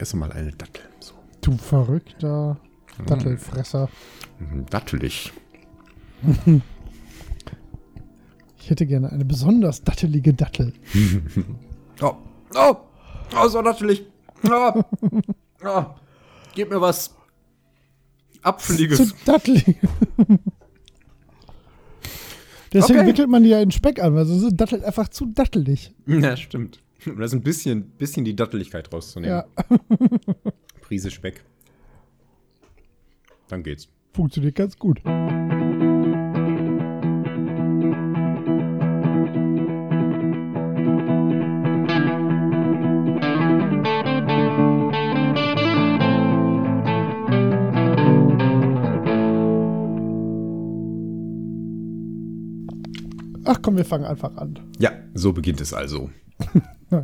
Ich esse mal eine Dattel. So. Du verrückter Dattelfresser. Mhm, Dattelig. Ich hätte gerne eine besonders dattelige Dattel. Oh, oh, oh, so dattelig. Oh, oh. Gib mir was Zu Apfeliges. dattelig. Deswegen Okay. wickelt man die ja in Speck an, weil so sind Datteln einfach zu dattelig. Ja, stimmt. Um das ein bisschen, bisschen die Datteligkeit rauszunehmen. Ja, Prise Speck. Dann geht's. funktioniert ganz gut. Ach komm, wir fangen einfach an. Ja, so beginnt es also.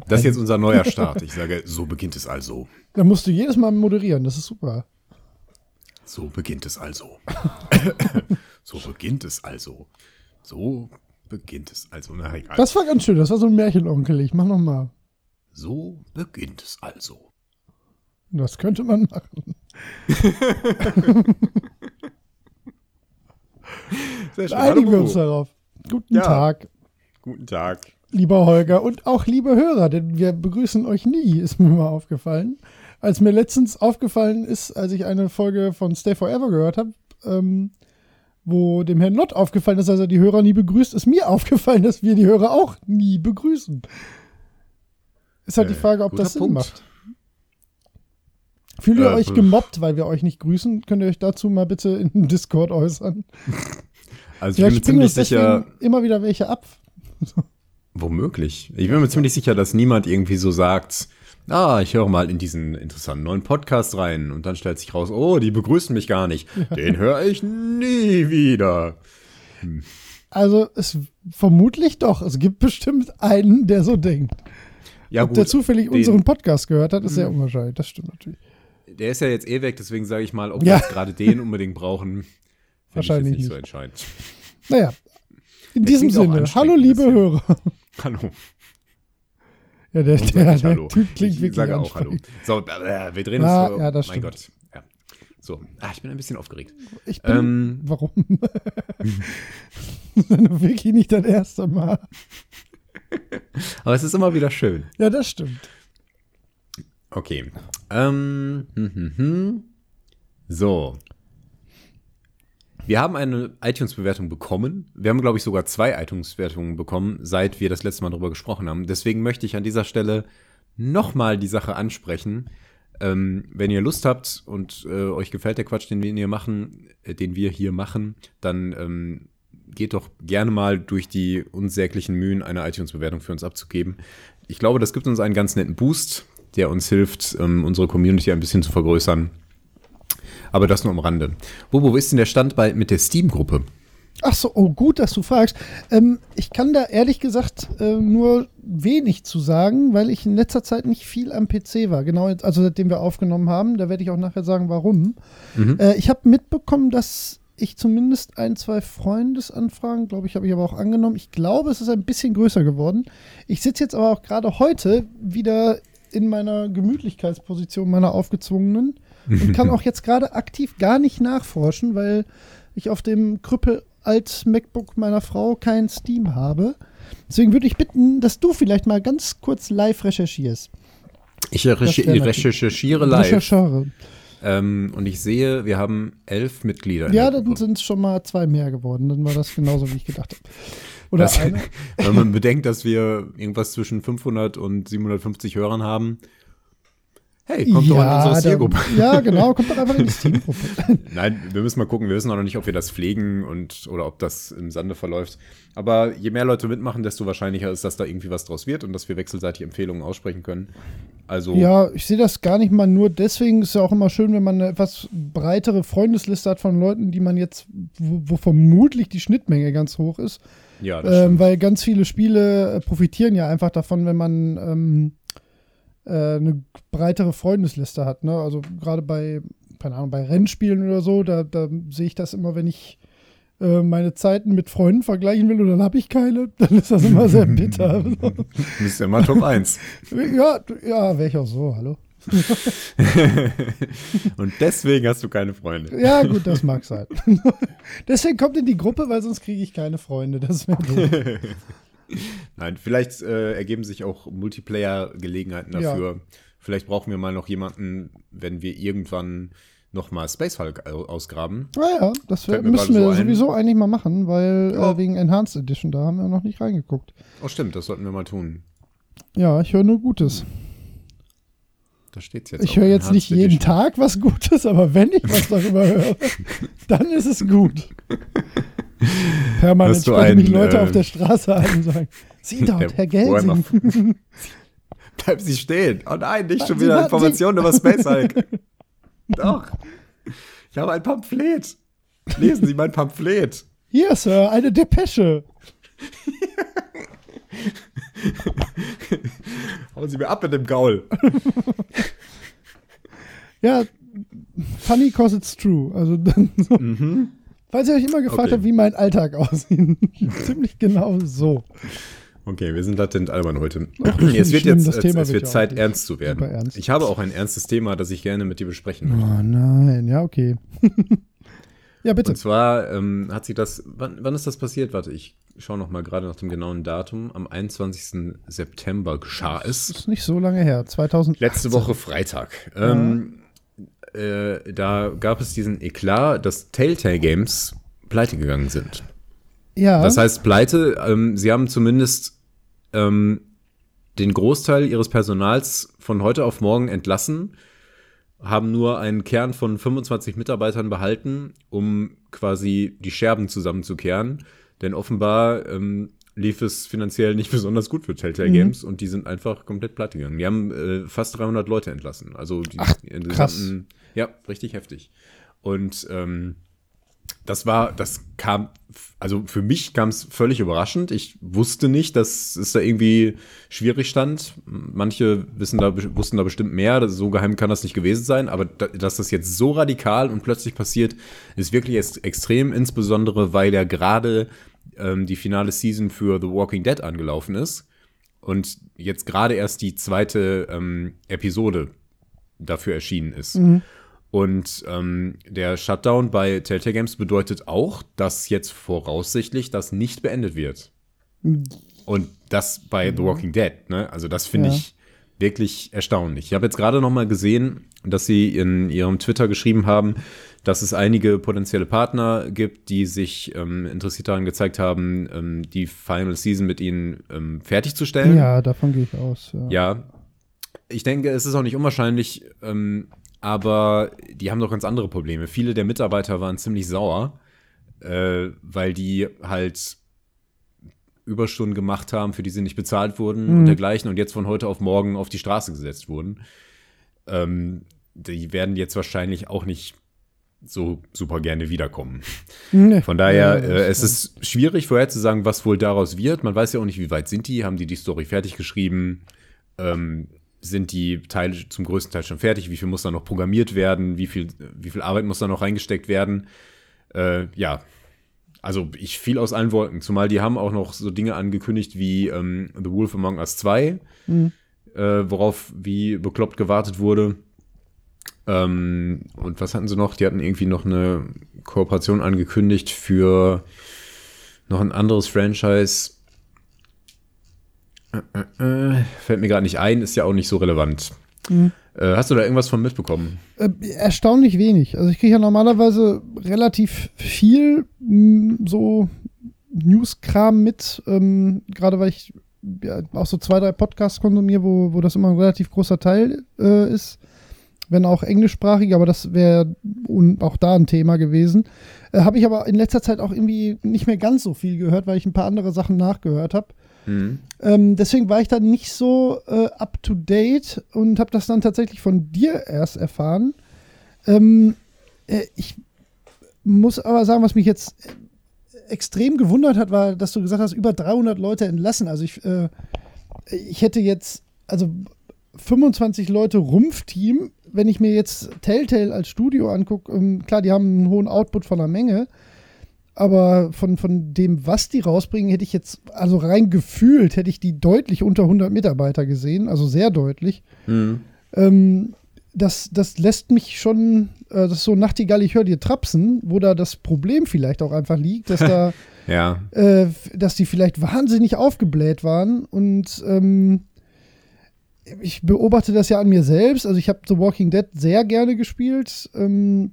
Das ist jetzt unser neuer Start. Ich sage, so beginnt es also. Da musst du jedes Mal moderieren, das ist super. So beginnt es also. so beginnt es also. So beginnt es also. Na egal. Das war ganz schön, das war so ein Märchenonkel. Ich mach noch mal. So beginnt es also. Das könnte man machen. Sehr schön. Einigen wir uns darauf. Guten Ja. Tag, Guten Tag. lieber Holger und auch liebe Hörer, denn wir begrüßen euch nie, ist mir mal aufgefallen. Als mir letztens aufgefallen ist, als ich eine Folge von Stay Forever gehört habe, ähm, wo dem Herrn Lott aufgefallen ist, dass er die Hörer nie begrüßt, ist mir aufgefallen, dass wir die Hörer auch nie begrüßen. Ist halt Äh, die Frage, ob das Sinn Punkt. macht. Fühlt ihr Äh, euch gemobbt, weil wir euch nicht grüßen? Könnt ihr euch dazu mal bitte in Discord äußern? Also ich bin mir ziemlich sicher, immer wieder welche ab. womöglich. Ich bin mir ziemlich sicher, dass niemand irgendwie so sagt, ah, ich höre mal in diesen interessanten neuen Podcast rein und dann stellt sich raus, oh, die begrüßen mich gar nicht. Den höre ich nie wieder. Also es vermutlich doch. Es gibt bestimmt einen, der so denkt. Ja, Ob der zufällig den- unseren Podcast gehört hat, ist sehr unwahrscheinlich. Das stimmt natürlich. Der ist ja jetzt eh weg, deswegen sage ich mal, ob Ja. wir jetzt gerade den unbedingt brauchen, Wahrscheinlich nicht so nicht. entscheidend. Naja, in Der diesem Sinne, hallo liebe bisschen. Hörer. Hallo. Ja, der, der, der Hallo? Typ klingt ich wirklich sage auch Hallo. So, äh, wir drehen uns so. ja, das mein stimmt. Gott. Ja. So, ah, ich bin ein bisschen aufgeregt. Ich bin, Ähm, warum? das ist wirklich nicht das erste Mal. aber es ist immer wieder schön. Ja, das stimmt. Okay. Ähm, hm, hm, hm. So. Wir haben eine iTunes-Bewertung bekommen. Wir haben, glaube ich, sogar zwei iTunes-Bewertungen bekommen, seit wir das letzte Mal darüber gesprochen haben. Deswegen möchte ich an dieser Stelle nochmal die Sache ansprechen. Ähm, wenn ihr Lust habt und äh, euch gefällt der Quatsch, den wir hier machen, äh, den wir hier machen, dann ähm, geht doch gerne mal durch die unsäglichen Mühen, eine iTunes-Bewertung für uns abzugeben. Ich glaube, das gibt uns einen ganz netten Boost, der uns hilft, ähm, unsere Community ein bisschen zu vergrößern. Aber das nur am Rande. Bobo, wo ist denn der Stand bei, mit der Steam-Gruppe? Ach so, oh gut, dass du fragst. Ähm, ich kann da ehrlich gesagt äh, nur wenig zu sagen, weil ich in letzter Zeit nicht viel am PC war. Genau, jetzt- also seitdem wir aufgenommen haben, da werde ich auch nachher sagen, warum. Äh, ich habe mitbekommen, dass ich zumindest ein, zwei Freundesanfragen, glaube ich, habe ich aber auch angenommen. Ich glaube, es ist ein bisschen größer geworden. Ich sitze jetzt aber auch gerade heute wieder in meiner Gemütlichkeitsposition meiner aufgezwungenen und kann auch jetzt gerade aktiv gar nicht nachforschen, weil ich auf dem Krüppel alt MacBook meiner Frau kein Steam habe. Deswegen würde ich bitten, dass du vielleicht mal ganz kurz live recherchierst. Ich recherchiere live. Rechercheure. Ähm, und ich sehe, wir haben elf Mitglieder. Ja, dann sind es schon mal zwei mehr geworden. Dann war das genauso, wie ich gedacht habe. Oder Das-. Wenn man bedenkt, dass wir irgendwas zwischen 500 und 750 Hörern haben. Hey, kommt doch in unsere Steergruppe. Ja, genau, kommt doch einfach in die Steam-Gruppe. Nein, wir müssen mal gucken. Wir wissen auch noch nicht, ob wir das pflegen und oder ob das im Sande verläuft. Aber je mehr Leute mitmachen, desto wahrscheinlicher ist, dass da irgendwie was draus wird und dass wir wechselseitig Empfehlungen aussprechen können. Also Ja, ich sehe das gar nicht mal nur deswegen. Ist ja auch immer schön, wenn man eine etwas breitere Freundesliste hat von Leuten, die man jetzt, wo, wo vermutlich die Schnittmenge ganz hoch ist. ja, das Ähm, weil ganz viele Spiele äh, profitieren ja einfach davon, wenn man ähm, äh, eine breitere Freundesliste hat. Ne? Also gerade bei, keine Ahnung, bei Rennspielen oder so, da, da sehe ich das immer, wenn ich äh, meine Zeiten mit Freunden vergleichen will und dann habe ich keine, dann ist das immer sehr bitter. Das ist immer Top 1. ja, du- ja, wäre ich auch so, hallo. Und deswegen hast du keine Freunde. Ja, gut, das mag sein. deswegen kommt in die Gruppe, weil sonst kriege ich keine Freunde. Das wäre. Nein, vielleicht äh, ergeben sich auch Multiplayer-Gelegenheiten dafür. Ja. Vielleicht brauchen wir mal noch jemanden, wenn wir irgendwann nochmal Space Hulk ausgraben. Ja, ja, das wär, müssen wir so sowieso eigentlich mal machen, weil ja. äh, wegen Enhanced Edition, da haben wir noch nicht reingeguckt. Oh, stimmt, das sollten wir mal tun. Ja, ich höre nur Gutes. Da steht's jetzt. Ich höre jetzt nicht jeden Edition. Tag was Gutes, aber wenn ich was darüber höre, dann ist es gut. Permanent sprechen mich Leute äh, auf der Straße an und sagen, Sie dort, Herr Gelsing. Bleiben Sie stehen. Oh nein, nicht schon wieder Informationen über Space Hulk. Doch. Ich habe ein Pamphlet. Lesen Sie mein Pamphlet. Hier, Sir, eine Depesche. Hauen Sie mir ab mit dem Gaul. ja, funny cause it's true. Also dann so. Mhm. Falls ihr euch immer gefragt okay. habt, wie mein Alltag aussieht. Ziemlich genau so. Okay, wir sind latent albern heute. Ach, es wird jetzt es, es wird Zeit, ernst zu werden. Ernst. Ich habe auch ein ernstes Thema, das ich gerne mit dir besprechen möchte. Oh nein, ja, okay. ja, bitte. Und zwar ähm, hat sich das, wann, wann, ist das passiert? Warte, ich schaue noch mal gerade nach dem genauen Datum. Am 21. September geschah es. Das ist nicht so lange her, 2000. Letzte Woche Freitag. Ähm, äh, da gab es diesen Eklat, dass Telltale Games pleite gegangen sind. Ja. Das heißt, pleite, ähm, sie haben zumindest ähm, den Großteil ihres Personals von heute auf morgen entlassen, haben nur einen Kern von 25 Mitarbeitern behalten, um quasi die Scherben zusammenzukehren. Denn offenbar ähm, lief es finanziell nicht besonders gut für Telltale mhm. Games und die sind einfach komplett platt gegangen. Die haben äh, fast 300 Leute entlassen. Also die, Ach, krass. ja, richtig heftig. Und ähm, das war, das kam, also für mich kam es völlig überraschend. Ich wusste nicht, dass es da irgendwie schwierig stand. Manche wissen da, wussten da bestimmt mehr. So geheim kann das nicht gewesen sein. Aber dass das jetzt so radikal und plötzlich passiert, ist wirklich extrem, insbesondere weil ja gerade ähm, die finale Season für The Walking Dead angelaufen ist. Und jetzt gerade erst die zweite ähm, Episode dafür erschienen ist. Mhm. Und ähm, der Shutdown bei Telltale Games bedeutet auch, dass jetzt voraussichtlich das nicht beendet wird. Und das bei The Walking Dead, ne? Also das finde ja. ich wirklich erstaunlich. Ich habe jetzt gerade noch mal gesehen, dass sie in ihrem Twitter geschrieben haben, dass es einige potenzielle Partner gibt, die sich ähm, interessiert daran gezeigt haben, ähm, die Final Season mit ihnen ähm, fertigzustellen. Ja, davon gehe ich aus. Ja. ja. ich denke, es ist auch nicht unwahrscheinlich, ähm, aber die haben doch ganz andere Probleme. Viele der Mitarbeiter waren ziemlich sauer, äh, weil die halt Überstunden gemacht haben, für die sie nicht bezahlt wurden mhm. und dergleichen und jetzt von heute auf morgen auf die Straße gesetzt wurden. Ähm, die werden jetzt wahrscheinlich auch nicht so super gerne wiederkommen. Nee. Von daher, ja, äh, es ist schwierig vorherzusagen, was wohl daraus wird. Man weiß ja auch nicht, wie weit sind die, haben die die Story fertig geschrieben. Ähm, sind die Teile zum größten Teil schon fertig, wie viel muss da noch programmiert werden, wie viel, wie viel Arbeit muss da noch reingesteckt werden. Äh, ja, also ich fiel aus allen Wolken, zumal die haben auch noch so Dinge angekündigt wie ähm, The Wolf Among Us 2, mhm. äh, worauf wie bekloppt gewartet wurde. Ähm, und was hatten sie noch? Die hatten irgendwie noch eine Kooperation angekündigt für noch ein anderes Franchise äh, äh, fällt mir gerade nicht ein, ist ja auch nicht so relevant. Mhm. Äh, hast du da irgendwas von mitbekommen? Äh, erstaunlich wenig. Also ich kriege ja normalerweise relativ viel mh, mm, so News-Kram mit, ähm, gerade weil ich ja, auch so zwei, drei Podcasts konsumiere, wo, wo das immer ein relativ großer Teil äh, ist. Wenn auch englischsprachig, aber das wäre auch da ein Thema gewesen. Äh, habe ich aber in letzter Zeit auch irgendwie nicht mehr ganz so viel gehört, weil ich ein paar andere Sachen nachgehört habe. Mhm. Ähm, deswegen war ich da nicht so äh, up to date und habe das dann tatsächlich von dir erst erfahren. Ähm, äh, ich muss aber sagen, was mich jetzt extrem gewundert hat, war, dass du gesagt hast, über 300 Leute entlassen. Also ich, äh, ich hätte jetzt, also 25 Leute Rumpfteam, wenn ich mir jetzt Telltale als Studio angucke, ähm, klar, die haben einen hohen Output von der Menge, aber von, von dem, was die rausbringen, hätte ich jetzt, also rein gefühlt, hätte ich die deutlich unter 100 Mitarbeiter gesehen, also sehr deutlich. Mhm. Ähm, das, das lässt mich schon, äh, das ist so Nachtigall, ich höre dir trapsen, wo da das Problem vielleicht auch einfach liegt, dass da, Ja. äh, dass die vielleicht wahnsinnig aufgebläht waren und ähm, ich beobachte das ja an mir selbst. Also ich habe The Walking Dead sehr gerne gespielt, ähm,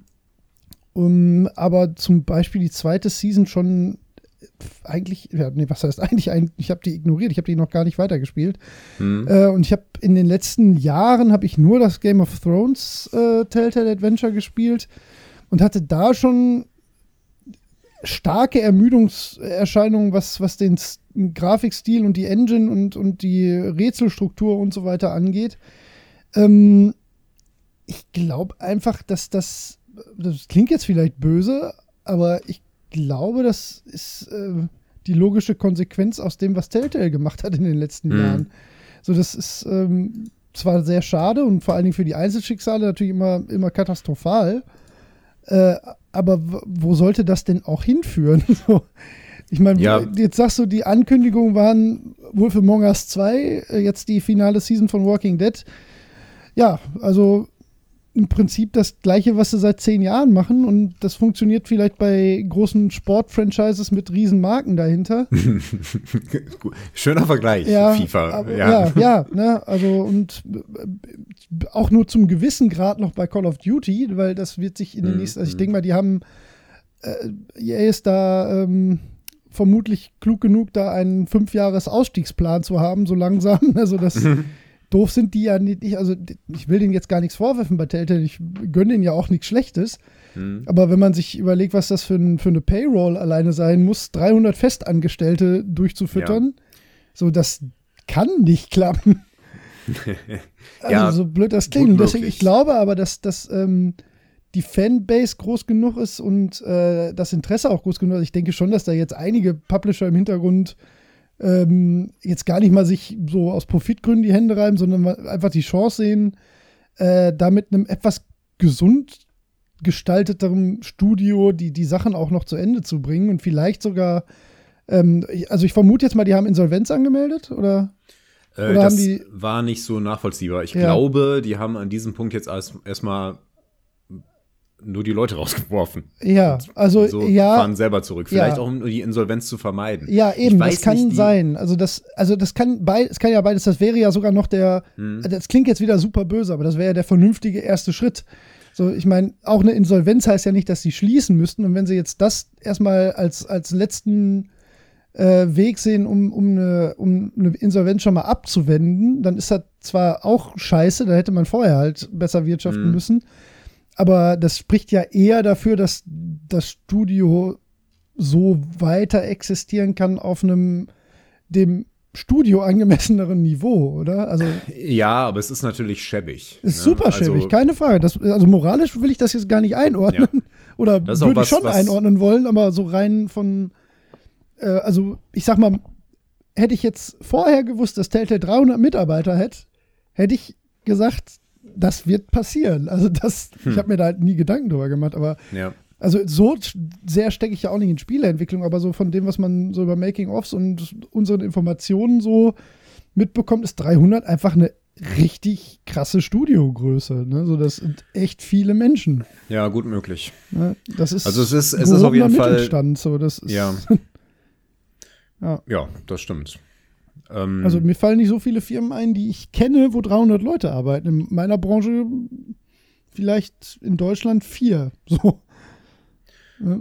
um, aber zum Beispiel die zweite Season schon eigentlich, ja, nee, was heißt eigentlich, ich habe die ignoriert, ich habe die noch gar nicht weitergespielt. Hm. Äh, und ich habe in den letzten Jahren habe ich nur das Game of Thrones äh, Telltale Adventure gespielt und hatte da schon starke Ermüdungserscheinungen, was, was den Grafikstil und die Engine und, und die Rätselstruktur und so weiter angeht. Ähm, ich glaube einfach, dass das, das klingt jetzt vielleicht böse, aber ich glaube, das ist äh, die logische Konsequenz aus dem, was Telltale gemacht hat in den letzten Mhm. Jahren. So, das ist ähm, zwar sehr schade und vor allen Dingen für die Einzelschicksale natürlich immer, immer katastrophal. Äh, aber wo sollte das denn auch hinführen? so, ich meine, Ja. jetzt sagst du, die Ankündigungen waren Wolf Among Us 2, äh, jetzt die finale Season von Walking Dead. Ja, also im Prinzip das gleiche, was sie seit zehn Jahren machen und das funktioniert vielleicht bei großen Sportfranchises mit riesen Marken dahinter. Schöner Vergleich, Ja, FIFA. aber, ja. ja, ja, ne, also und äh, auch nur zum gewissen Grad noch bei Call of Duty, weil das wird sich in den Mhm, nächsten, also ich mhm. denke mal, die haben, äh, EA ist da ähm, vermutlich klug genug, da einen Fünfjahres-Ausstiegsplan zu haben, so langsam. Also das doof sind die ja nicht, also ich will denen jetzt gar nichts vorwerfen bei Telltale, ich gönne denen ja auch nichts Schlechtes. Aber wenn man sich überlegt, was das für, ein, für eine Payroll alleine sein muss, 300 Festangestellte durchzufüttern, so das kann nicht klappen. Also Ja, so blöd das klingt. Und deswegen, ich glaube aber, dass, dass ähm, die Fanbase groß genug ist und äh, das Interesse auch groß genug ist. Ich denke schon, dass da jetzt einige Publisher im Hintergrund ähm, jetzt gar nicht mal sich so aus Profitgründen die Hände reiben, sondern einfach die Chance sehen, äh, da mit einem etwas gesund gestalteterem Studio die, die Sachen auch noch zu Ende zu bringen und vielleicht sogar, ähm, also ich vermute jetzt mal, die haben Insolvenz angemeldet oder? Äh, das war nicht so nachvollziehbar. Ich Ja. glaube, die haben an diesem Punkt jetzt erst- erstmal nur die Leute rausgeworfen. Ja, also So ja, fahren selber zurück. Vielleicht Ja. auch, um die Insolvenz zu vermeiden. Ja, eben, das kann nicht, sein. Also das, also das kann bei, es kann ja beides, das wäre ja sogar noch der, Hm. das klingt jetzt wieder super böse, aber das wäre ja der vernünftige erste Schritt. So, ich meine, auch eine Insolvenz heißt ja nicht, dass sie schließen müssten. Und wenn sie jetzt das erstmal als, als letzten äh, Weg sehen, um, um, eine, um eine Insolvenz schon mal abzuwenden, dann ist das zwar auch scheiße, da hätte man vorher halt besser wirtschaften Mhm. müssen. Aber das spricht ja eher dafür, dass das Studio so weiter existieren kann auf einem dem Studio angemesseneren Niveau, oder? Also Ja, aber es ist natürlich schäbig. ist ne? super Also, schäbig, keine Frage. Das, also moralisch will ich das jetzt gar nicht einordnen. Oder ist auch würde ich schon was- einordnen wollen, aber so rein von, äh, also ich sag mal, hätte ich jetzt vorher gewusst, dass Telltale 300 Mitarbeiter hätte, hätte ich gesagt, das wird passieren. Also das, Hm. ich habe mir da halt nie Gedanken drüber gemacht, aber Ja. also so sehr stecke ich ja auch nicht in Spieleentwicklung, aber so von dem, was man so über Making-ofs und unseren Informationen so mitbekommt, ist 300 einfach eine richtig krasse Studiogröße. Ne? So, das sind echt viele Menschen. ja, gut möglich. Ne? Das ist Also es ist- es ist auf jeden Fall-. So, das ist, Ja. Ja. Ja, das stimmt. Ähm, Also mir fallen nicht so viele Firmen ein, die ich kenne, wo 300 Leute arbeiten. In meiner Branche vielleicht in Deutschland vier. So. Ja.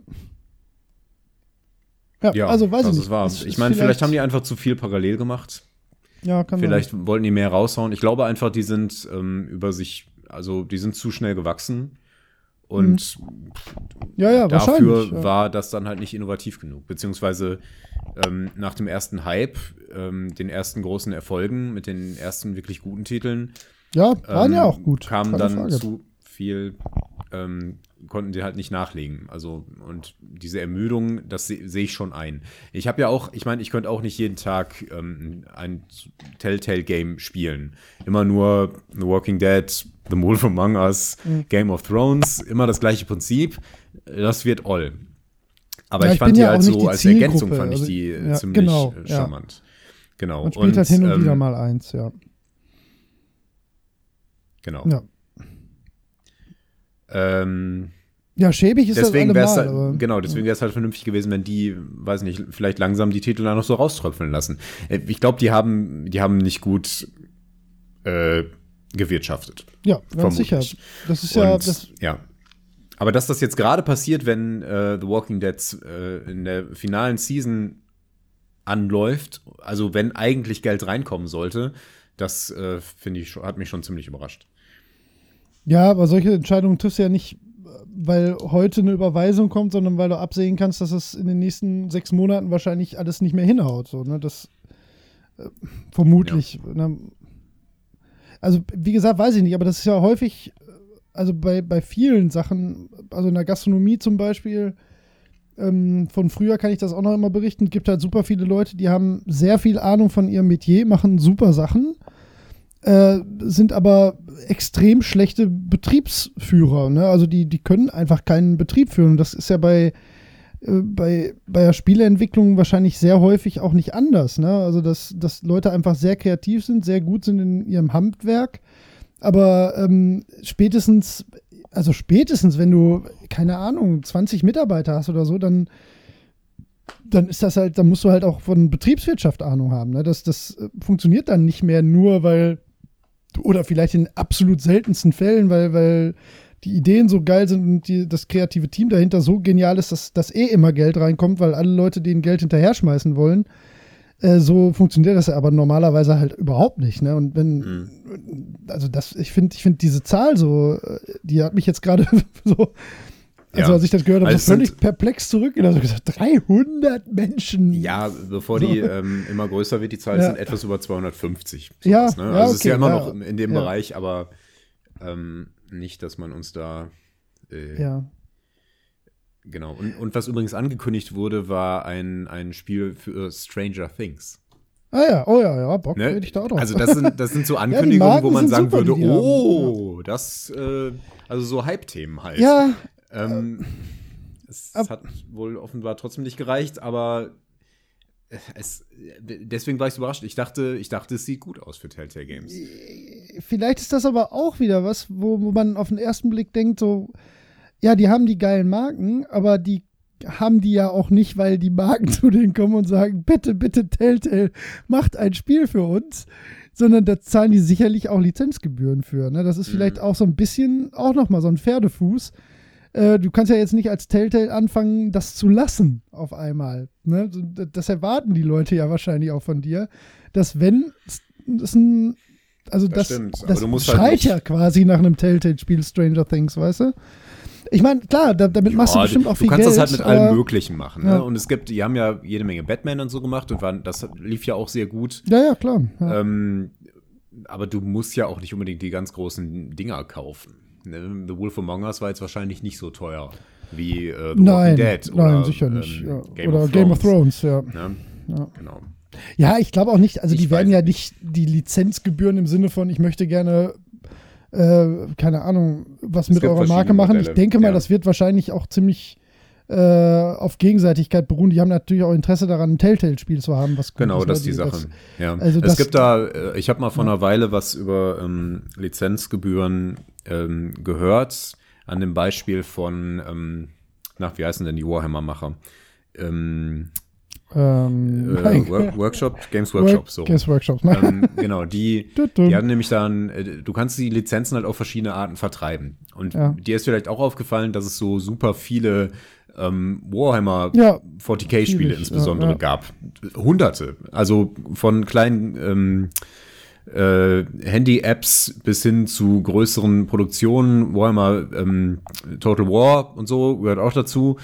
Ja, ja, also weiß ich nicht. wahr. Es Ich meine, vielleicht haben die einfach zu viel parallel gemacht. ja, kann Vielleicht wollten die mehr raushauen. Ich glaube einfach, die sind ähm, über sich, also die sind zu schnell gewachsen. Und sein. ja, ja, dafür. Ja. war das dann halt nicht innovativ genug. Beziehungsweise ähm, nach dem ersten Hype, ähm, den ersten großen Erfolgen mit den ersten wirklich guten Titeln, ja, waren ähm, ja auch gut. Kam dann Frage. zu viel, ähm, konnten die halt nicht nachlegen. Also, und diese Ermüdung, das se- sehe ich schon ein. Ich habe ja auch, ich meine, ich könnte auch nicht jeden Tag ähm, ein Telltale-Game spielen. Immer nur The Walking Dead, The Wolf Among Us, Mhm. Game of Thrones, immer das gleiche Prinzip. Das wird all. Aber Ja, ich ich fand die ja halt so die als Ergänzung fand ich Also, die äh, ja, ziemlich genau, äh, ja. charmant. Genau. Man spielt halt hin und ähm, wieder mal eins, ja. Genau. Ja. Ähm, ja, schäbig ist deswegen das halt, allemal. Genau, deswegen wäre es halt vernünftig gewesen, wenn die, weiß nicht, vielleicht langsam die Titel da noch so rauströpfeln lassen. Äh, Ich glaube, die haben, die haben nicht gut äh, gewirtschaftet. Ja, ganz Vermutlich. sicher. Das ist ja, Und, das, ja. Aber dass das jetzt gerade passiert, wenn äh, The Walking Dead äh, in der finalen Season anläuft, also wenn eigentlich Geld reinkommen sollte, das äh, finde ich hat mich schon ziemlich überrascht. Ja, aber solche Entscheidungen triffst du ja nicht, weil heute eine Überweisung kommt, sondern weil du absehen kannst, dass es in den nächsten sechs Monaten wahrscheinlich alles nicht mehr hinhaut. So, ne? Das äh, vermutlich. Ne? Also, wie gesagt, weiß ich nicht, aber das ist ja häufig, äh, also bei, bei vielen Sachen, also in der Gastronomie zum Beispiel, ähm, von früher kann ich das auch noch immer berichten. Es gibt halt super viele Leute, die haben sehr viel Ahnung von ihrem Metier, machen super Sachen, äh, sind aber extrem schlechte Betriebsführer. Ne? Also die, die können einfach keinen Betrieb führen. Das ist ja bei, äh, bei, bei der Spieleentwicklung wahrscheinlich sehr häufig auch nicht anders. Ne? Also dass, dass Leute einfach sehr kreativ sind, sehr gut sind in ihrem Handwerk. Aber ähm, spätestens, also spätestens, wenn du, keine Ahnung, 20 Mitarbeiter hast oder so, dann, dann ist das halt, dann musst du halt auch von Betriebswirtschaft Ahnung haben. Ne? Das, das äh, funktioniert dann nicht mehr nur, weil, oder vielleicht in absolut seltensten Fällen, weil, weil die Ideen so geil sind und die, das kreative Team dahinter so genial ist, dass, dass eh immer Geld reinkommt, weil alle Leute denen Geld hinterher schmeißen wollen. Äh, so funktioniert das ja aber normalerweise halt überhaupt nicht. Ne? Und wenn, also das, ich finde, ich finde diese Zahl so, äh, die hat mich jetzt gerade so, also Ja. als ich das gehört habe, Also so völlig sind- perplex zurück. Also gesagt, 300 Menschen. Ja, bevor So. die ähm, immer größer wird, die Zahl Ja. sind etwas über 250. Ja, sowas, ne? ja, Also es ist okay, ja immer ja. noch in dem Ja. Bereich, aber ähm, nicht, dass man uns da äh, Ja. genau. Und, und was übrigens angekündigt wurde, war ein, ein Spiel für Stranger Things. Ah ja, oh ja, ja, Bock Ne? hätte ich da auch drauf. Also das sind, das sind so Ankündigungen, Marken wo man sagen super, würde, oh, das, äh, also so Hype-Themen halt. ja, Ähm, es ab- hat wohl offenbar trotzdem nicht gereicht, aber es, deswegen war ich überrascht. Ich dachte, ich dachte, es sieht gut aus für Telltale Games. vielleicht ist das aber auch wieder was, wo, wo man auf den ersten Blick denkt, so, ja, die haben die geilen Marken, aber die haben die ja auch nicht, weil die Marken zu denen kommen und sagen, bitte, bitte, Telltale, macht ein Spiel für uns, sondern da zahlen die sicherlich auch Lizenzgebühren für. Ne? Das ist vielleicht auch so ein bisschen, auch nochmal so ein Pferdefuß. Äh, du kannst ja jetzt nicht als Telltale anfangen, das zu lassen auf einmal. Ne? Das erwarten die Leute ja wahrscheinlich auch von dir, dass wenn es ein also Das das, stimmt, das du halt schreit nicht- ja quasi nach einem Telltale-Spiel Stranger Things, weißt du? Ich meine, klar, da, damit machst du Ja, bestimmt auch viel du kannst Geld. das halt mit allem Möglichen machen. Ja. Ne? Und es gibt, die haben ja jede Menge Batman und so gemacht und waren, das lief ja auch sehr gut. Ja, ja, klar. Ja. Ähm, aber du musst ja auch nicht unbedingt die ganz großen Dinger kaufen. Ne? The Wolf Among Us war jetzt wahrscheinlich nicht so teuer wie äh, The nein, Walking Dead nein, oder, sicher nicht. ähm, ja. Game oder of Game of Thrones. Ja. Ne? Ja. Genau. Ja, ich glaube auch nicht, also Ich die werden ja nicht. die Lizenzgebühren im Sinne von, ich möchte gerne, äh, keine Ahnung, was mit gibt eurer Marke machen. Ich Modelle, denke mal, ja. das wird wahrscheinlich auch ziemlich äh, auf Gegenseitigkeit beruhen. Die haben natürlich auch Interesse daran, ein Telltale-Spiel zu haben, was Genau, ist, das ist die Sache. ja. also es das- gibt da, äh, ich habe mal vor einer Weile was über ähm, Lizenzgebühren ähm, gehört, an dem Beispiel von, ähm, nach, wie heißen denn die Warhammer-Macher? Ähm, Ähm, äh, Work Workshop, Games Workshop, so. Games Workshop, ne? ähm, genau, die, die haben nämlich dann, äh, du kannst die Lizenzen halt auf verschiedene Arten vertreiben. Und Ja. dir ist vielleicht auch aufgefallen, dass es so super viele ähm, Warhammer Ja, 40k-Spiele Vieles, insbesondere ja, ja. gab. Hunderte. Also von kleinen ähm, äh, Handy-Apps bis hin zu größeren Produktionen, Warhammer ähm, Total War und so gehört auch dazu.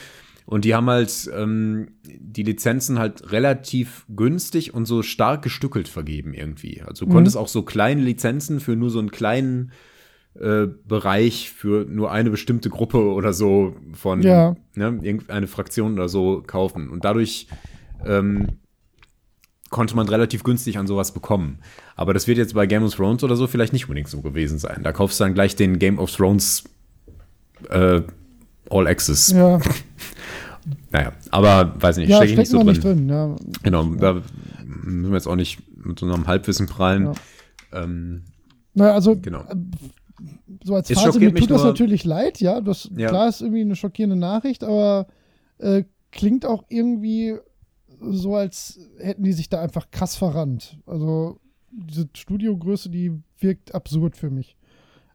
Und die haben halt ähm, die Lizenzen halt relativ günstig und so stark gestückelt vergeben irgendwie. Also du konntest auch so kleine Lizenzen für nur so einen kleinen äh, Bereich für nur eine bestimmte Gruppe oder so von Ja. ne, irgendeine Fraktion oder so kaufen. Und dadurch ähm, konnte man relativ günstig an sowas bekommen. Aber das wird jetzt bei Game of Thrones oder so vielleicht nicht unbedingt so gewesen sein. Da kaufst du dann gleich den Game of Thrones äh, All Access. ja, Naja, aber weiß nicht, ja stecke ich nicht steckt so drin. nicht drin. Ja. Genau, da müssen wir jetzt auch nicht mit so einem Halbwissen prallen. Ja. Ähm, Naja, also Genau. äh, so als Es Phase, mir tut das natürlich leid, ja. Das, Ja. Klar ist irgendwie eine schockierende Nachricht, aber äh, klingt auch irgendwie so, als hätten die sich da einfach krass verrannt. Also diese Studiogröße, die wirkt absurd für mich.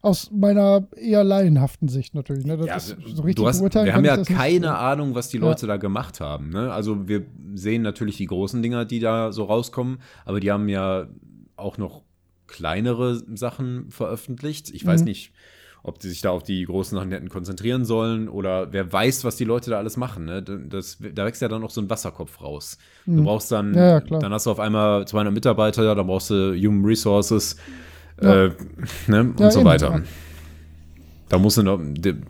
Aus meiner eher laienhaften Sicht natürlich. Ne? Das Ja, ist, so richtig du hast, wir haben ja das nicht. keine Ahnung, was die Ja. Leute da gemacht haben. Ne? Also wir sehen natürlich die großen Dinger, die da so rauskommen, aber die haben ja auch noch kleinere Sachen veröffentlicht. Ich weiß Mhm. nicht, ob die sich da auf die großen Sachen hätten konzentrieren sollen oder wer weiß, was die Leute da alles machen. Ne? Das, da wächst ja dann noch so ein Wasserkopf raus. Du Mhm. brauchst dann, Ja, dann hast du auf einmal 200 Mitarbeiter, dann brauchst du Human Resources Ja. äh, ne? und Ja, so eben, weiter. Da musst du noch,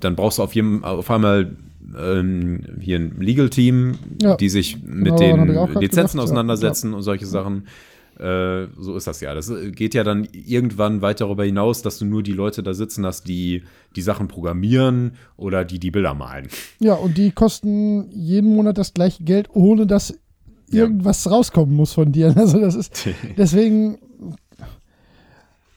dann brauchst du auf, jedem, auf einmal ähm, hier ein Legal-Team, Ja. die sich mit Genau, auch den Lizenzen gedacht, auseinandersetzen und solche Sachen. Äh, so ist das ja. Das geht ja dann irgendwann weit darüber hinaus, dass du nur die Leute da sitzen hast, die die Sachen programmieren oder die die Bilder malen. Ja, und die kosten jeden Monat das gleiche Geld, ohne dass Ja. irgendwas rauskommen muss von dir. Also das ist deswegen.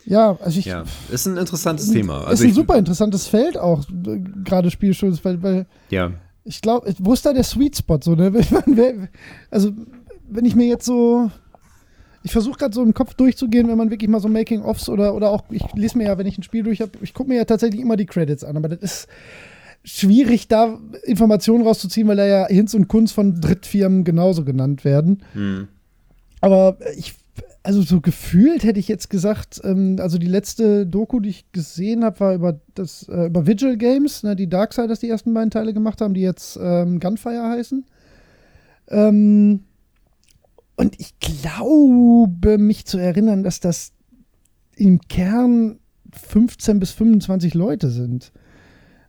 Ja, also ich. ja, ist ein interessantes ist ein- Thema. ist Also ein ich, super interessantes Feld auch, äh, gerade Spielschutz, weil, weil ja, ich glaube, wo ist da der Sweet Spot? So, ne? Also, wenn ich mir jetzt so. Ich versuche gerade so im Kopf durchzugehen, wenn man wirklich mal so Making-ofs oder, oder auch, ich lese mir ja, wenn ich ein Spiel durch habe, ich gucke mir ja tatsächlich immer die Credits an, aber das ist schwierig, da Informationen rauszuziehen, weil da ja Hinz und Kunst von Drittfirmen genauso genannt werden. hm, Aber ich, also so gefühlt hätte ich jetzt gesagt, ähm, also die letzte Doku, die ich gesehen habe, war über das, äh, über Vigil Games, ne, die Darksiders die ersten beiden Teile gemacht haben, die jetzt ähm, Gunfire heißen. Ähm, und ich glaube, mich zu erinnern, dass das im Kern 15 bis 25 Leute sind.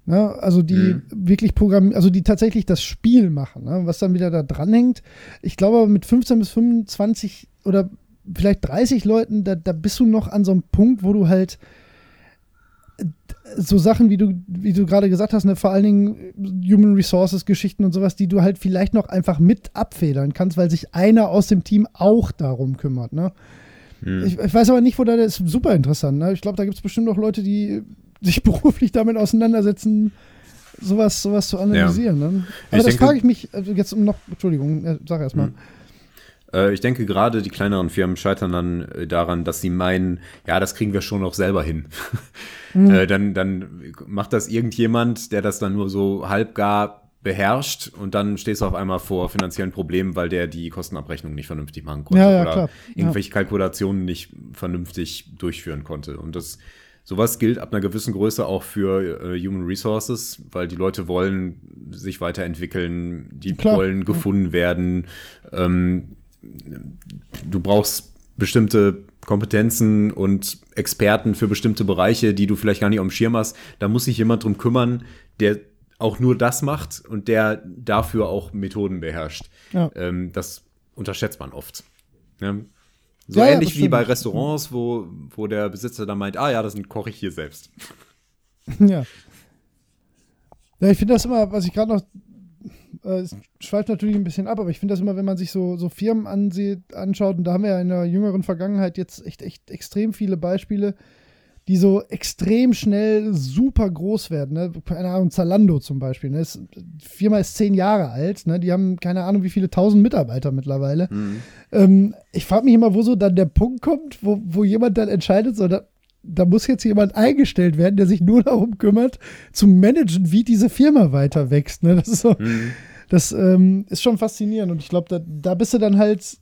Ne? Also die Mhm. wirklich programmieren, also die tatsächlich das Spiel machen, ne? was dann wieder da dranhängt. Ich glaube, mit 15 bis 25 oder vielleicht 30 Leuten, da, da bist du noch an so einem Punkt, wo du halt so Sachen, wie du, wie du gerade gesagt hast, ne, vor allen Dingen Human Resources Geschichten und sowas, die du halt vielleicht noch einfach mit abfedern kannst, weil sich einer aus dem Team auch darum kümmert. Ne? hm. Ich, ich weiß aber nicht, wo da das ist super interessant. Ne? Ich glaube, da gibt es bestimmt auch Leute, die sich beruflich damit auseinandersetzen, sowas, sowas zu analysieren. Ne? Aber Ich das frage ich mich, also jetzt um noch, Entschuldigung, äh, sag erst mal. Hm. Äh, ich denke, gerade die kleineren Firmen scheitern dann äh, daran, dass sie meinen, ja, das kriegen wir schon noch selber hin. Mhm. äh, dann, dann macht das irgendjemand, der das dann nur so halbgar beherrscht und dann stehst du auf einmal vor finanziellen Problemen, weil der die Kostenabrechnung nicht vernünftig machen konnte Ja, ja, oder klar. Ja. irgendwelche Kalkulationen nicht vernünftig durchführen konnte. Und das sowas gilt ab einer gewissen Größe auch für äh, Human Resources, weil die Leute wollen sich weiterentwickeln, die Klar. wollen gefunden werden. Ähm, du brauchst bestimmte Kompetenzen und Experten für bestimmte Bereiche, die du vielleicht gar nicht auf dem Schirm hast. Da muss sich jemand drum kümmern, der auch nur das macht und der dafür auch Methoden beherrscht. Ja. Ähm, das unterschätzt man oft. Ne? So Ja, ähnlich wie bei Restaurants, wo, wo der Besitzer dann meint, ah ja, das koche ich hier selbst. Ja. Ja, ich finde das immer, was ich gerade noch, äh, es schweift natürlich ein bisschen ab, aber ich finde das immer, wenn man sich so, so Firmen ansieht, anschaut, und da haben wir ja in der jüngeren Vergangenheit jetzt echt, echt extrem viele Beispiele, die so extrem schnell super groß werden. Ne? Keine Ahnung, Zalando zum Beispiel. Ne? Ist, die Firma ist zehn Jahre alt, ne? die haben keine Ahnung, wie viele tausend Mitarbeiter mittlerweile. Ähm, ich frage mich immer, wo so dann der Punkt kommt, wo, wo jemand dann entscheidet, so, da, da muss jetzt jemand eingestellt werden, der sich nur darum kümmert, zu managen, wie diese Firma weiter wächst. Ne? Das ist so, Mhm. Das ähm, ist schon faszinierend. Und ich glaube, da, da bist du dann halt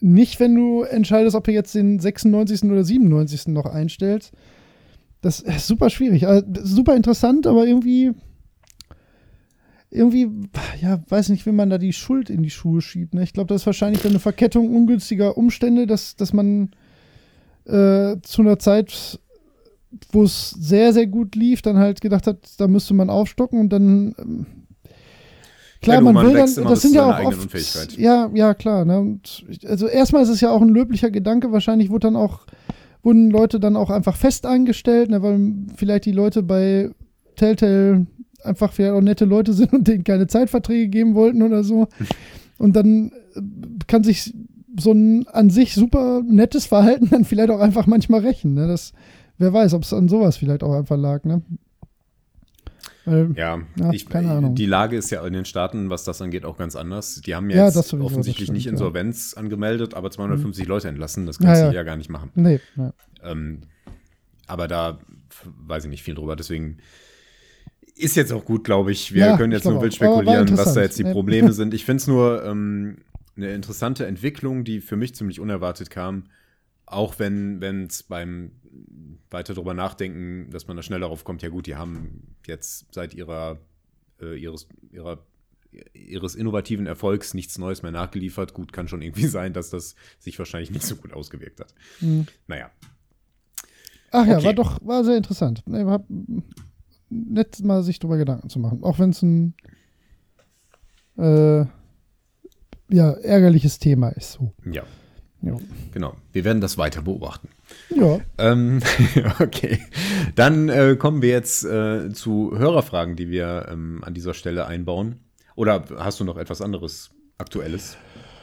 nicht, wenn du entscheidest, ob du jetzt den 96. oder 97. noch einstellst. Das ist super schwierig. Also, super interessant, aber irgendwie, irgendwie, ja, weiß nicht, wie man da die Schuld in die Schuhe schiebt. Ne? Ich glaube, das ist wahrscheinlich dann eine Verkettung ungünstiger Umstände, dass, dass man äh, zu einer Zeit, wo es sehr, sehr gut lief, dann halt gedacht hat, da müsste man aufstocken und dann ähm, Klar, Ja, man, man will dann, das sind ja auch oft, ja, ja, klar. Ne? Also erstmal ist es ja auch ein löblicher Gedanke. Wahrscheinlich wurde dann auch, wurden Leute dann auch einfach fest eingestellt, ne? weil vielleicht die Leute bei Telltale einfach vielleicht auch nette Leute sind und denen keine Zeitverträge geben wollten oder so. Und dann äh, kann sich so ein an sich super nettes Verhalten dann vielleicht auch einfach manchmal rächen. Ne? Das wer weiß, ob es an sowas vielleicht auch einfach lag, ne? Weil, ja, ja ich, Ahnung. die Lage ist ja in den Staaten, was das angeht, auch ganz anders. Die haben Ja, jetzt das sowieso, offensichtlich das nicht stimmt, ja. Insolvenz angemeldet, aber 250 Leute entlassen. Das kannst Ja, du ja. ja gar nicht machen. Nee, ja. Ähm, aber da weiß ich nicht viel drüber. Deswegen ist jetzt auch gut, glaube ich. Wir Ja, können jetzt nur wild spekulieren, was da jetzt die Ja. Probleme sind. Ich finde es nur ähm, eine interessante Entwicklung, die für mich ziemlich unerwartet kam. Auch wenn es beim weiter drüber nachdenken, dass man da schnell darauf kommt, ja gut, die haben jetzt seit ihrer, äh, ihres, ihrer, ihres innovativen Erfolgs nichts Neues mehr nachgeliefert. Gut, kann schon irgendwie sein, dass das sich wahrscheinlich nicht so gut ausgewirkt hat. Hm. Naja, Ach ja, Okay. war doch, war sehr interessant. War nett mal sich darüber Gedanken zu machen. Auch wenn es ein äh, ja, ärgerliches Thema ist. So. ja. Ja. Genau, wir werden das weiter beobachten. Ja. Ähm, okay, dann äh, kommen wir jetzt äh, zu Hörerfragen, die wir ähm, an dieser Stelle einbauen. Oder hast du noch etwas anderes Aktuelles?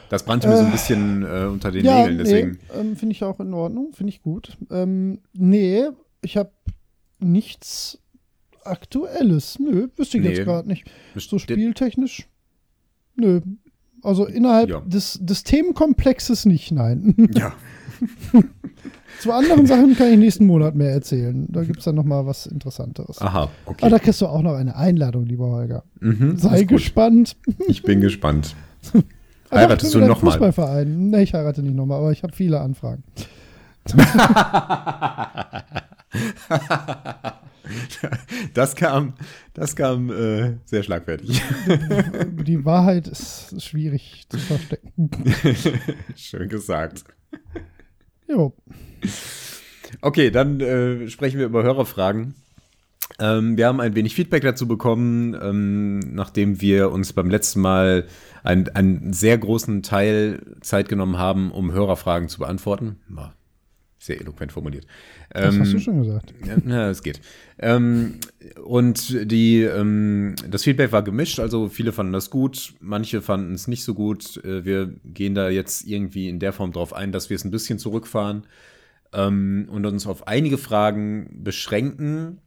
Das brannte mir so ein bisschen äh, unter den ja, Nägeln, deswegen. nee, ähm, finde ich auch in Ordnung, finde ich gut. Ähm, nee, ich habe nichts Aktuelles. Nö, wüsste ich Nee. jetzt gerade nicht. So Besti- spieltechnisch? Nö. Also innerhalb Ja. des, des Themenkomplexes nicht, nein. Ja, Zu anderen Sachen kann ich nächsten Monat mehr erzählen. Da gibt es dann noch mal was Interessanteres. aha, Ah, okay. da kriegst du auch noch eine Einladung, lieber Holger. Mhm, Sei gespannt. Ich bin gespannt. Ah, Heiratest du ich bin noch mal? Fußballverein. Nee, ich heirate nicht nochmal, aber ich habe viele Anfragen. Das kam, das kam äh, sehr schlagfertig. Die Wahrheit ist schwierig zu verstecken. Schön gesagt. Jo. Okay, dann äh, sprechen wir über Hörerfragen. Ähm, wir haben ein wenig Feedback dazu bekommen, ähm, nachdem wir uns beim letzten Mal einen, einen sehr großen Teil Zeit genommen haben, um Hörerfragen zu beantworten. Sehr eloquent formuliert. Das Ähm, hast du schon gesagt. ja, na, es geht. Ähm, und die, ähm, das Feedback war gemischt, also viele fanden das gut, manche fanden es nicht so gut. Äh, wir gehen da jetzt irgendwie in der Form drauf ein, dass wir es ein bisschen zurückfahren ähm, und uns auf einige Fragen beschränken.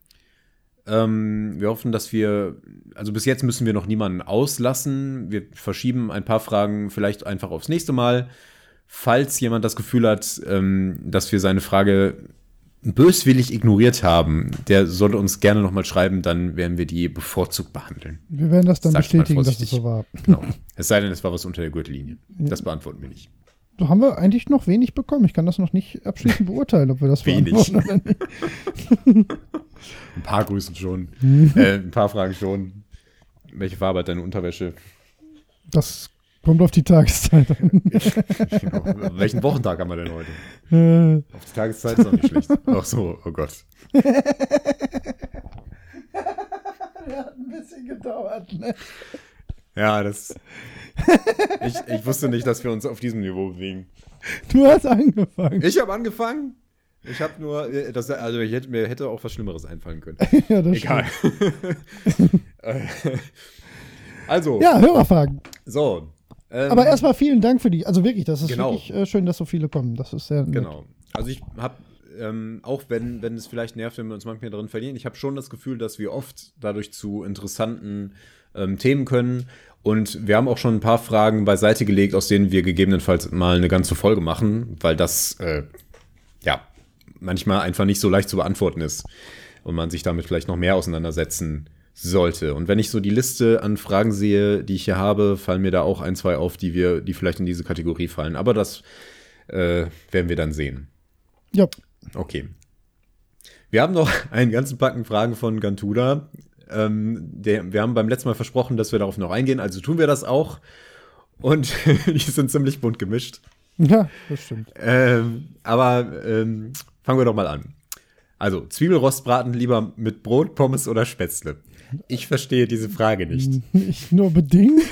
Ähm, wir hoffen, dass wir, also bis jetzt müssen wir noch niemanden auslassen. Wir verschieben ein paar Fragen vielleicht einfach aufs nächste Mal. Falls jemand das Gefühl hat, ähm, dass wir seine Frage böswillig ignoriert haben, der sollte uns gerne nochmal schreiben, dann werden wir die bevorzugt behandeln. Wir werden das dann mal bestätigen, dass es so war. Genau. Es sei denn, es war was unter der Gürtellinie. Das beantworten wir nicht. So haben wir eigentlich noch wenig bekommen. Ich kann das noch nicht abschließend beurteilen, ob wir das Wenig. Ein paar Grüßen schon. äh, ein paar Fragen schon. Welche Farbe hat deine Unterwäsche? Das kommt auf die Tageszeit an. Genau. Welchen Wochentag haben wir denn heute? Äh, Auf die Tageszeit ist auch nicht schlecht. Ach so, oh Gott. hat ein bisschen gedauert, ne? Ja, das. Ich, ich wusste nicht, dass wir uns auf diesem Niveau bewegen. Du hast angefangen. Ich habe angefangen. Ich habe nur, äh, das, also ich hätte, mir hätte auch was Schlimmeres einfallen können. ja, das Egal. Also. Ja, Hörerfragen. so. ähm, Aber erstmal vielen Dank für die. Also wirklich, das ist Genau. wirklich äh, schön, dass so viele kommen. Das ist sehr nett. Genau. Also ich habe, ähm, auch wenn, wenn es vielleicht nervt, wenn wir uns manchmal drin verlieren, ich habe schon das Gefühl, dass wir oft dadurch zu interessanten ähm, Themen können. Und wir haben auch schon ein paar Fragen beiseite gelegt, aus denen wir gegebenenfalls mal eine ganze Folge machen, weil das, äh, ja, manchmal einfach nicht so leicht zu beantworten ist. Und man sich damit vielleicht noch mehr auseinandersetzen sollte. Und wenn ich so die Liste an Fragen sehe, die ich hier habe, fallen mir da auch ein, zwei auf, die wir, die vielleicht in diese Kategorie fallen. Aber das äh, werden wir dann sehen. Ja, Okay. Wir haben noch einen ganzen Packen Fragen von Gantuda. Ähm, der, wir haben beim letzten Mal versprochen, dass wir darauf noch eingehen, also tun wir das auch. Und die sind ziemlich bunt gemischt. ja, das stimmt. Ähm, aber ähm, fangen wir doch mal an. Also, Zwiebelrostbraten lieber mit Brot, Pommes oder Spätzle? Ich verstehe diese Frage nicht. Ich nur bedingt.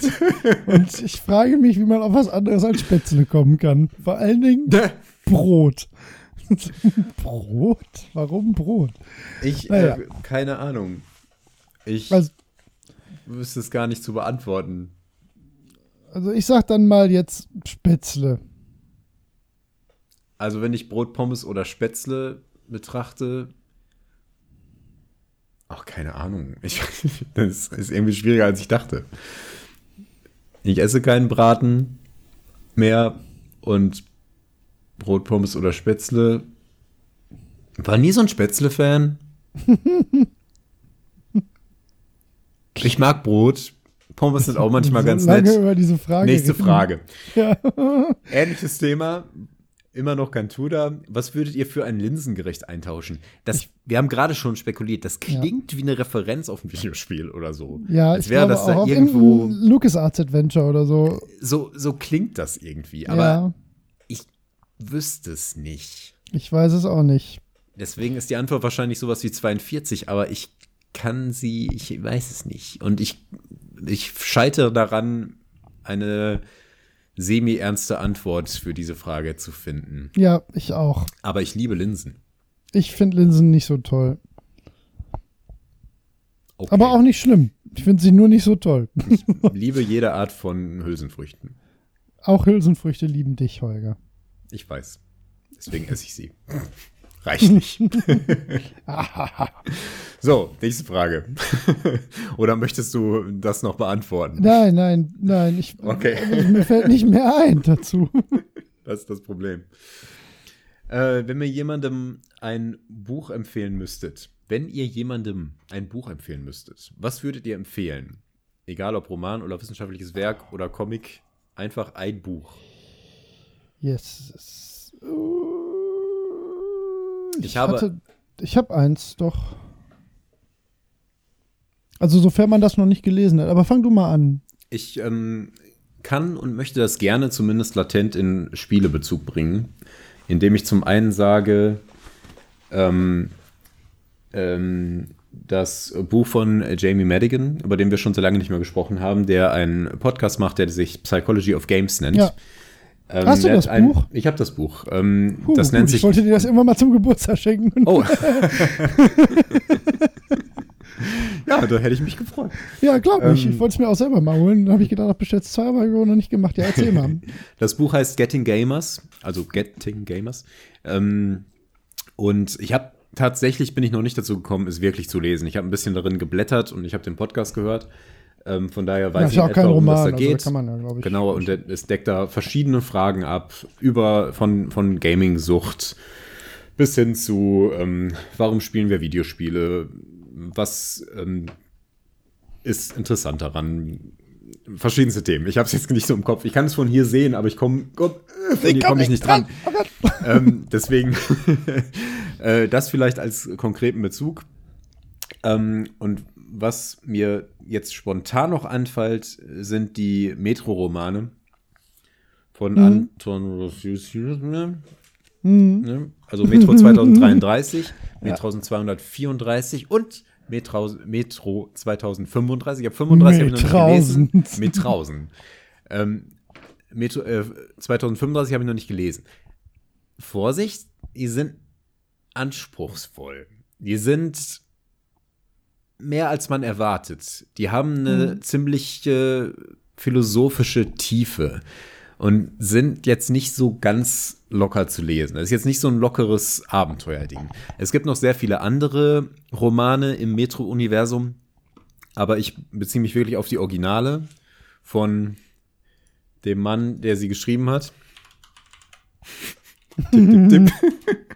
Und ich frage mich, wie man auf was anderes als Spätzle kommen kann. Vor allen Dingen Brot. Brot? Warum Brot? Ich, Naja. äh, keine Ahnung. Ich Also, wüsste es gar nicht zu beantworten. also ich sag dann mal jetzt Spätzle. Also wenn ich Brot, Pommes oder Spätzle betrachte, ach, keine Ahnung. Ich, das ist irgendwie schwieriger, als ich dachte. Ich esse keinen Braten mehr und Brot, Pommes oder Spätzle. War nie so ein Spätzle-Fan. ich mag Brot. Pommes sind auch manchmal so ganz nett. über diese Frage Nächste reden. Frage. Ja. Ähnliches Thema. Immer noch Gantuda. Was würdet ihr für ein Linsengericht eintauschen? Das, wir haben gerade schon spekuliert, das klingt wie eine Referenz auf ein Videospiel oder so. Ja, Als ich wäre glaube das da irgendwo. LucasArts Adventure oder so. So, so klingt das irgendwie. Aber ja, ich wüsste es nicht. ich weiß es auch nicht. Deswegen ist die Antwort wahrscheinlich sowas wie 42, aber ich kann sie, ich weiß es nicht. Und ich, ich scheitere daran, eine semi-ernste Antwort für diese Frage zu finden. Ja, ich auch. Aber ich liebe Linsen. Ich finde Linsen nicht so toll. Okay. Aber auch nicht schlimm. Ich finde sie nur nicht so toll. liebe jede Art von Hülsenfrüchten. Auch Hülsenfrüchte lieben dich, Holger. Ich weiß. Deswegen esse ich sie. Reicht nicht. so, nächste Frage. Oder möchtest du das noch beantworten? Nein, nein, nein. Ich, Okay. mir fällt nicht mehr ein dazu. Das ist das Problem. Äh, wenn mir jemandem ein Buch empfehlen müsstet, wenn ihr jemandem ein Buch empfehlen müsstet, was würdet ihr empfehlen? Egal ob Roman oder wissenschaftliches Werk oder Comic, einfach ein Buch. Yes. Ich, Ich habe- Hatte, ich habe eins, doch. Also, sofern man das noch nicht gelesen hat. Aber fang du mal an. Ich ähm, kann und möchte das gerne zumindest latent in Spielebezug bringen, indem ich zum einen sage, ähm, ähm, das Buch von Jamie Madigan, über den wir schon so lange nicht mehr gesprochen haben, der einen Podcast macht, der sich Psychology of Games nennt. Ja. Ähm, Hast du das ein, Buch? Ich habe das Buch. Ähm, Puh, das gut, nennt ich sich. wollte dir das irgendwann mal zum Geburtstag schenken. Oh. ja, da hätte ich mich gefreut. Ja, glaub ich. Ähm, Ich wollte es mir auch selber mal holen. Dann habe ich gedacht, ach, bestellst zwei, aber noch nicht gemacht. Ja, erzähl mal. Das Buch heißt Getting Gamers, also Getting Gamers. Ähm, und ich habe tatsächlich bin ich noch nicht dazu gekommen, es wirklich zu lesen. Ich habe ein bisschen darin geblättert und ich habe den Podcast gehört. Ähm, von daher weiß ich ja auch etwa, kein um was da Also, da geht. kann man ja, ich. Genau, und es deckt da verschiedene Fragen ab, über von, von Gaming-Sucht bis hin zu, ähm, warum spielen wir Videospiele, was ähm, ist interessant daran, verschiedenste Themen. Ich habe es jetzt nicht so im Kopf. Ich kann es von hier sehen, aber ich komme komm, von hier komme ich nicht dran. ähm, deswegen äh, das vielleicht als konkreten Bezug. Ähm, und was mir jetzt spontan noch anfällt, sind die Metro-Romane von Mhm. Anton Rosciussi. Ne? Also Metro 2033, Metro 234 und Metro, Metro 2035. Ich habe 35 hab ich noch nicht gelesen. Metrausen. Metrausen. Ähm, Metro, äh, 2035 habe ich noch nicht gelesen. Vorsicht, die sind anspruchsvoll. Die sind mehr als man erwartet. Die haben eine ziemliche philosophische Tiefe und sind jetzt nicht so ganz locker zu lesen. Das ist jetzt nicht so ein lockeres Abenteuerding. Es gibt noch sehr viele andere Romane im Metro-Universum, aber ich beziehe mich wirklich auf die Originale von dem Mann, der sie geschrieben hat. tipp, tipp, tipp.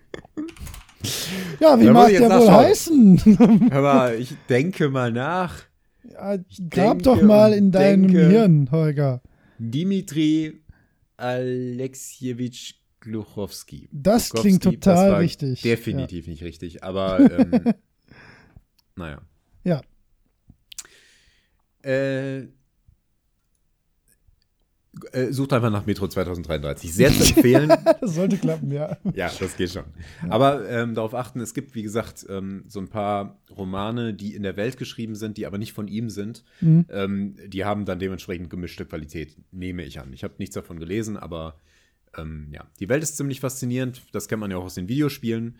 Ja, wie mag der wohl heißen? Hör mal, ich denke mal nach. Ja, grab doch mal in deinem denke- Hirn, Holger. Dimitri Alexejewitsch Gluchowski. Das Gluchowski, klingt total war richtig. Definitiv nicht richtig, aber ähm, naja. Ja. Äh, äh, sucht einfach nach Metro 2033. Sehr zu empfehlen. Das sollte klappen, ja. Ja, das geht schon. Aber ähm, darauf achten, es gibt, wie gesagt, ähm, so ein paar Romane, die in der Welt geschrieben sind, die aber nicht von ihm sind. Mhm. Ähm, die haben dann dementsprechend gemischte Qualität, nehme ich an. Ich habe nichts davon gelesen, aber ähm, ja, die Welt ist ziemlich faszinierend. Das kennt man ja auch aus den Videospielen.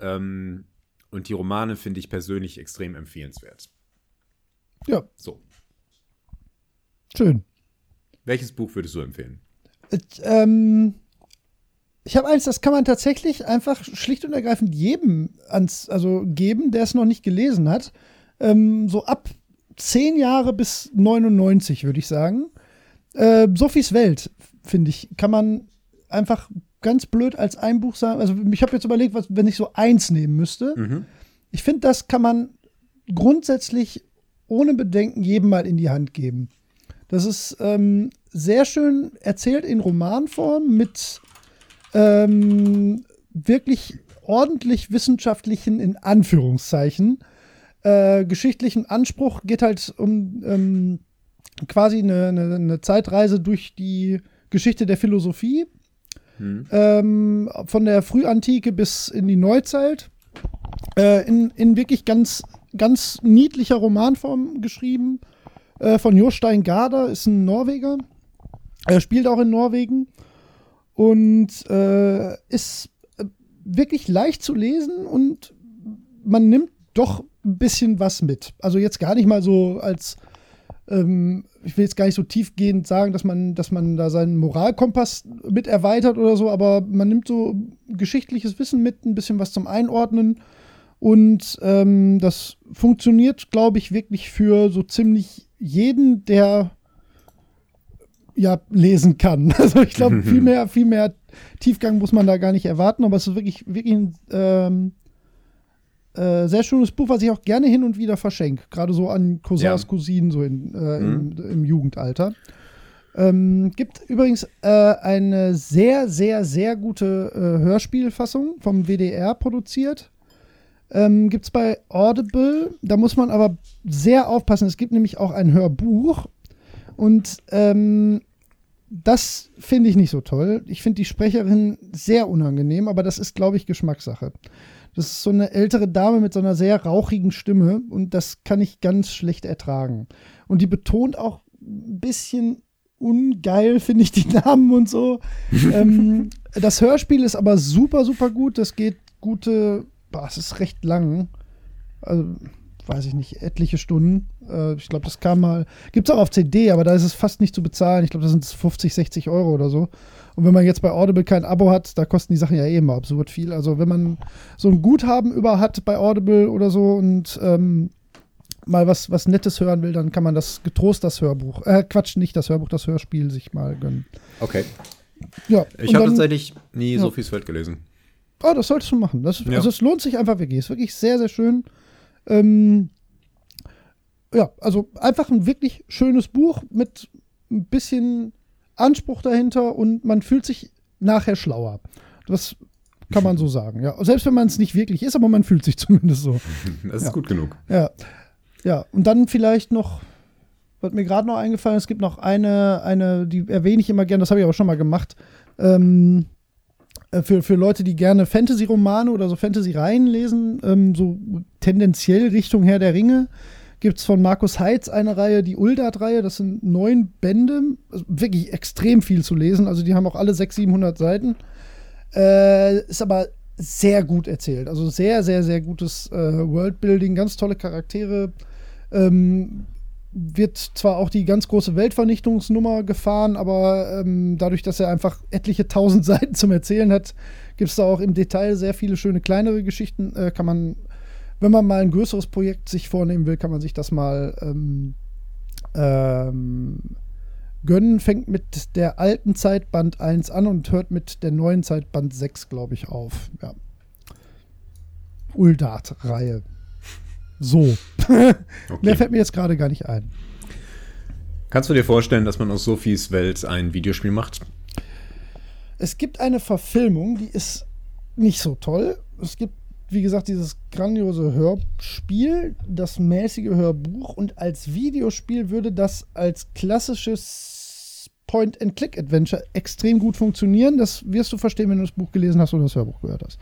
Ähm, und die Romane finde ich persönlich extrem empfehlenswert. Ja, So, schön. Welches Buch würdest du empfehlen? Äh, ähm, ich habe eins, das kann man tatsächlich einfach schlicht und ergreifend jedem ans, also geben, der es noch nicht gelesen hat. Ähm, so ab zehn Jahre bis 99, würde ich sagen. Äh, Sophies Welt, finde ich, kann man einfach ganz blöd als ein Buch sagen. Also ich habe jetzt überlegt, was, wenn ich so eins nehmen müsste. Mhm. Ich finde, das kann man grundsätzlich ohne Bedenken jedem mal in die Hand geben. Das ist ähm, sehr schön erzählt in Romanform mit ähm, wirklich ordentlich wissenschaftlichen, in Anführungszeichen, äh, geschichtlichen Anspruch. Geht halt um ähm, quasi eine, eine, eine Zeitreise durch die Geschichte der Philosophie. Hm. Ähm, von der Frühantike bis in die Neuzeit. Äh, in, in wirklich ganz, ganz niedlicher Romanform geschrieben. Äh, von Jostein Garder, ist ein Norweger. Er spielt auch in Norwegen. Und äh, ist äh, wirklich leicht zu lesen und man nimmt doch ein bisschen was mit. Also jetzt gar nicht mal so als ähm, ich will jetzt gar nicht so tiefgehend sagen, dass man, dass man da seinen Moralkompass mit erweitert oder so, aber man nimmt so geschichtliches Wissen mit, ein bisschen was zum Einordnen. Und ähm, das funktioniert, glaube ich, wirklich für so ziemlich jeden, der ja lesen kann. Also ich glaube, viel mehr, viel mehr Tiefgang muss man da gar nicht erwarten, aber es ist wirklich, wirklich ein ähm, äh, sehr schönes Buch, was ich auch gerne hin und wieder verschenke. Gerade so an Cousins, Ja. Cousinen, so in, äh, Mhm. im, im Jugendalter. Ähm, gibt übrigens äh, eine sehr, sehr, sehr gute äh, Hörspielfassung vom WDR produziert. Ähm, gibt es bei Audible. Da muss man aber sehr aufpassen. Es gibt nämlich auch ein Hörbuch. Und ähm, das finde ich nicht so toll. Ich finde die Sprecherin sehr unangenehm, aber das ist, glaube ich, Geschmackssache. Das ist so eine ältere Dame mit so einer sehr rauchigen Stimme und das kann ich ganz schlecht ertragen. Und die betont auch ein bisschen ungeil, finde ich, die Namen und so. ähm, das Hörspiel ist aber super, super gut. Das geht gute, boah, es ist recht lang. Also, weiß ich nicht, etliche Stunden. Äh, ich glaube, das kam mal, gibt es auch auf CD, aber da ist es fast nicht zu bezahlen. Ich glaube, da sind es 50, 60 Euro oder so. Und wenn man jetzt bei Audible kein Abo hat, da kosten die Sachen ja eh immer absurd viel. Also wenn man so ein Guthaben über hat bei Audible oder so und ähm, mal was, was Nettes hören will, dann kann man das getrost das Hörbuch, äh, Quatsch, nicht das Hörbuch, das Hörspiel sich mal gönnen. Okay. Ja, Ich habe tatsächlich nie Ja. Sophies Welt gelesen. Oh, das solltest du machen. Das, Ja. Also es lohnt sich einfach wirklich. Es ist wirklich sehr, sehr schön. Ähm, ja, also einfach ein wirklich schönes Buch mit ein bisschen Anspruch dahinter und man fühlt sich nachher schlauer. Das kann man so sagen. Ja, selbst wenn man es nicht wirklich ist, aber man fühlt sich zumindest so. Das ist Ja. gut genug. Ja. Ja, und dann vielleicht noch, was mir gerade noch eingefallen ist, es gibt noch eine, eine, die erwähne ich immer gerne, das habe ich aber schon mal gemacht. Ähm, äh, für, für Leute, die gerne Fantasy-Romane oder so Fantasy-Reihen lesen, ähm, so tendenziell Richtung Herr der Ringe, gibt es von Markus Heitz eine Reihe, die Uldat-Reihe. Das sind neun Bände, also wirklich extrem viel zu lesen. Also die haben auch alle 600, 700 Seiten. Äh, ist aber sehr gut erzählt. Also sehr, sehr, sehr gutes äh, Worldbuilding, ganz tolle Charaktere. Ähm, wird zwar auch die ganz große Weltvernichtungsnummer gefahren, aber ähm, dadurch, dass er einfach etliche tausend Seiten zum Erzählen hat, gibt es da auch im Detail sehr viele schöne kleinere Geschichten. Äh, kann man, wenn man mal ein größeres Projekt sich vornehmen will, kann man sich das mal ähm, ähm, gönnen. Fängt mit der alten Zeit Band 1 an und hört mit der neuen Zeit Band 6, glaube ich, auf. Ja. Uldat-Reihe. So. Mehr Okay. fällt mir jetzt gerade gar nicht ein. Kannst du dir vorstellen, dass man aus Sophies Welt ein Videospiel macht? Es gibt eine Verfilmung, die ist nicht so toll. Es gibt, wie gesagt, dieses grandiose Hörspiel, das mäßige Hörbuch und als Videospiel würde das als klassisches Point-and-Click-Adventure extrem gut funktionieren. Das wirst du verstehen, wenn du das Buch gelesen hast oder das Hörbuch gehört hast.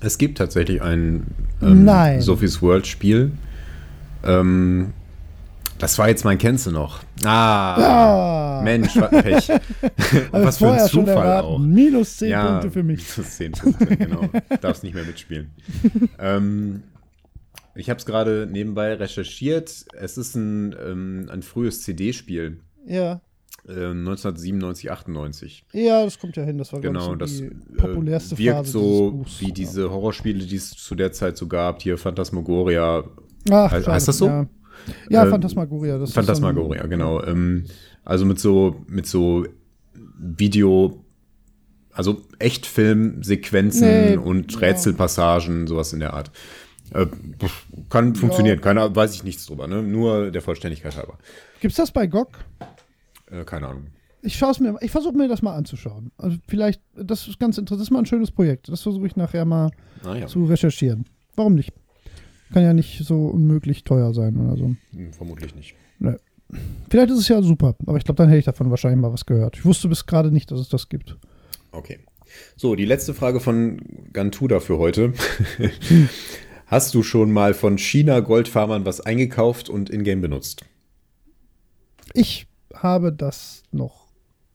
Es gibt tatsächlich ein ähm, Nein. Sophies World Spiel. Ähm, das war jetzt mein du noch. Ah, Ah. Mensch, was ein Pech. Also was für ein Zufall auch. Minus 10 Punkte für mich. minus 10 Punkte, genau. Darfst nicht mehr mitspielen. ähm, ich habe es gerade nebenbei recherchiert. Es ist ein, ähm, ein frühes CD-Spiel. Ja. Äh, 1997, 98. Ja, das kommt ja hin. Das war Genau, glaub das ich, so äh, die populärste wirkt Phase so wie diese Horrorspiele, die es zu der Zeit so gab. Hier Phantasmagoria. Ach, heißt- heißt das so? Ja, ja Äh, Phantasmagoria. Das Phantasmagoria, genau. Ähm, also mit so, mit so Video, also Echtfilmsequenzen Nee, und ja. Rätselpassagen, sowas in der Art. Äh, kann funktionieren, keiner, weiß ich nichts drüber, ne? Nur der Vollständigkeit halber. Gibt's das bei GOG? Äh, keine Ahnung. Ich schaue es mir, ich versuche mir das mal anzuschauen. Also vielleicht, das ist ganz interessant. Das ist mal ein schönes Projekt. Das versuche ich nachher mal Naja, zu recherchieren. Warum nicht? Kann ja nicht so unmöglich teuer sein oder so. hm, vermutlich nicht. Vielleicht ist es ja super, aber ich glaube, dann hätte ich davon wahrscheinlich mal was gehört. Ich wusste bis gerade nicht, dass es das gibt. Okay. So, die letzte Frage von Gantuda für heute. Hast du schon mal von China Goldfarmern was eingekauft und in-game benutzt? Ich habe das noch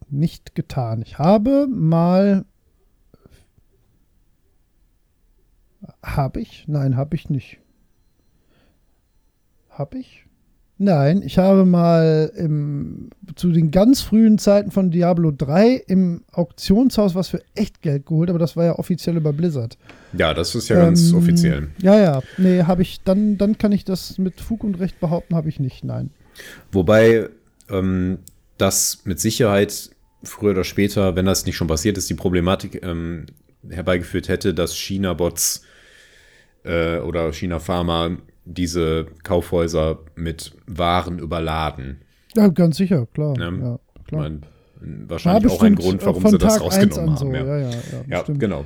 nicht getan. Ich habe mal. Habe ich? Nein, habe ich nicht. Habe ich? Nein, ich habe mal im, zu den ganz frühen Zeiten von Diablo 3 im Auktionshaus was für echt Geld geholt, aber das war ja offiziell über Blizzard. Ja, das ist ja ganz Ähm, offiziell. Ja, ja. Nee, habe ich, dann, dann kann ich das mit Fug und Recht behaupten, habe ich nicht. Nein. Wobei ähm, das mit Sicherheit früher oder später, wenn das nicht schon passiert ist, die Problematik ähm, herbeigeführt hätte, dass China-Bots äh, oder China-Pharma diese Kaufhäuser mit Waren überladen. Ja, ganz sicher, klar. Ja. Ja, klar. meine, wahrscheinlich auch ein Grund, warum von sie das Tag rausgenommen haben. so. ja. Ja, ja, ja, genau.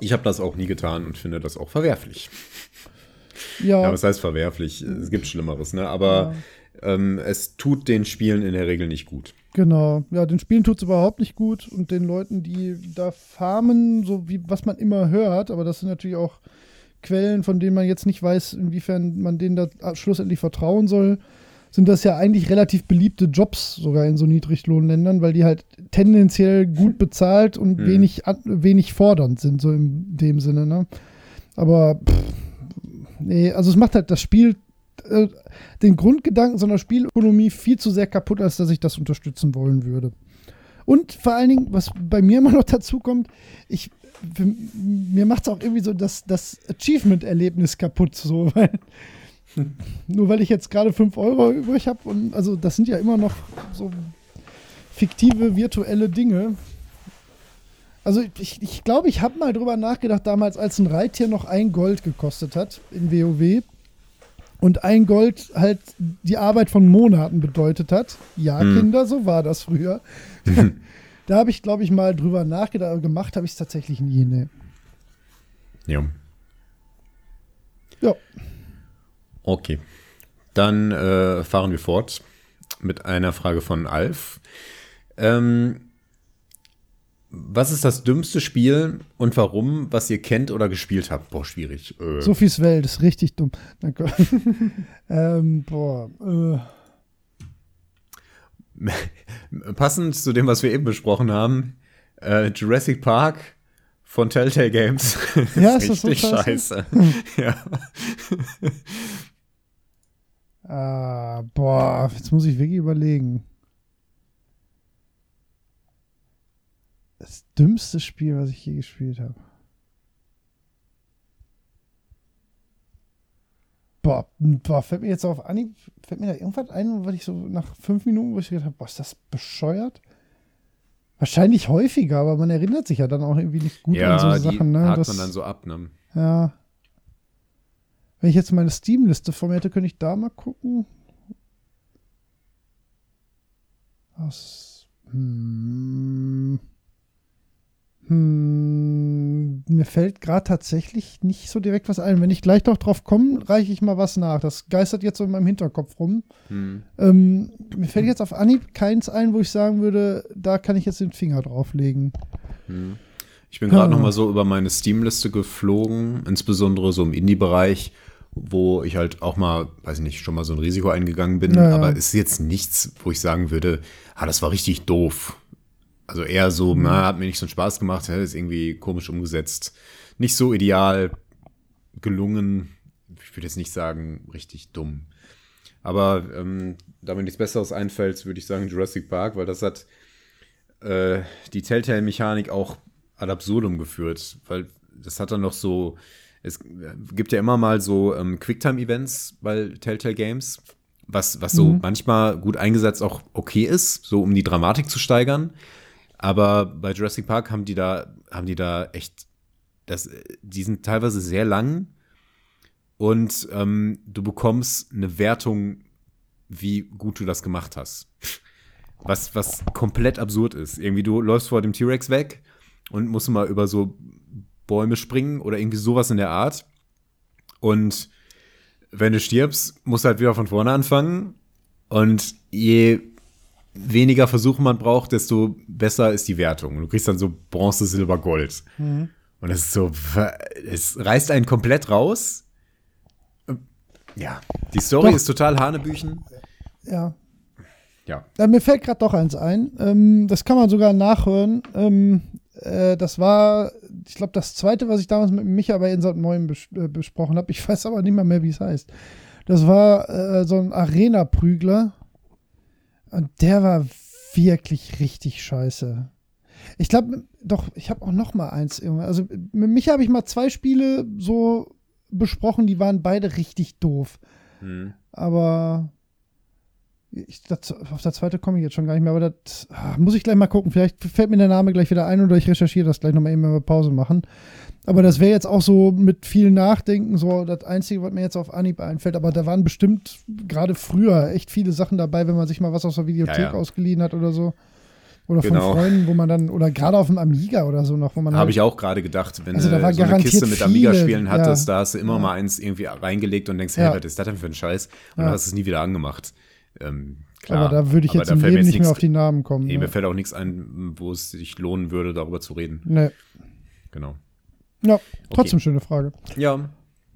Ich habe das auch nie getan und finde das auch verwerflich. Ja, Ja, was heißt verwerflich? Es gibt Schlimmeres, ne? Aber ähm, es tut den Spielen in der Regel nicht gut. genau. Ja, den Spielen tut es überhaupt nicht gut und den Leuten, die da farmen, so wie was man immer hört, aber das sind natürlich auch Quellen, von denen man jetzt nicht weiß, inwiefern man denen da schlussendlich vertrauen soll, sind das ja eigentlich relativ beliebte Jobs sogar in so Niedriglohnländern, weil die halt tendenziell gut bezahlt und Hm. wenig, wenig fordernd sind, so in dem Sinne, ne? Aber pff, nee, also es macht halt das Spiel äh, den Grundgedanken so einer Spielökonomie viel zu sehr kaputt, als dass ich das unterstützen wollen würde. Und vor allen Dingen, was bei mir immer noch dazu kommt, ich, mir macht es auch irgendwie so das, das Achievement-Erlebnis kaputt, so, weil nur weil ich jetzt gerade 5 Euro übrig habe und also das sind ja immer noch so fiktive, virtuelle Dinge. Also ich, ich glaube, ich habe mal drüber nachgedacht, damals, als ein Reittier noch ein Gold gekostet hat in WoW und ein Gold halt die Arbeit von Monaten bedeutet hat. Ja, Hm. Kinder, so war das früher. da habe ich, glaube ich, mal drüber nachgedacht, aber gemacht habe ich es tatsächlich nie. Ne. Ja. Ja. Okay. Dann äh, fahren wir fort mit einer Frage von Alf. Ähm, was ist das dümmste Spiel und warum, was ihr kennt oder gespielt habt? Boah, schwierig. Äh, Sophies Welt ist richtig dumm. Danke. ähm, boah. Äh. Passend zu dem, was wir eben besprochen haben, äh, Jurassic Park von Telltale Games. Ja, ist das so richtig scheiße? ja. Ah, boah, jetzt muss ich wirklich überlegen. Das dümmste Spiel, was ich je gespielt habe. Boah, boah, fällt mir jetzt auf Anhieb, fällt mir da irgendwas ein, was ich so nach fünf Minuten, wo ich gedacht habe, boah, ist das bescheuert? Wahrscheinlich häufiger, aber man erinnert sich ja dann auch irgendwie nicht gut ja, an so Sachen. Ne? hakt man dann so ab. Ne? ja. Wenn ich jetzt meine Steam-Liste vor mir hätte, könnte ich da mal gucken. Was? Hm. Hm. Mir fällt gerade tatsächlich nicht so direkt was ein. Wenn ich gleich noch drauf komme, reiche ich mal was nach. Das geistert jetzt so in meinem Hinterkopf rum. Hm. Ähm, mir fällt jetzt auf Anhieb keins ein, wo ich sagen würde, da kann ich jetzt den Finger drauflegen. Hm. Ich bin gerade Ja. noch mal so über meine Steam-Liste geflogen, insbesondere so im Indie-Bereich, wo ich halt auch mal, weiß ich nicht, schon mal so ein Risiko eingegangen bin. Ja, ja. Aber es ist jetzt nichts, wo ich sagen würde, ah, das war richtig doof. Also eher so, Mhm. na, hat mir nicht so einen Spaß gemacht, hä, ist irgendwie komisch umgesetzt. Nicht so ideal gelungen. Ich würde jetzt nicht sagen, richtig dumm. Aber ähm, da mir nichts Besseres einfällt, würde ich sagen Jurassic Park, weil das hat äh, die Telltale-Mechanik auch ad absurdum geführt, weil das hat dann noch so, es gibt ja immer mal so ähm, Quicktime-Events bei Telltale Games, was, was so mhm. manchmal gut eingesetzt auch okay ist, so um die Dramatik zu steigern. Aber bei Jurassic Park haben die da, haben die da echt, das, die sind teilweise sehr lang und ähm, du bekommst eine Wertung, wie gut du das gemacht hast. Was, was komplett absurd ist. Irgendwie, du läufst vor dem T-Rex weg und musst mal über so Bäume springen oder irgendwie sowas in der Art. Und wenn du stirbst, musst du halt wieder von vorne anfangen. Und je weniger Versuche man braucht, desto besser ist die Wertung. Du kriegst dann so Bronze, Silber, Gold. Mhm. Und das ist so, es reißt einen komplett raus. Ja, die Story Doch. ist total Hanebüchen. Ja. Ja. ja mir fällt gerade doch eins ein. Ähm, das kann man sogar nachhören. Ähm, äh, das war, ich glaube, das zweite, was ich damals mit Micha bei Insert Moin bes äh, besprochen habe. Ich weiß aber nicht mehr, mehr wie es heißt. Das war äh, so ein Arena-Prügler. Und der war wirklich richtig scheiße. Ich glaube, doch, ich habe auch noch mal eins. Also mit Micha habe ich mal zwei Spiele so besprochen, die waren beide richtig doof. Hm. Aber ich, das, auf der zweite komme ich jetzt schon gar nicht mehr, aber das ach, muss ich gleich mal gucken. Vielleicht fällt mir der Name gleich wieder ein oder ich recherchiere das gleich nochmal eben, wenn wir Pause machen. Aber das wäre jetzt auch so mit viel Nachdenken so das Einzige, was mir jetzt auf Anhieb einfällt. Aber da waren bestimmt gerade früher echt viele Sachen dabei, wenn man sich mal was aus der Videothek ja, ja. ausgeliehen hat oder so. Oder genau. von Freunden, wo man dann, oder gerade auf dem Amiga oder so noch, wo man. Habe halt, ich auch gerade gedacht, wenn also du so eine Kiste mit Amiga-Spielen hattest, ja. da hast du immer mal eins irgendwie reingelegt und denkst, hey, was ist das denn für ein Scheiß? Und dann hast du es nie wieder angemacht. Ähm, klar, aber da würde ich jetzt im Leben nicht mehr auf die Namen kommen. Nee, ja. Mir fällt auch nichts ein, wo es sich lohnen würde, darüber zu reden. Nee. Genau. Ja, trotzdem okay. schöne Frage. Ja,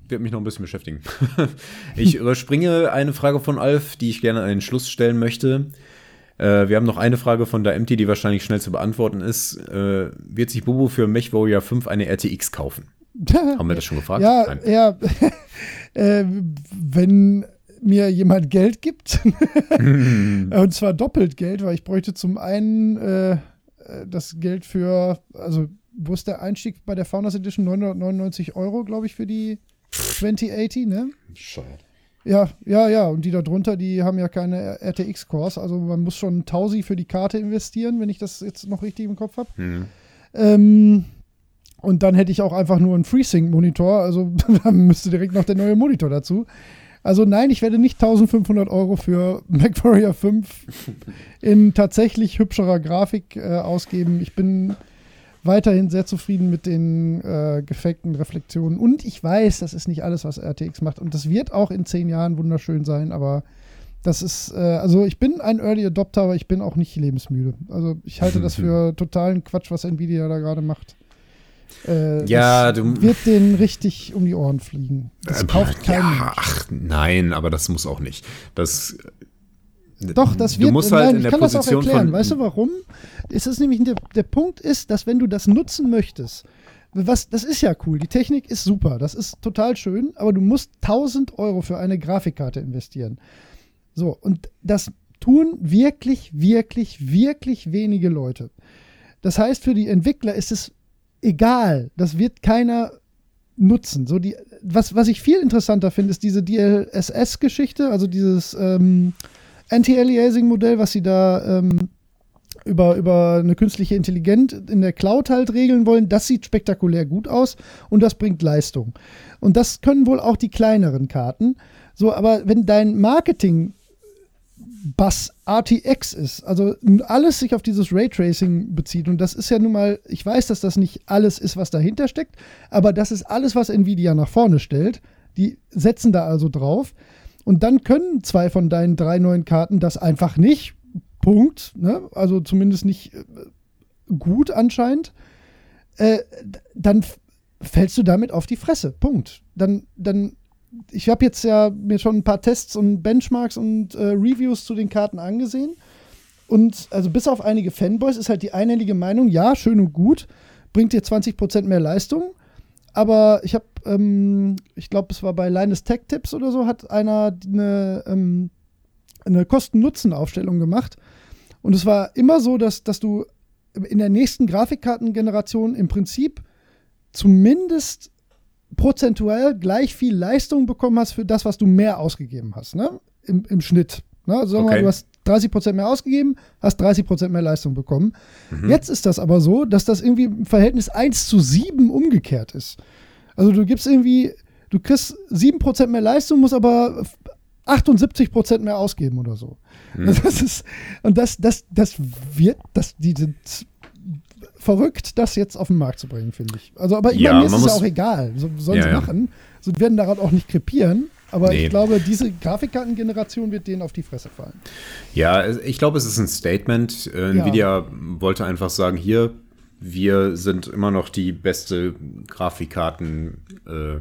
wird mich noch ein bisschen beschäftigen. ich überspringe eine Frage von Alf, die ich gerne an den Schluss stellen möchte. Äh, wir haben noch eine Frage von der Empty, die wahrscheinlich schnell zu beantworten ist. Äh, wird sich Bubu für MechWarrior 5 eine RTX kaufen? haben wir das schon gefragt? Ja, Nein. ja. äh, wenn mir jemand Geld gibt. Und zwar doppelt Geld, weil ich bräuchte zum einen äh, das Geld für, also wo ist der Einstieg bei der Founders Edition? 999 Euro, glaube ich, für die 2080, ne? Schade. Ja, ja, ja. Und die da drunter, die haben ja keine RTX-Cores. Also man muss schon Tausi für die Karte investieren, wenn ich das jetzt noch richtig im Kopf habe. Mhm. Ähm, und dann hätte ich auch einfach nur einen FreeSync-Monitor. Also dann müsste direkt noch der neue Monitor dazu. Also nein, ich werde nicht 1500 Euro für MacWarrior 5 in tatsächlich hübscherer Grafik äh, ausgeben. Ich bin weiterhin sehr zufrieden mit den äh, gefakten Reflexionen. Und ich weiß, das ist nicht alles, was RTX macht. Und das wird auch in zehn Jahren wunderschön sein, aber das ist, äh, also ich bin ein Early Adopter, aber ich bin auch nicht lebensmüde. Also ich halte das für totalen Quatsch, was Nvidia da gerade macht. Äh, ja, du wird denen richtig um die Ohren fliegen. Das äh, kauft kein ja, Mensch. Ach nein, aber das muss auch nicht. Das doch, das wird. Du musst halt nein, in der ich kann Position das auch erklären. weißt du warum? Ist es nämlich der, der Punkt ist, dass wenn du das nutzen möchtest, was, das ist ja cool. Die Technik ist super. Das ist total schön. Aber du musst 1000 Euro für eine Grafikkarte investieren. So. Und das tun wirklich, wirklich, wirklich wenige Leute. Das heißt, für die Entwickler ist es egal. Das wird keiner nutzen. So die, was, was ich viel interessanter finde, ist diese DLSS-Geschichte, also dieses ähm, Anti-Aliasing-Modell, was sie da ähm, über, über eine künstliche Intelligenz in der Cloud halt regeln wollen. Das sieht spektakulär gut aus und das bringt Leistung. Und das können wohl auch die kleineren Karten. So, aber wenn dein Marketing Bass RTX ist, also alles sich auf dieses Raytracing bezieht und das ist ja nun mal, ich weiß, dass das nicht alles ist, was dahinter steckt, aber das ist alles, was Nvidia nach vorne stellt. Die setzen da also drauf. Und dann können zwei von deinen drei neuen Karten das einfach nicht. Punkt. Ne? Also zumindest nicht äh, gut anscheinend. Äh, dann fällst du damit auf die Fresse. Punkt. Dann, dann, ich habe jetzt ja mir schon ein paar Tests und Benchmarks und äh, Reviews zu den Karten angesehen. Und also bis auf einige Fanboys ist halt die einhellige Meinung, ja, schön und gut, bringt dir 20% mehr Leistung, aber ich habe, ähm, ich glaube, es war bei Linus Tech Tips oder so, hat einer eine, ähm, eine Kosten-Nutzen-Aufstellung gemacht. Und es war immer so, dass, dass du in der nächsten Grafikkartengeneration im Prinzip zumindest prozentuell gleich viel Leistung bekommen hast für das, was du mehr ausgegeben hast, ne? Im, im Schnitt. Ne? Also sagen wir Okay. mal, du hast 30% mehr ausgegeben, hast 30% mehr Leistung bekommen. Mhm. Jetzt ist das aber so, dass das irgendwie im Verhältnis 1 zu 7 umgekehrt ist. Also du gibst irgendwie, du kriegst 7% mehr Leistung, musst aber 78% mehr ausgeben oder so. Mhm. Das ist, und das, das, das wird, das, die sind verrückt, das jetzt auf den Markt zu bringen, finde ich. Also, aber ich Ja, meine, mir ist es ja auch egal. So sollen Ja, sie ja. machen. So die werden daran auch nicht krepieren. Aber Nee. ich glaube, diese Grafikkartengeneration wird denen auf die Fresse fallen. Ja, ich glaube, es ist ein Statement. Äh, Ja. Nvidia wollte einfach sagen, hier, wir sind immer noch die beste Grafikkarten äh.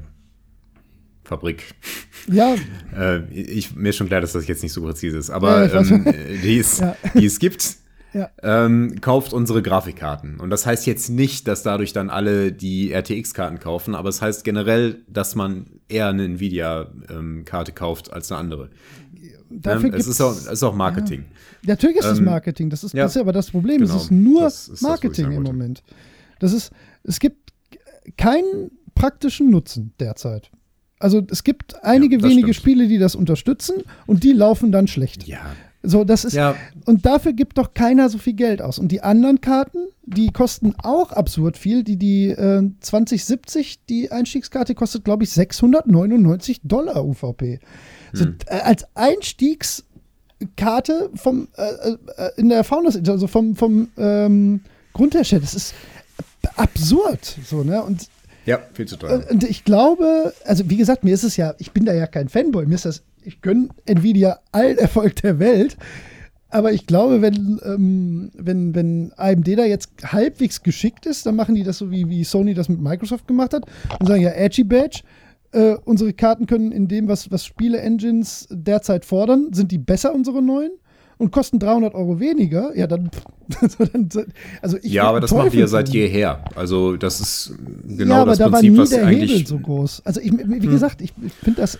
Ja, Äh, ich, mir ist schon klar, dass das jetzt nicht so präzise ist, Ja, aber weiß. ähm, die, es, Ja. die es gibt, Ja. ähm, kauft unsere Grafikkarten. Und das heißt jetzt nicht, dass dadurch dann alle die RTX-Karten kaufen, aber es heißt generell, dass man eher eine Nvidia-Karte kauft als eine andere. dafür Ne? Es ist auch, ist auch Marketing. Natürlich ist es Ähm, Marketing. Das ist, ja. das ist aber das Problem. Genau, Es ist nur das ist das, Marketing sagen im. Moment. Das ist, es gibt keinen praktischen Nutzen derzeit. Also es gibt einige das wenige stimmt. Spiele, die das unterstützen und die laufen dann schlecht. Ja. So, das ist, Ja, und dafür gibt doch keiner so viel Geld aus. Und die anderen Karten, die kosten auch absurd viel. Die, die äh, 2070, die Einstiegskarte kostet, glaube ich, 699 Dollar UVP. So, Hm. äh, als Einstiegskarte vom, äh, äh, in der Founders, also vom, vom ähm, Grundhersteller, das ist absurd. So, ne? Und ja, viel zu teuer. und ich glaube, also wie gesagt, mir ist es ja, ich bin da ja kein Fanboy, mir ist das, ich gönne Nvidia allen Erfolg der Welt. Aber ich glaube, wenn, ähm, wenn, wenn AMD da jetzt halbwegs geschickt ist, dann machen die das so, wie, wie Sony das mit Microsoft gemacht hat und sagen, ja, Edgy Badge, äh, unsere Karten können in dem, was, was Spiele-Engines derzeit fordern, sind die besser, unsere neuen, und kosten 300 Euro weniger, ja, dann. also, dann also ich Ja, aber das machen ja Teufel seit jeher. Also das ist genau ja, aber das da Prinzip, war nie was der eigentlich. Hebel so groß. Also ich, wie gesagt, ich, ich finde das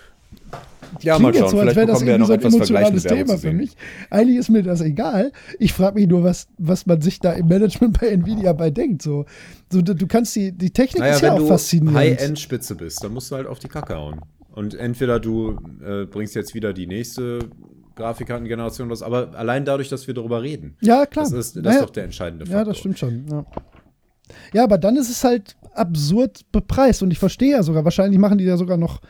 ja, klingt jetzt so, als wäre das irgendwie so ein emotionales Thema für mich. Eigentlich ist mir das egal. Ich frage mich nur, was, was man sich da im Management bei Nvidia bei denkt. So, so du, du kannst die, die Technik Naja, ist ja wenn auch du faszinierend. High-End-Spitze bist, dann musst du halt auf die Kacke hauen. Und entweder du äh, bringst jetzt wieder die nächste Grafikkartengeneration raus, aber allein dadurch, dass wir darüber reden, ja, klar. das ist, das Naja, ist doch der entscheidende Faktor. Ja, das stimmt schon. Ja. ja, aber dann ist es halt absurd bepreist. Und ich verstehe ja sogar, wahrscheinlich machen die ja sogar noch,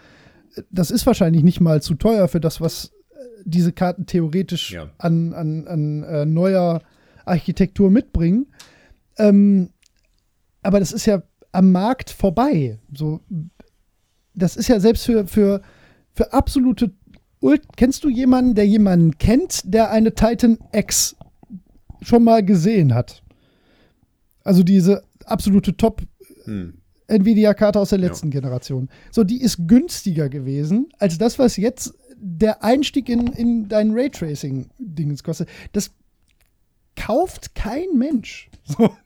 das ist wahrscheinlich nicht mal zu teuer für das, was äh, diese Karten theoretisch Ja. an, an, an äh, neuer Architektur mitbringen. Ähm, aber das ist ja am Markt vorbei. So, das ist ja selbst für, für, für absolute Ult Kennst du jemanden, der jemanden kennt, der eine Titan X schon mal gesehen hat? Also diese absolute Top Hm. Nvidia-Karte aus der letzten Generation. So, die ist günstiger gewesen als das, was jetzt der Einstieg in, in dein Raytracing-Dingens kostet. Das kauft kein Mensch. So.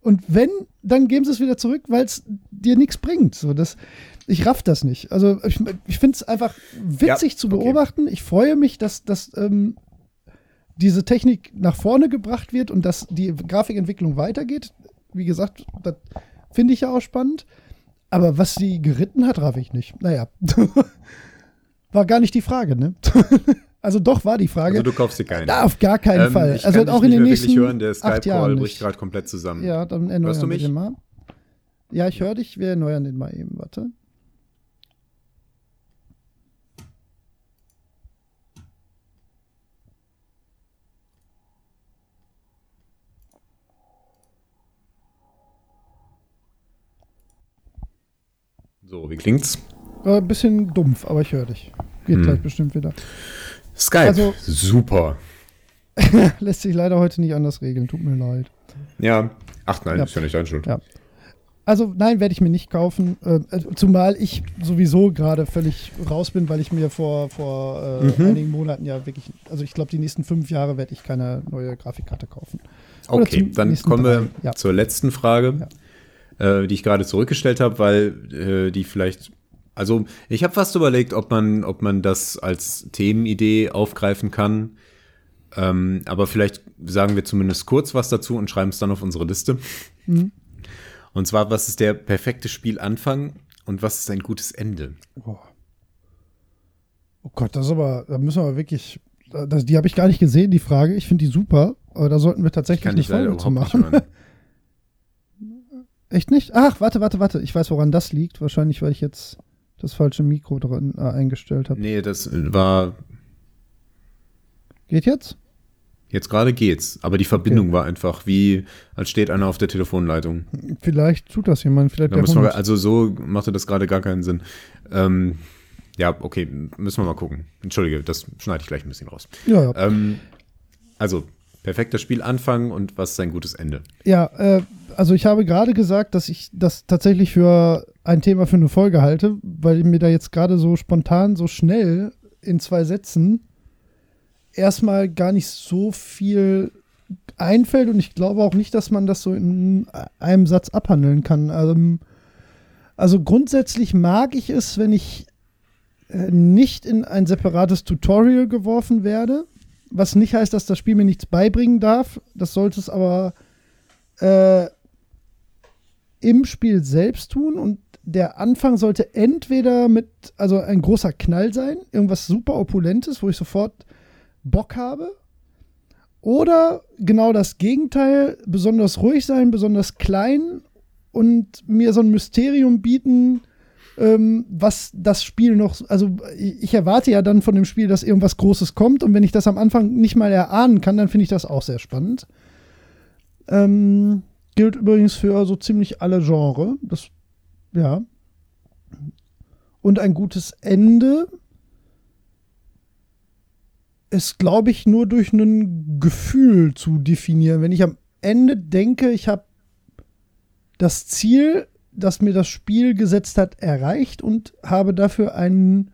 Und wenn, dann geben sie es wieder zurück, weil es dir nichts bringt. So, das, ich raff das nicht. Also ich, ich finde es einfach witzig Ja, zu okay. beobachten. Ich freue mich, dass, dass ähm, diese Technik nach vorne gebracht wird und dass die Grafikentwicklung weitergeht. Wie gesagt, das finde ich ja auch spannend. Aber was sie geritten hat, raff ich nicht. Naja. War gar nicht die Frage, ne? also doch war die Frage. Also du kaufst dir keine. Na, auf gar keinen Ähm, Fall. Ich Also kann auch in den nächsten hören, der acht Skype-Call Jahren bricht gerade komplett zusammen. Ja, dann erneuern Hörst du wir mich? den mal. Ja, ich höre dich. Wir erneuern den mal eben. Warte. So, wie klingt's? Ein bisschen dumpf, aber ich höre dich. Geht Hm. gleich bestimmt wieder. Skype. Also- Super. Lässt sich leider heute nicht anders regeln. Tut mir leid. Ja. Ach nein, Ja. ist ja nicht deine Schuld. Ja. Also nein, werde ich mir nicht kaufen. Äh, äh, zumal ich sowieso gerade völlig raus bin, weil ich mir vor, vor äh, Mhm. einigen Monaten ja wirklich, also ich glaube, die nächsten fünf Jahre werde ich keine neue Grafikkarte kaufen. Oder Okay, dann kommen wir ja. zur letzten Frage. Ja. Äh, die ich gerade zurückgestellt habe, weil äh, die vielleicht. Also ich habe fast überlegt, ob man, ob man das als Themenidee aufgreifen kann. Ähm, aber vielleicht sagen wir zumindest kurz was dazu und schreiben es dann auf unsere Liste. Mhm. Und zwar, was ist der perfekte Spielanfang und was ist ein gutes Ende? Oh, oh Gott, das ist aber, da müssen wir wirklich, das, die habe ich gar nicht gesehen, die Frage. Ich finde die super, aber da sollten wir tatsächlich eine Folge zu machen. Echt nicht? Ach, warte, warte, warte. Ich weiß, woran das liegt. Wahrscheinlich, weil ich jetzt das falsche Mikro drin äh, eingestellt habe. Nee, das war. Geht jetzt? Jetzt gerade geht's, aber die Verbindung okay. war einfach wie, als steht einer auf der Telefonleitung. Vielleicht tut das jemand, vielleicht da der Hund. Wir, Also so machte das gerade gar keinen Sinn. Ähm, ja, okay, müssen wir mal gucken. Entschuldige, das schneide ich gleich ein bisschen raus. Ja, ja. Ähm, also, perfekter Spielanfang und was ist ein gutes Ende? Ja, äh, also ich habe gerade gesagt, dass ich das tatsächlich für ein Thema für eine Folge halte, weil mir da jetzt gerade so spontan, so schnell in zwei Sätzen erstmal gar nicht so viel einfällt und ich glaube auch nicht, dass man das so in einem Satz abhandeln kann. Also, also grundsätzlich mag ich es, wenn ich äh, nicht in ein separates Tutorial geworfen werde, was nicht heißt, dass das Spiel mir nichts beibringen darf. Das sollte es aber äh, im Spiel selbst tun und der Anfang sollte entweder mit, also ein großer Knall sein, irgendwas super Opulentes, wo ich sofort Bock habe, oder genau das Gegenteil, besonders ruhig sein, besonders klein und mir so ein Mysterium bieten, ähm, was das Spiel noch, also ich erwarte ja dann von dem Spiel, dass irgendwas Großes kommt und wenn ich das am Anfang nicht mal erahnen kann, dann finde ich das auch sehr spannend. Ähm, Gilt übrigens für so ziemlich alle Genre. Das, ja. Und ein gutes Ende ist, glaube ich, nur durch ein Gefühl zu definieren. Wenn ich am Ende denke, ich habe das Ziel, das mir das Spiel gesetzt hat, erreicht und habe dafür einen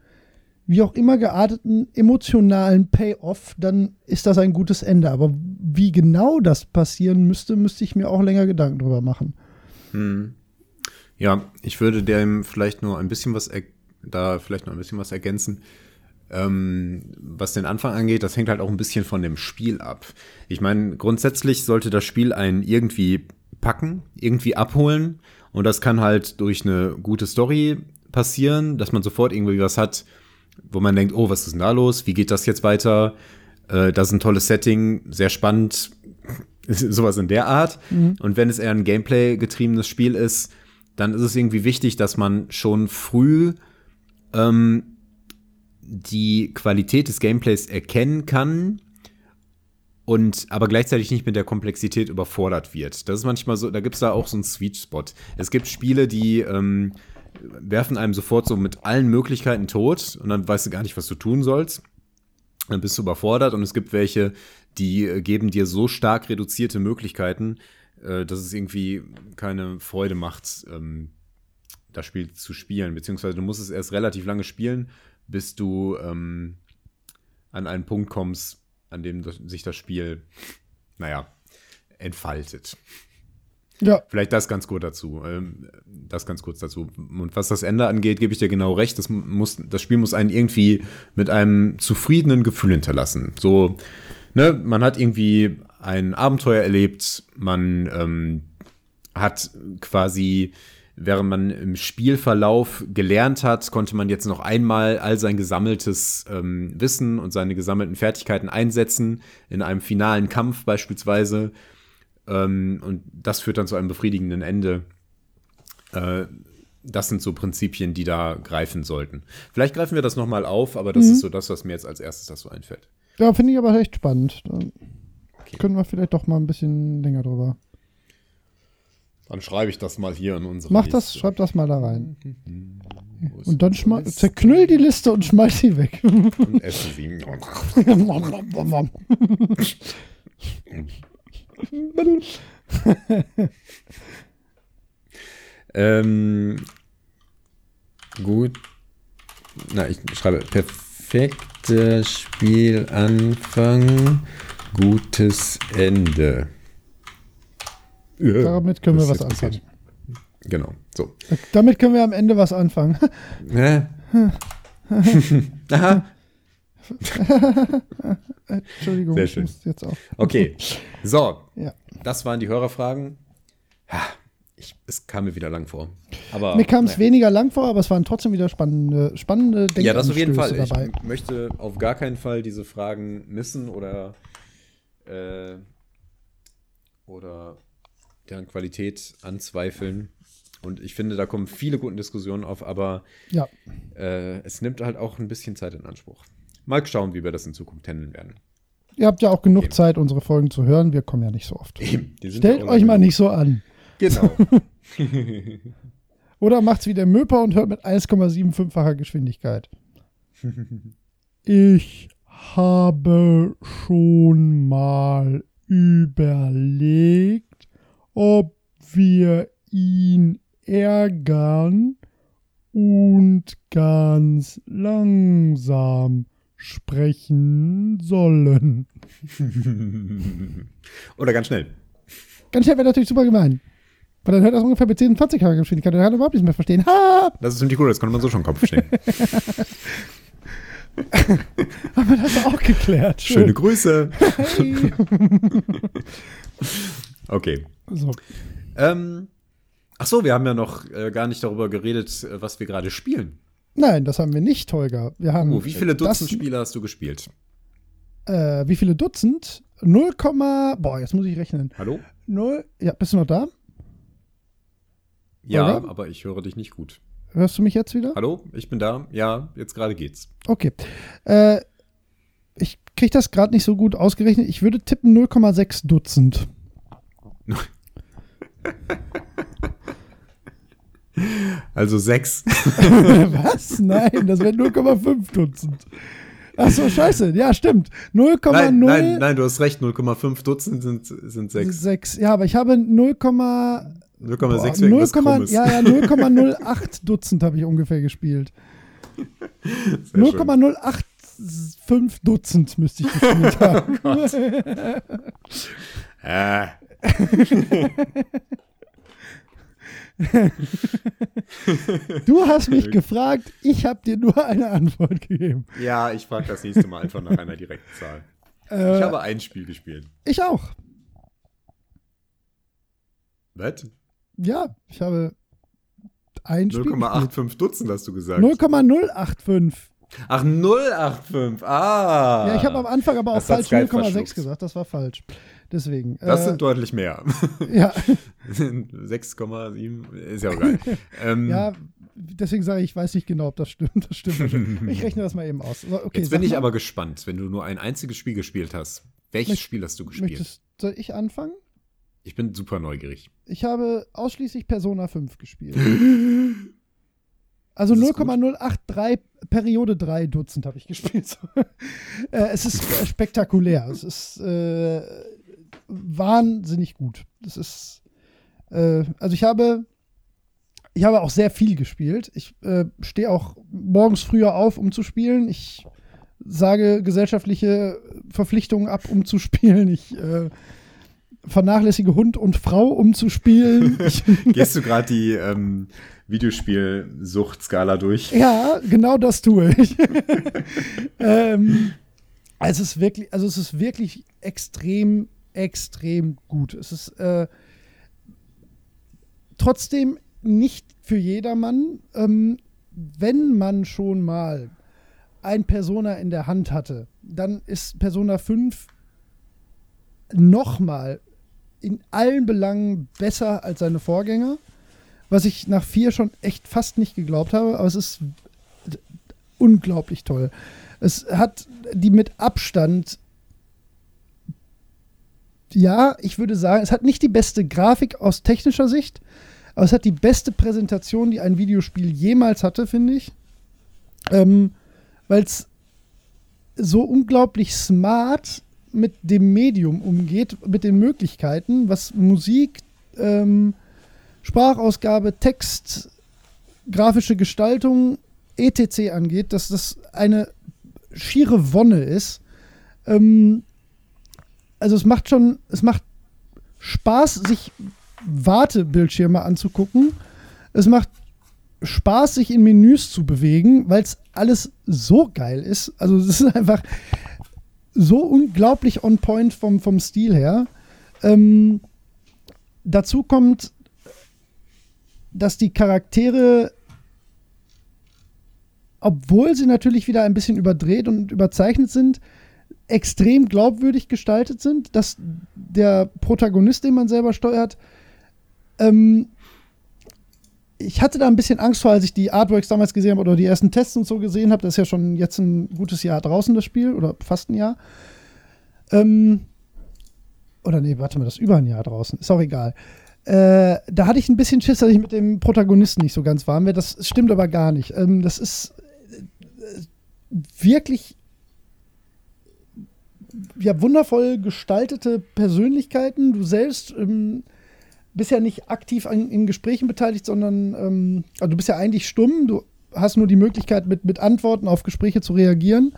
wie auch immer gearteten emotionalen Payoff, dann ist das ein gutes Ende. Aber wie genau das passieren müsste, müsste ich mir auch länger Gedanken drüber machen. Hm. Ja, ich würde dem vielleicht nur ein bisschen was, da vielleicht noch ein bisschen was ergänzen. Ähm, was den Anfang angeht, das hängt halt auch ein bisschen von dem Spiel ab. Ich meine, grundsätzlich sollte das Spiel einen irgendwie packen, irgendwie abholen. Und das kann halt durch eine gute Story passieren, dass man sofort irgendwie was hat, wo man denkt, oh, was ist denn da los? Wie geht das jetzt weiter? Äh, das ist ein tolles Setting, sehr spannend, sowas in der Art. Mhm. Und wenn es eher ein Gameplay-getriebenes Spiel ist, dann ist es irgendwie wichtig, dass man schon früh ähm, die Qualität des Gameplays erkennen kann und aber gleichzeitig nicht mit der Komplexität überfordert wird. Das ist manchmal so, da gibt es da auch so einen Sweet Spot. Es gibt Spiele, die ähm, werfen einem sofort so mit allen Möglichkeiten tot und dann weißt du gar nicht, was du tun sollst. Dann bist du überfordert und es gibt welche, die äh, geben dir so stark reduzierte Möglichkeiten, äh, dass es irgendwie keine Freude macht, ähm, das Spiel zu spielen. Beziehungsweise du musst es erst relativ lange spielen, bis du ähm, an einen Punkt kommst, an dem sich das Spiel, naja, entfaltet. Ja. Vielleicht das ganz kurz dazu. Ähm, das ganz kurz dazu. Und was das Ende angeht, gebe ich dir genau recht. Das, muss, das Spiel muss einen irgendwie mit einem zufriedenen Gefühl hinterlassen. So, ne, man hat irgendwie ein Abenteuer erlebt, man ähm, hat quasi, während man im Spielverlauf gelernt hat, konnte man jetzt noch einmal all sein gesammeltes ähm, Wissen und seine gesammelten Fertigkeiten einsetzen, in einem finalen Kampf beispielsweise. Ähm, und das führt dann zu einem befriedigenden Ende. Äh, das sind so Prinzipien, die da greifen sollten. Vielleicht greifen wir das nochmal auf, aber das mhm. ist so das, was mir jetzt als erstes dazu einfällt. Ja, finde ich aber echt spannend. Okay. können wir vielleicht doch mal ein bisschen länger drüber. Dann schreibe ich das mal hier in unsere Mach Liste. das, schreib das mal da rein. Und dann zerknüll die Liste und schmeiß sie weg. Und esse sie. ähm, gut. Na, ich schreibe perfekter Spielanfang, gutes Ende. Damit können wir was anfangen. Genau. So. Damit können wir am Ende was anfangen. Äh. Aha. Entschuldigung, Sehr ich schön. muss jetzt auch. Okay. So. Ja. Das waren die Hörerfragen. Ja, Ich, es kam mir wieder lang vor. Aber, Mir kam es naja. weniger lang vor, aber es waren trotzdem wieder spannende, spannende Ja, das auf jeden Fall. Denkanstöße Ich dabei. möchte auf gar keinen Fall diese Fragen missen oder, äh, oder deren Qualität anzweifeln. Und ich finde, da kommen viele gute Diskussionen auf, aber Ja, äh, es nimmt halt auch ein bisschen Zeit in Anspruch. Mal schauen, wie wir das in Zukunft handeln werden. ihr habt ja auch genug Okay. Zeit, unsere Folgen zu hören. Wir kommen ja nicht so oft. Eben, Stellt euch mal nicht so an. Genau. Oder macht's wie der Möper und hört mit 1,75-facher Geschwindigkeit. Ich habe schon mal überlegt, ob wir ihn ärgern und ganz langsam sprechen sollen. Oder ganz schnell. Ganz schnell wäre natürlich super gemein. Weil dann hört das ungefähr mit 10, 20 Geschwindigkeit. Dann kann er überhaupt nichts mehr verstehen. Ha! Das ist ziemlich cool, das konnte man so schon im Kopf verstehen. Haben wir das auch geklärt? Schöne Grüße. Hey. Okay. So. Ähm, ach so, wir haben ja noch äh, gar nicht darüber geredet, äh, was wir gerade spielen. Nein, das haben wir nicht, Holger. Wir haben Oh, wie viele Dutzend das, Spiele hast du gespielt? Äh, wie viele Dutzend? 0, boah, jetzt muss ich rechnen. Hallo? 0, ja, bist du noch da? Ja, Oder? aber ich höre dich nicht gut. Hörst du mich jetzt wieder? Hallo, ich bin da. Ja, jetzt gerade geht's. Okay. Äh, ich kriege das gerade nicht so gut ausgerechnet. Ich würde tippen 0,6 Dutzend. Also sechs. Was? Nein, das wäre 0,5 Dutzend. Ach so, scheiße. Ja, stimmt. 0,0. nein, nein, nein, du hast recht. 0,5 Dutzend sind, sind sechs. 6. Ja, aber ich habe 0, 0,6 Boah, wäre irgendwas 0, Krummes. ja, ja, 0,08 Dutzend habe ich ungefähr gespielt. Sehr schön. 0,085 Dutzend müsste ich gespielt haben. Äh, Du hast mich gefragt, ich habe dir nur eine Antwort gegeben. ja, ich frage das nächste Mal einfach nach einer direkten Zahl. Äh, Ich habe ein Spiel gespielt. ich auch. Was? Ja, ich habe ein Spiel gespielt. 0,85 Dutzend hast du gesagt. 0,085. Ach, 0,85. Ah. Ja, ich habe am Anfang aber auch Das falsch Skype 0,6 verschluckt. gesagt. Das war falsch. Deswegen. Das äh, sind deutlich mehr. ja, 6,7 ist ja auch geil. ähm, ja, deswegen sage ich, ich weiß nicht genau, ob das stimmt. Das stimmt. ich rechne das mal eben aus. Okay, Jetzt bin ich mal, aber gespannt, wenn du nur ein einziges Spiel gespielt hast. Welches Möcht- Spiel hast du gespielt? Möchtest, soll ich anfangen? Ich bin super neugierig. Ich habe ausschließlich Persona 5 gespielt. Also Das ist gut. 0,083 Periode 3 Dutzend habe ich gespielt. Äh, es ist spektakulär. Es ist äh, wahnsinnig gut. Das ist äh, also ich habe ich habe auch sehr viel gespielt. Ich äh, stehe auch morgens früher auf, um zu spielen. Ich sage gesellschaftliche Verpflichtungen ab, um zu spielen. Ich äh, vernachlässige Hund und Frau, um zu spielen. Gehst du gerade die ähm, Videospielsuchtskala durch? Ja, genau das tue ich. ähm, es ist wirklich, also es ist wirklich extrem, extrem gut. Es ist äh, trotzdem nicht für jedermann. Ähm, wenn man schon mal ein Persona in der Hand hatte, dann ist Persona 5 nochmal in allen Belangen besser als seine Vorgänger. Was ich nach 4 schon echt fast nicht geglaubt habe, aber es ist unglaublich toll. Es hat die mit Abstand, ja, ich würde sagen, es hat nicht die beste Grafik aus technischer Sicht, aber es hat die beste Präsentation, die ein Videospiel jemals hatte, finde ich. Ähm, Weil es so unglaublich smart mit dem Medium umgeht, mit den Möglichkeiten, was Musik, ähm, Sprachausgabe, Text, grafische Gestaltung, etc. angeht, dass das eine schiere Wonne ist. Ähm, also es macht schon, es macht Spaß, sich Wartebildschirme anzugucken, Es macht Spaß, sich in Menüs zu bewegen, weil es alles so geil ist. Also es ist einfach so unglaublich on point vom, vom Stil her. Ähm, dazu kommt, dass die Charaktere, obwohl sie natürlich wieder ein bisschen überdreht und überzeichnet sind, extrem glaubwürdig gestaltet sind, dass der Protagonist, den man selber steuert, ähm, ich hatte da ein bisschen Angst vor, als ich die Artworks damals gesehen habe oder die ersten Tests und so gesehen habe. Das ist ja schon jetzt ein gutes Jahr draußen, das Spiel, oder fast ein Jahr. Ähm, oder nee, warte mal, das ist über ein Jahr draußen. Ist auch egal. Äh, da hatte ich ein bisschen Schiss, dass ich mit dem Protagonisten nicht so ganz warm wäre. Das stimmt aber gar nicht. Ähm, das ist äh, wirklich ja, wundervoll gestaltete Persönlichkeiten. Du selbst ähm, bist ja nicht aktiv an, in Gesprächen beteiligt, sondern ähm, also du bist ja eigentlich stumm. Du hast nur die Möglichkeit, mit, mit Antworten auf Gespräche zu reagieren.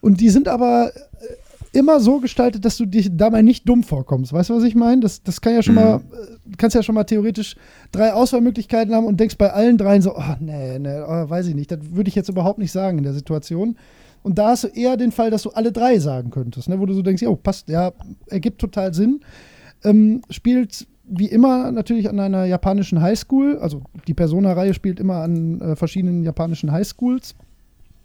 Und die sind aber äh, immer so gestaltet, dass du dich dabei nicht dumm vorkommst. Weißt du, was ich meine? Das, das kann ja schon mhm. mal, äh, kannst ja schon mal theoretisch drei Auswahlmöglichkeiten haben und denkst bei allen dreien so, oh, nee, nee, oh, weiß ich nicht. Das würde ich jetzt überhaupt nicht sagen in der Situation. Und da hast du eher den Fall, dass du alle drei sagen könntest, ne? wo du so denkst, oh, passt, ja, ergibt total Sinn. Ähm, spielt wie immer natürlich an einer japanischen Highschool. Also die Persona-Reihe spielt immer an äh, verschiedenen japanischen Highschools.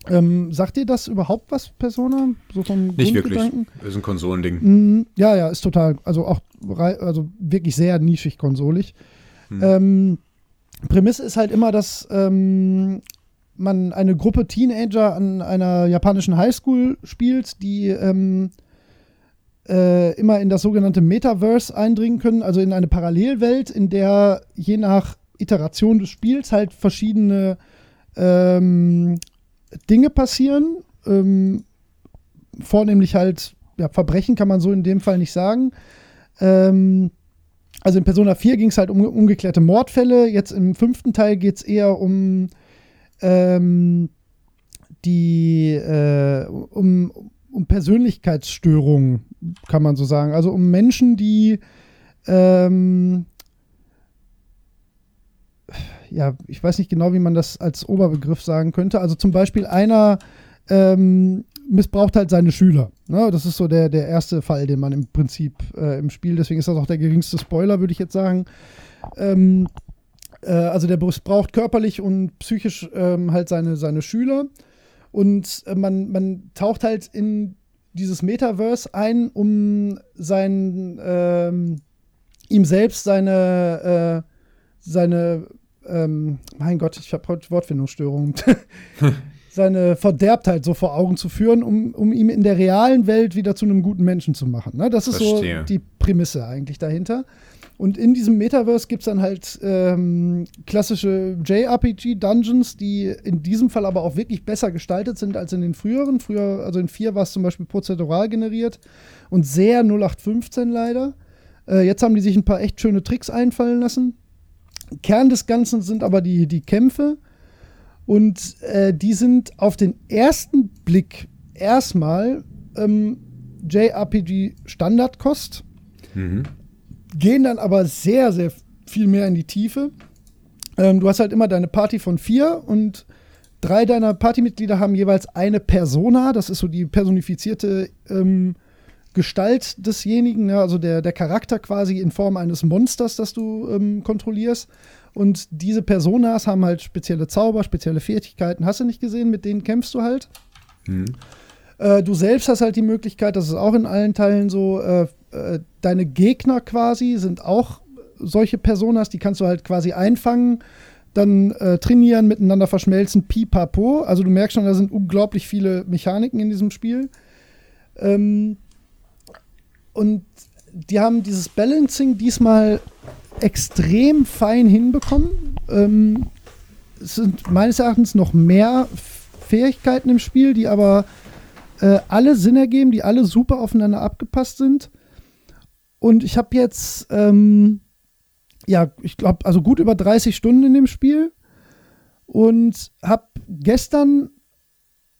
Ähm, sagt dir das überhaupt was, Persona? So vom Nicht wirklich. Ist ein Konsolending. Mm, ja, ja, ist total. Also auch also wirklich sehr nischig konsolig. Hm. Ähm, Prämisse ist halt immer, dass ähm, man eine Gruppe Teenager an einer japanischen Highschool spielt, die ähm, äh, immer in das sogenannte Metaverse eindringen können, also in eine Parallelwelt, in der je nach Iteration des Spiels halt verschiedene ähm, Dinge passieren. Ähm, vornehmlich halt, ja, Verbrechen kann man so in dem Fall nicht sagen. Ähm, also in Persona 4 ging es halt um ungeklärte Mordfälle. Jetzt im fünften Teil geht es eher um ähm, die äh, um, um Persönlichkeitsstörungen, kann man so sagen. Also um Menschen, die ähm, ja, ich weiß nicht genau, wie man das als Oberbegriff sagen könnte. Also zum Beispiel einer ähm, missbraucht halt seine Schüler. Ne? Das ist so der, der erste Fall, den man im Prinzip äh, im Spiel, deswegen ist das auch der geringste Spoiler, würde ich jetzt sagen. Ähm, äh, also der braucht körperlich und psychisch ähm, halt seine, seine Schüler. Und äh, man, man taucht halt in dieses Metaverse ein, um sein, ähm, ihm selbst seine, äh, seine, ähm, mein Gott, ich habe heute Wortfindungsstörungen, seine Verderbtheit so vor Augen zu führen, um, um ihn in der realen Welt wieder zu einem guten Menschen zu machen. Ne? Das ist Verstehe. so die Prämisse eigentlich dahinter. Und in diesem Metaverse gibt es dann halt ähm, klassische JRPG-Dungeons, die in diesem Fall aber auch wirklich besser gestaltet sind als in den früheren. Früher, also in 4 war es zum Beispiel prozedural generiert und sehr 0815 leider. Äh, jetzt haben die sich ein paar echt schöne Tricks einfallen lassen. Kern des Ganzen sind aber die, die Kämpfe. Und äh, die sind auf den ersten Blick erstmal ähm, JRPG-Standardkost. Mhm gehen dann aber sehr, sehr viel mehr in die Tiefe. Ähm, du hast halt immer deine Party von vier und drei deiner Partymitglieder haben jeweils eine Persona. Das ist so die personifizierte ähm, Gestalt desjenigen, ja, also der, der Charakter quasi in Form eines Monsters, das du ähm, kontrollierst. Und diese Personas haben halt spezielle Zauber, spezielle Fähigkeiten. Hast du nicht gesehen? Mit denen kämpfst du halt. Mhm. Äh, du selbst hast halt die Möglichkeit, das ist auch in allen Teilen so, äh, äh, deine Gegner quasi sind auch solche Personas, die kannst du halt quasi einfangen, dann äh, trainieren, miteinander verschmelzen, pipapo. Also du merkst schon, da sind unglaublich viele Mechaniken in diesem Spiel. Ähm, und die haben dieses Balancing diesmal extrem fein hinbekommen. Ähm, es sind meines Erachtens noch mehr Fähigkeiten im Spiel, die aber äh, alle Sinn ergeben, die alle super aufeinander abgepasst sind. Und ich habe jetzt, ähm, ja, ich glaube, also gut über 30 Stunden in dem Spiel und habe gestern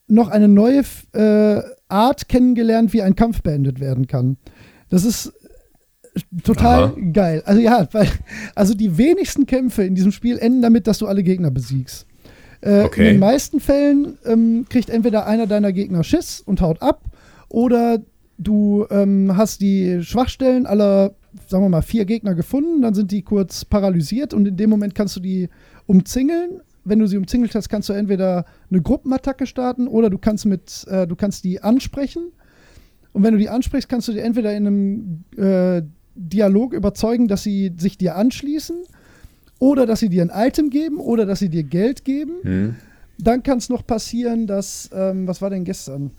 noch eine neue äh, Art kennengelernt, wie ein Kampf beendet werden kann. Das ist total Aha. geil. Also ja, weil, also die wenigsten Kämpfe in diesem Spiel enden damit, dass du alle Gegner besiegst. Äh, Okay. In den meisten Fällen ähm, kriegt entweder einer deiner Gegner Schiss und haut ab, oder du ähm, hast die Schwachstellen aller, sagen wir mal, vier Gegner gefunden, dann sind die kurz paralysiert und in dem Moment kannst du die umzingeln. Wenn du sie umzingelt hast, kannst du entweder eine Gruppenattacke starten oder du kannst mit, äh, du kannst die ansprechen. Und wenn du die ansprichst, kannst du die entweder in einem äh, Dialog überzeugen, dass sie sich dir anschließen oder dass sie dir ein Item geben oder dass sie dir Geld geben. Hm. Dann kann es noch passieren, dass, ähm, was war denn gestern?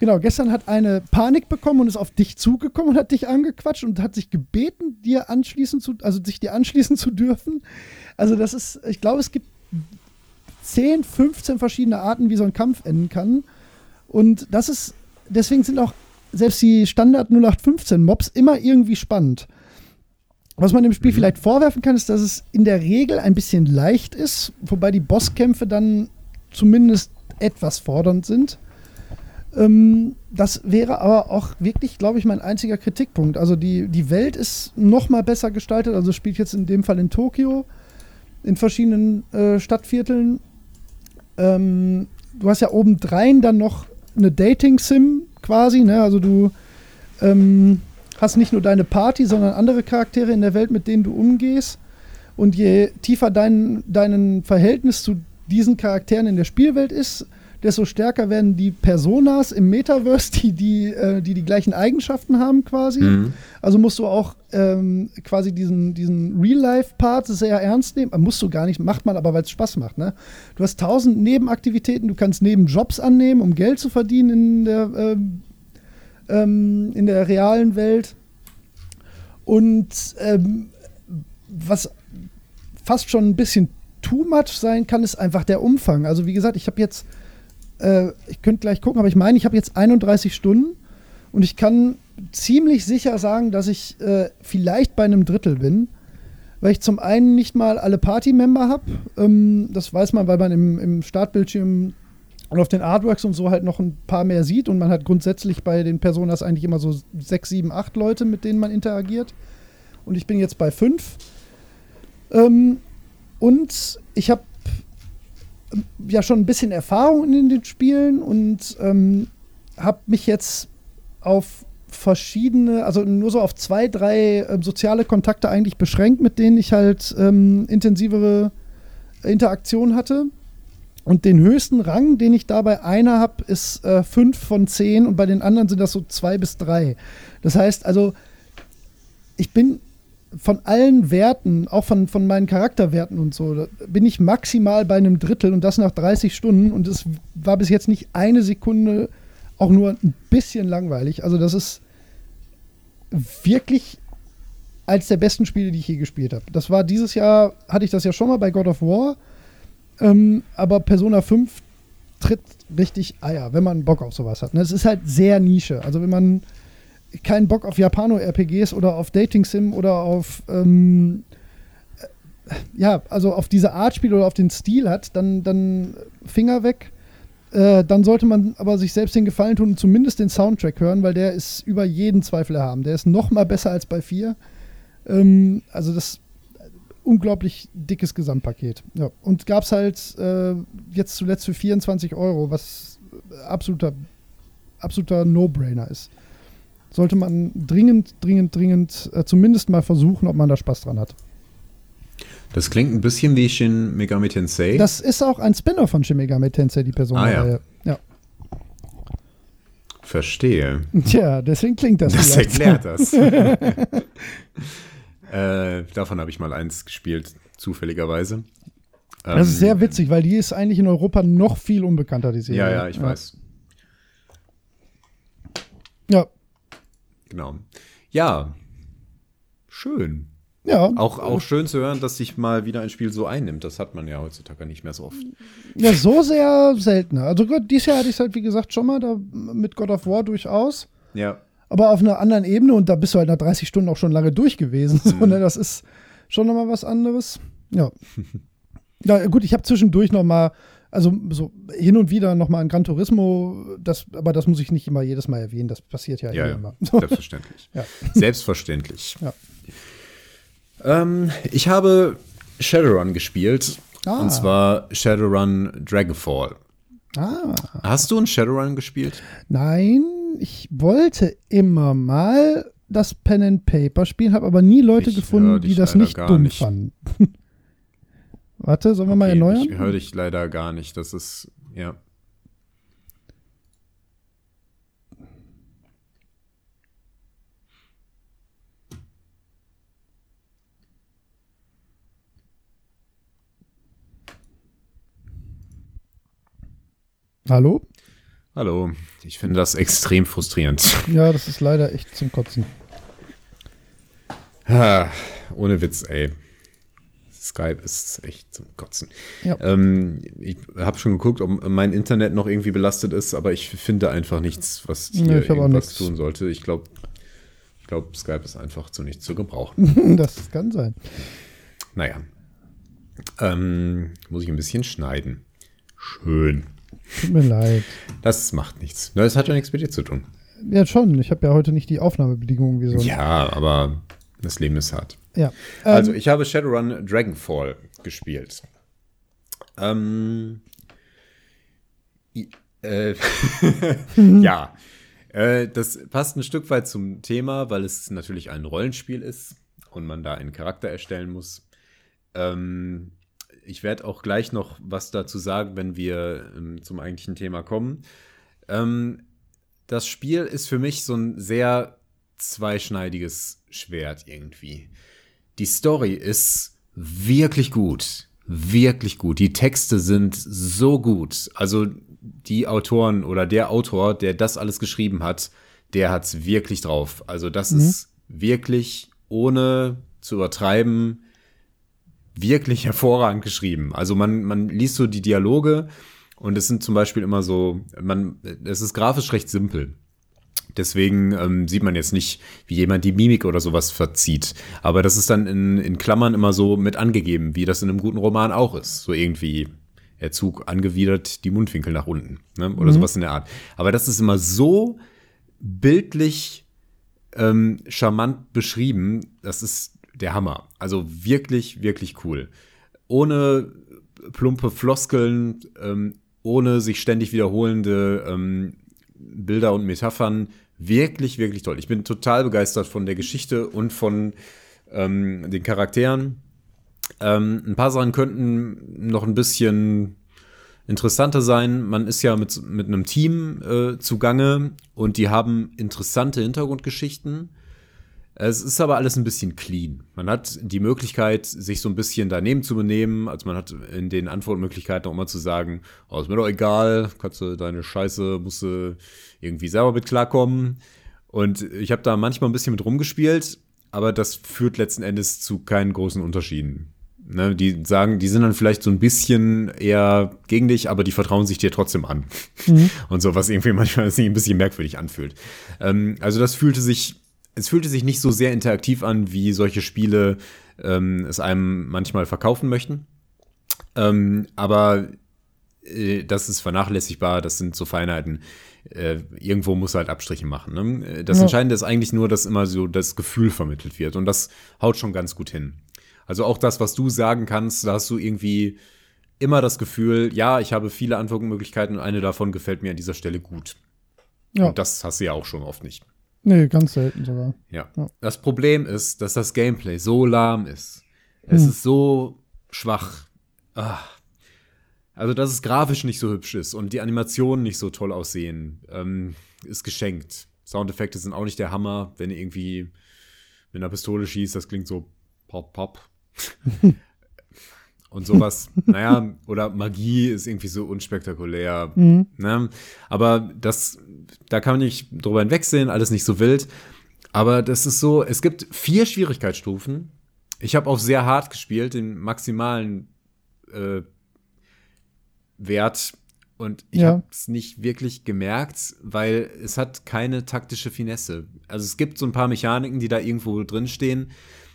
Genau, gestern hat eine Panik bekommen und ist auf dich zugekommen und hat dich angequatscht und hat sich gebeten, dir anschließen zu, also sich dir anschließen zu dürfen. Also das ist, ich glaube, es gibt 10, 15 verschiedene Arten, wie so ein Kampf enden kann. Und das ist, deswegen sind auch selbst die Standard 0815 Mobs immer irgendwie spannend. Was man dem Spiel vielleicht vorwerfen kann, ist, dass es in der Regel ein bisschen leicht ist, wobei die Bosskämpfe dann zumindest etwas fordernd sind. Ähm, das wäre aber auch wirklich, glaube ich, mein einziger Kritikpunkt. Also die, die Welt ist noch mal besser gestaltet. Also spielt jetzt in dem Fall in Tokio, in verschiedenen äh, Stadtvierteln. Ähm, du hast ja obendrein dann noch eine Dating-Sim quasi. Ne? Also du ähm, hast nicht nur deine Party, sondern andere Charaktere in der Welt, mit denen du umgehst. Und je tiefer dein, dein Verhältnis zu diesen Charakteren in der Spielwelt ist, desto stärker werden die Personas im Metaverse, die die, äh, die, die gleichen Eigenschaften haben quasi. Mhm. Also musst du auch ähm, quasi diesen, diesen Real-Life-Part sehr ernst nehmen. Äh, Musst du gar nicht, macht man aber, weil es Spaß macht. Ne? Du hast tausend Nebenaktivitäten, du kannst Nebenjobs annehmen, um Geld zu verdienen in der, ähm, ähm, in der realen Welt. Und ähm, was fast schon ein bisschen too much sein kann, ist einfach der Umfang. Also wie gesagt, ich habe jetzt, äh, ich könnte gleich gucken, aber ich meine, ich habe jetzt 31 Stunden und ich kann ziemlich sicher sagen, dass ich äh, vielleicht bei einem Drittel bin, weil ich zum einen nicht mal alle Party-Member habe. Ähm, das weiß man, weil man im, im Startbildschirm und auf den Artworks und so halt noch ein paar mehr sieht und man hat grundsätzlich bei den Personas eigentlich immer so sechs, sieben, acht Leute, mit denen man interagiert. Und ich bin jetzt bei fünf. Ähm, und ich habe ja schon ein bisschen Erfahrung in den Spielen und ähm, habe mich jetzt auf verschiedene, also nur so auf zwei, drei ähm, soziale Kontakte eigentlich beschränkt, mit denen ich halt ähm, intensivere Interaktion hatte. Und den höchsten Rang, den ich da bei einer habe, ist äh, fünf von zehn und bei den anderen sind das so zwei bis drei. Das heißt also, ich bin von allen Werten, auch von, von meinen Charakterwerten und so, bin ich maximal bei einem Drittel und das nach 30 Stunden und es war bis jetzt nicht eine Sekunde auch nur ein bisschen langweilig. Also das ist wirklich eines der besten Spiele, die ich je gespielt habe. Das war dieses Jahr, hatte ich das ja schon mal bei God of War, ähm, aber Persona 5 tritt richtig Eier, wenn man Bock auf sowas hat. Ne? Es ist halt sehr Nische. Also wenn man keinen Bock auf Japano-RPGs oder auf Dating-Sim oder auf ähm, äh, ja, also auf diese Art Spiel oder auf den Stil hat, dann, dann Finger weg. Äh, dann sollte man aber sich selbst den Gefallen tun und zumindest den Soundtrack hören, weil der ist über jeden Zweifel erhaben. Der ist noch mal besser als bei 4. Ähm, also das unglaublich dickes Gesamtpaket. Ja. Und gab es halt äh, jetzt zuletzt für 24 Euro, was absoluter, absoluter No-Brainer ist. Sollte man dringend, dringend, dringend äh, zumindest mal versuchen, ob man da Spaß dran hat. Das klingt ein bisschen wie Shin Megami Tensei. Das ist auch ein Spin-off von Shin Megami Tensei, die Person. Ah, ja. ja. Verstehe. Tja, deswegen klingt das. Das erklärt das. äh, davon habe ich mal eins gespielt, zufälligerweise. Das ist Ähm, sehr witzig, weil die ist eigentlich in Europa noch viel unbekannter, die Serie. Ja, ja, ich weiß. Ja, Genau. Ja. Schön. ja. Auch, auch schön zu hören, dass sich mal wieder ein Spiel so einnimmt. Das hat man ja heutzutage nicht mehr so oft. Ja, so sehr seltener. Also gut, dieses Jahr hatte ich es halt, wie gesagt, schon mal da mit God of War durchaus. Ja. Aber auf einer anderen Ebene und da bist du halt nach 30 Stunden auch schon lange durch gewesen. So, ne? Das ist schon nochmal was anderes. Ja. ja gut, ich habe zwischendurch noch mal Also so hin und wieder nochmal ein Gran Turismo, das, aber das muss ich nicht immer jedes Mal erwähnen, das passiert ja, Ja, hier ja. immer. Selbstverständlich. Ja. Selbstverständlich. Ja. Ähm, ich habe Shadowrun gespielt. Ah. Und zwar Shadowrun Dragonfall. Ah, Hast du ein Shadowrun gespielt? nein, ich wollte immer mal das Pen and Paper spielen, habe aber nie Leute Ich gefunden, die das nicht dumm nicht. fanden. Warte, sollen wir mal erneuern? Ich höre dich leider gar nicht. Das ist, ja. Hallo? Hallo. Ich finde das extrem frustrierend. Ja, das ist leider echt zum Kotzen. Ah, Ohne Witz, ey. Skype ist echt zum Kotzen. Ja. Ähm, ich habe schon geguckt, ob mein Internet noch irgendwie belastet ist, aber ich finde einfach nichts, was Nee, hier auch irgendwas tun sollte. Ich glaube, ich glaub, Skype ist einfach zu nichts zu gebrauchen. das kann sein. naja. Ähm, muss ich ein bisschen schneiden. Schön. Tut mir leid. Das macht nichts. Das hat ja nichts mit dir zu tun. Ja, schon. Ich habe ja heute nicht die Aufnahmebedingungen wie so. ein- Ja, aber das Leben ist hart. ja. Ähm, Also, ich habe Shadowrun Dragonfall gespielt. Ähm. Äh, ja. Äh, das passt ein Stück weit zum Thema, weil es natürlich ein Rollenspiel ist und man da einen Charakter erstellen muss. Ähm, ich werde auch gleich noch was dazu sagen, wenn wir ähm, zum eigentlichen Thema kommen. Ähm, das Spiel ist für mich so ein sehr zweischneidiges Schwert irgendwie. Die Story ist wirklich gut. Wirklich gut. Die Texte sind so gut. Also die Autoren oder der Autor, der das alles geschrieben hat, der hat es wirklich drauf. Also das ist wirklich, ohne zu übertreiben, wirklich hervorragend geschrieben. Also man, man liest so die Dialoge und es sind zum Beispiel immer so, man, es ist grafisch recht simpel. Deswegen ähm, sieht man jetzt nicht, wie jemand die Mimik oder sowas verzieht. Aber das ist dann in, in Klammern immer so mit angegeben, wie das in einem guten Roman auch ist. So irgendwie, er zog angewidert die Mundwinkel nach unten. Ne? Oder sowas in der Art. Aber das ist immer so bildlich ähm, charmant beschrieben. Das ist der Hammer. Also wirklich, wirklich cool. Ohne plumpe Floskeln, ähm, ohne sich ständig wiederholende ähm, Bilder und Metaphern. Wirklich, wirklich toll. Ich bin total begeistert von der Geschichte und von ähm, den Charakteren. Ähm, ein paar Sachen könnten noch ein bisschen interessanter sein. Man ist ja mit, mit einem Team äh, zugange und die haben interessante Hintergrundgeschichten. Es ist aber alles ein bisschen clean. Man hat die Möglichkeit, sich so ein bisschen daneben zu benehmen. Also man hat in den Antwortmöglichkeiten auch immer zu sagen, oh, ist mir doch egal, kannst du deine Scheiße, musst du irgendwie selber mit klarkommen. Und ich habe da manchmal ein bisschen mit rumgespielt, aber das führt letzten Endes zu keinen großen Unterschieden. Ne, die sagen, die sind dann vielleicht so ein bisschen eher gegen dich, aber die vertrauen sich dir trotzdem an. Und so, was irgendwie manchmal sich ein bisschen merkwürdig anfühlt. Ähm, also das fühlte sich, es fühlte sich nicht so sehr interaktiv an, wie solche Spiele ähm, es einem manchmal verkaufen möchten. Ähm, aber äh, das ist vernachlässigbar, das sind so Feinheiten. Äh, irgendwo muss halt Abstriche machen. Ne? Das Ja. Entscheidende ist eigentlich nur, dass immer so das Gefühl vermittelt wird. Und das haut schon ganz gut hin. Also auch das, was du sagen kannst, da hast du irgendwie immer das Gefühl, ja, ich habe viele Antwortmöglichkeiten und eine davon gefällt mir an dieser Stelle gut. Ja. Und das hast du ja auch schon oft nicht. Nee, ganz selten sogar. Ja. Ja. Das Problem ist, dass das Gameplay so lahm ist. Es ist so schwach. Ah. Also, dass es grafisch nicht so hübsch ist und die Animationen nicht so toll aussehen, ähm, ist geschenkt. Soundeffekte sind auch nicht der Hammer, wenn ihr irgendwie mit einer Pistole schießt, das klingt so pop, pop. und sowas. naja, oder Magie ist irgendwie so unspektakulär. Ne? Aber das, da kann man nicht drüber hinwegsehen, alles nicht so wild. Aber das ist so, es gibt vier Schwierigkeitsstufen. Ich habe auf sehr hart gespielt, den maximalen äh, Wert. Und ich Ja. habe es nicht wirklich gemerkt, weil es hat keine taktische Finesse. Also es gibt so ein paar Mechaniken, die da irgendwo drin stehen.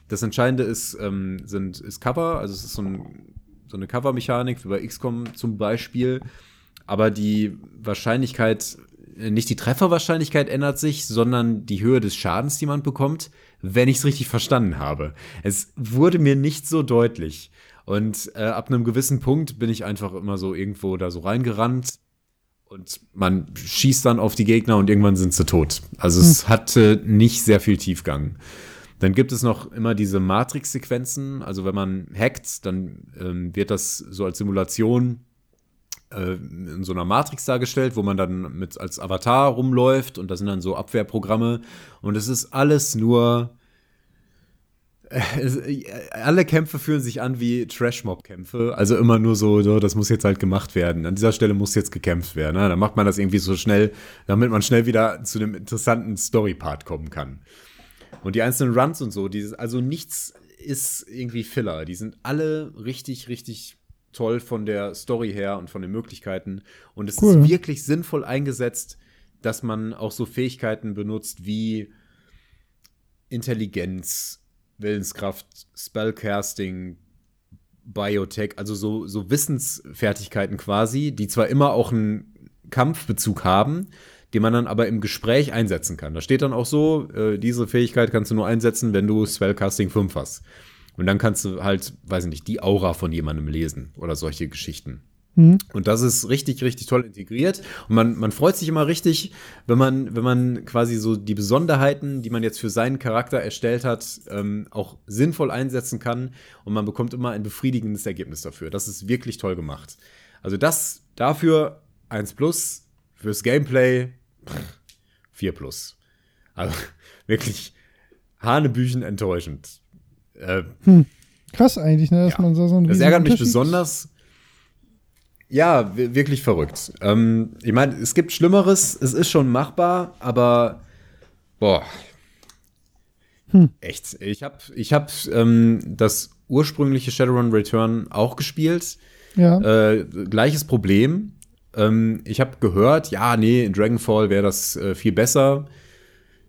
Das Entscheidende ist, ähm, sind, ist Cover, also es ist so ein so eine Cover-Mechanik wie bei XCOM zum Beispiel. Aber die Wahrscheinlichkeit, äh, nicht die Trefferwahrscheinlichkeit ändert sich, sondern die Höhe des Schadens, die man bekommt, wenn ich es richtig verstanden habe. Es wurde mir nicht so deutlich. Und äh, ab einem gewissen Punkt bin ich einfach immer so irgendwo da so reingerannt. Und man schießt dann auf die Gegner und irgendwann sind sie tot. Also es hm. hatte nicht sehr viel Tiefgang. Dann gibt es noch immer diese Matrix-Sequenzen. Also wenn man hackt, dann ähm, wird das so als Simulation äh, in so einer Matrix dargestellt, wo man dann mit als Avatar rumläuft und da sind dann so Abwehrprogramme. Und es ist alles nur alle Kämpfe fühlen sich an wie Trash-Mob-Kämpfe. Also immer nur so, so, das muss jetzt halt gemacht werden. An dieser Stelle muss jetzt gekämpft werden. Ne? Dann macht man das irgendwie so schnell, damit man schnell wieder zu einem interessanten Story-Part kommen kann. Und die einzelnen Runs und so, dieses, also nichts ist irgendwie Filler. Die sind alle richtig, richtig toll von der Story her und von den Möglichkeiten. Und es cool. ist wirklich sinnvoll eingesetzt, dass man auch so Fähigkeiten benutzt wie Intelligenz, Willenskraft, Spellcasting, Biotech, also so, so Wissensfertigkeiten quasi, die zwar immer auch einen Kampfbezug haben, den man dann aber im Gespräch einsetzen kann. Da steht dann auch so, äh, diese Fähigkeit kannst du nur einsetzen, wenn du Spellcasting 5 hast. Und dann kannst du halt, weiß ich nicht, die Aura von jemandem lesen oder solche Geschichten. Mhm. Und das ist richtig, richtig toll integriert. Und man, man freut sich immer richtig, wenn man, wenn man quasi so die Besonderheiten, die man jetzt für seinen Charakter erstellt hat, ähm, auch sinnvoll einsetzen kann. Und man bekommt immer ein befriedigendes Ergebnis dafür. Das ist wirklich toll gemacht. Also das dafür 1 plus, fürs Gameplay 4 plus. Also wirklich Hanebüchen enttäuschend. Äh, hm. Krass eigentlich, ne? Dass ja. man so, so ein Das ärgert mich besonders ja, wirklich verrückt. Ähm, ich meine, es gibt Schlimmeres, es ist schon machbar, aber boah. Hm. Echt. Ich habe ich hab, ähm, das ursprüngliche Shadowrun Return auch gespielt. Ja. Äh, gleiches Problem. Ähm, ich habe gehört, ja, nee, in Dragonfall wäre das äh, viel besser.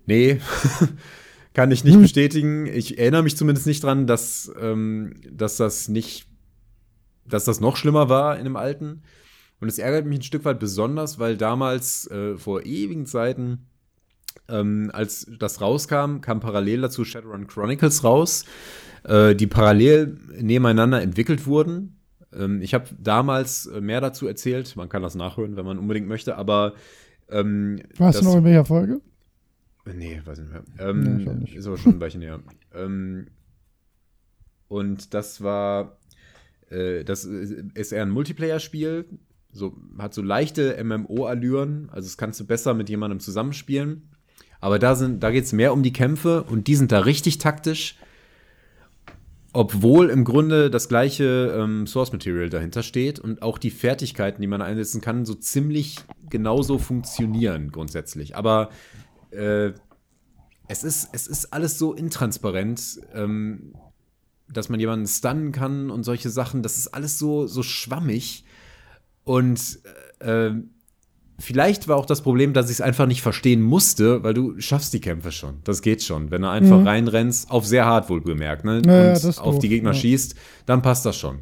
Nee, kann ich nicht hm. bestätigen. Ich erinnere mich zumindest nicht dran, dass, ähm, dass das nicht dass das noch schlimmer war in dem alten. Und es ärgert mich ein Stück weit besonders, weil damals äh, vor ewigen Zeiten, ähm, als das rauskam, kam parallel dazu Shadowrun Chronicles raus, äh, die parallel nebeneinander entwickelt wurden. Ähm, ich habe damals äh, mehr dazu erzählt, man kann das nachhören, wenn man unbedingt möchte, aber. Ähm, Warst du noch in welcher Folge? Nee, weiß nicht mehr. Ähm, nee, nicht. Ist aber schon ein Weilchen her. Ähm, und das war äh, das ist eher ein Multiplayer-Spiel, so, hat so leichte MMO-Allüren, also das kannst du besser mit jemandem zusammenspielen. Aber da, da geht es mehr um die Kämpfe und die sind da richtig taktisch. Obwohl im Grunde das gleiche ähm, Source Material dahinter steht und auch die Fertigkeiten, die man einsetzen kann, so ziemlich genauso funktionieren grundsätzlich. Aber äh, es, ist, es ist alles so intransparent. Ähm, dass man jemanden stunnen kann und solche Sachen, das ist alles so, so schwammig. Und äh, vielleicht war auch das Problem, dass ich es einfach nicht verstehen musste, weil du schaffst die Kämpfe schon. Das geht schon. Wenn du einfach mhm. reinrennst, auf sehr hart wohlbemerkt, ne? Ja, und auf doof, die Gegner ja. schießt, dann passt das schon.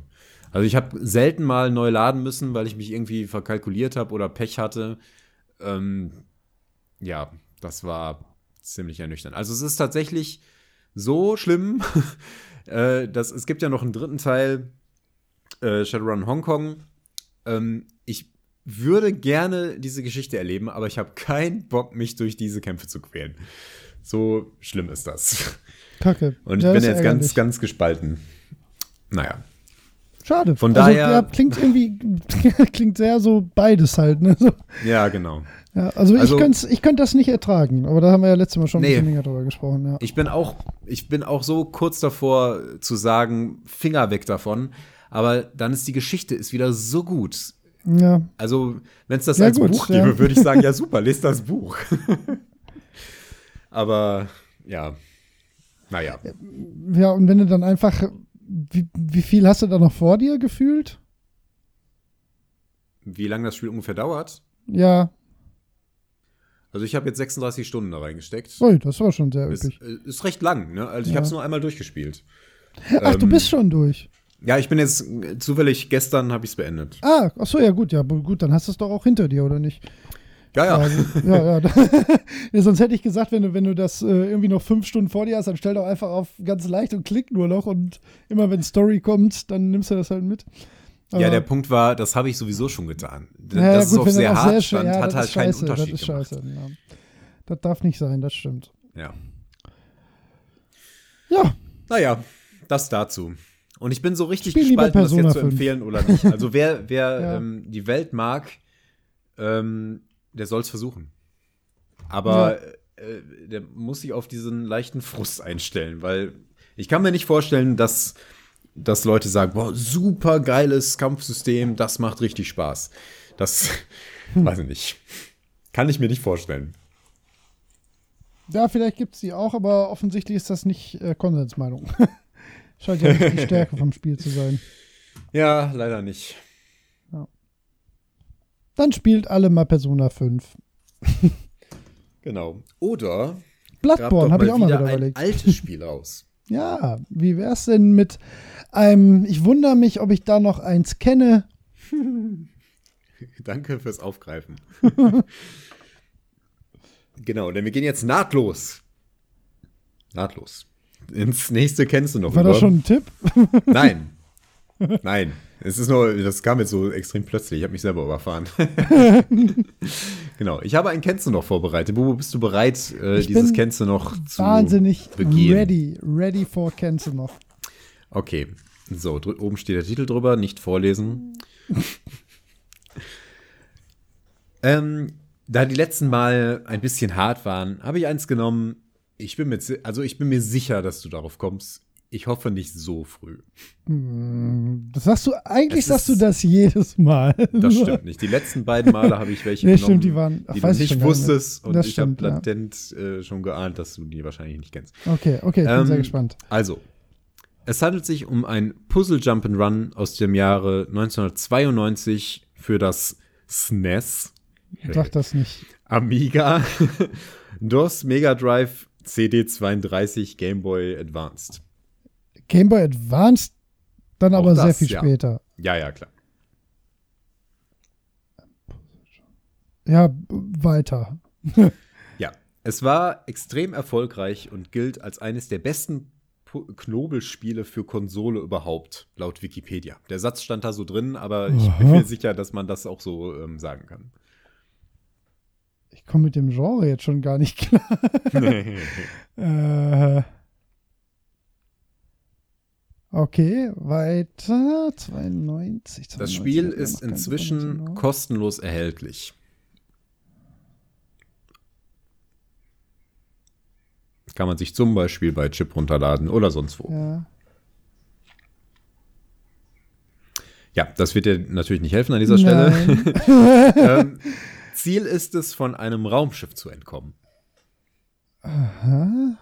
Also ich habe selten mal neu laden müssen, weil ich mich irgendwie verkalkuliert habe oder Pech hatte. Ähm, ja, das war ziemlich ernüchternd. Also es ist tatsächlich so schlimm, Äh, das, es gibt ja noch einen dritten Teil, äh, Shadowrun Hongkong. Ähm, ich würde gerne diese Geschichte erleben, aber ich habe keinen Bock, mich durch diese Kämpfe zu quälen. So schlimm ist das. Kacke. Und ich ja, bin jetzt ganz, ganz gespalten. Naja. Schade. Von also, daher. Ja, klingt irgendwie, klingt sehr so beides halt, ne? So. Ja, genau. Ja, also, also ich, ich könnte das nicht ertragen, aber da haben wir ja letztes Mal schon nee, ein bisschen länger drüber gesprochen. Ja. Ich bin auch, ich bin auch so kurz davor zu sagen, Finger weg davon. Aber dann ist die Geschichte ist wieder so gut. Ja. Also, wenn es das ja, als gut, Buch gäbe, würde ich sagen, ja super, lest das Buch. aber ja, naja. Ja, und wenn du dann einfach, wie, wie viel hast du da noch vor dir gefühlt? Wie lange das Spiel ungefähr dauert? Ja. Also ich habe jetzt 36 Stunden da reingesteckt. Ui, das war schon sehr üppig. Ist, äh, ist recht lang, ne? Also ich ja. habe es nur einmal durchgespielt. Ach, ähm, du bist schon durch. Ja, ich bin jetzt zufällig, gestern habe ich es beendet. Ah, ach so, ja gut, ja gut, dann hast du es doch auch hinter dir, oder nicht? Ja, ja. Also, ja, ja. ja. Sonst hätte ich gesagt, wenn du, wenn du das äh, irgendwie noch fünf Stunden vor dir hast, dann stell doch einfach auf ganz leicht und klick nur noch und immer wenn Story kommt, dann nimmst du das halt mit. Aber ja, der Punkt war, das habe ich sowieso schon getan. Das ja, ist gut, auf sehr hart sehr stand, ja, hat halt keinen scheiße, Unterschied das ist gemacht. scheiße. Ja. Das darf nicht sein, das stimmt. Ja. Ja. Naja, das dazu. Und ich bin so richtig Spiel gespalten, das jetzt zu 5. empfehlen oder nicht. Also wer, wer Ja. ähm, die Welt mag, ähm, der soll es versuchen. Aber äh, der muss sich auf diesen leichten Frust einstellen, weil ich kann mir nicht vorstellen, dass, dass Leute sagen, boah, super geiles Kampfsystem, das macht richtig Spaß. Das weiß ich nicht. Kann ich mir nicht vorstellen. Ja, vielleicht gibt es die auch, aber offensichtlich ist das nicht äh, Konsensmeinung. Scheint ja nicht die Stärke vom Spiel zu sein. Ja, leider nicht. Dann spielt alle mal Persona 5. Genau. Oder Bloodborne habe ich auch mal wieder wieder ein überlegt. altes Spiel raus. Ja, wie wär's denn mit einem, ich wundere mich, ob ich da noch eins kenne. Danke fürs Aufgreifen. genau, denn wir gehen jetzt nahtlos. Nahtlos. Ins nächste kennst du noch. War das über- schon ein Tipp? Nein. Nein. Es ist nur, das kam jetzt so extrem plötzlich. Ich habe mich selber überfahren. genau. Ich habe ein Kennst du noch vorbereitet. Bubu, bist du bereit, äh, dieses Kennst du noch zu Wahnsinnig begehen? ready. Ready for Cancel noch. Okay. So, oben steht der Titel drüber, nicht vorlesen. ähm, da die letzten Mal ein bisschen hart waren, habe ich eins genommen. Ich bin mir, si- also ich bin mir sicher, dass du darauf kommst. Ich hoffe nicht so früh. Das sagst du, eigentlich Es sagst du das jedes Mal. Das stimmt nicht. Die letzten beiden Male habe ich welche Nee, genommen, stimmt, die waren- ach, die weiß du ich nicht wusstest. Und Das ich habe stimmt, ja. latent äh, schon geahnt, dass du die wahrscheinlich nicht kennst. Okay, okay, ich bin Ähm, sehr gespannt. Also, es handelt sich um ein Puzzle Jump'n'Run aus dem Jahre 1992 für das SNES, Sag das nicht. Amiga, DOS, Mega Drive, CD32, Game Boy Advanced. Game Boy Advanced, dann Auch aber sehr das, viel ja. später. Ja, ja, klar. Ja, weiter. Ja, es war extrem erfolgreich und gilt als eines der besten Knobelspiele für Konsole überhaupt, laut Wikipedia. Der Satz stand da so drin, aber ich bin Aha. mir sicher, dass man das auch so ähm, sagen kann. Ich komme mit dem Genre jetzt schon gar nicht klar. Äh, okay, weiter. 92. 92 Das Spiel ist inzwischen kostenlos erhältlich. Kann man sich zum Beispiel bei Chip runterladen oder sonst wo. Ja. Ja, das wird dir natürlich nicht helfen an dieser Stelle. Nein. ähm, Ziel ist es, von einem Raumschiff zu entkommen. Aha.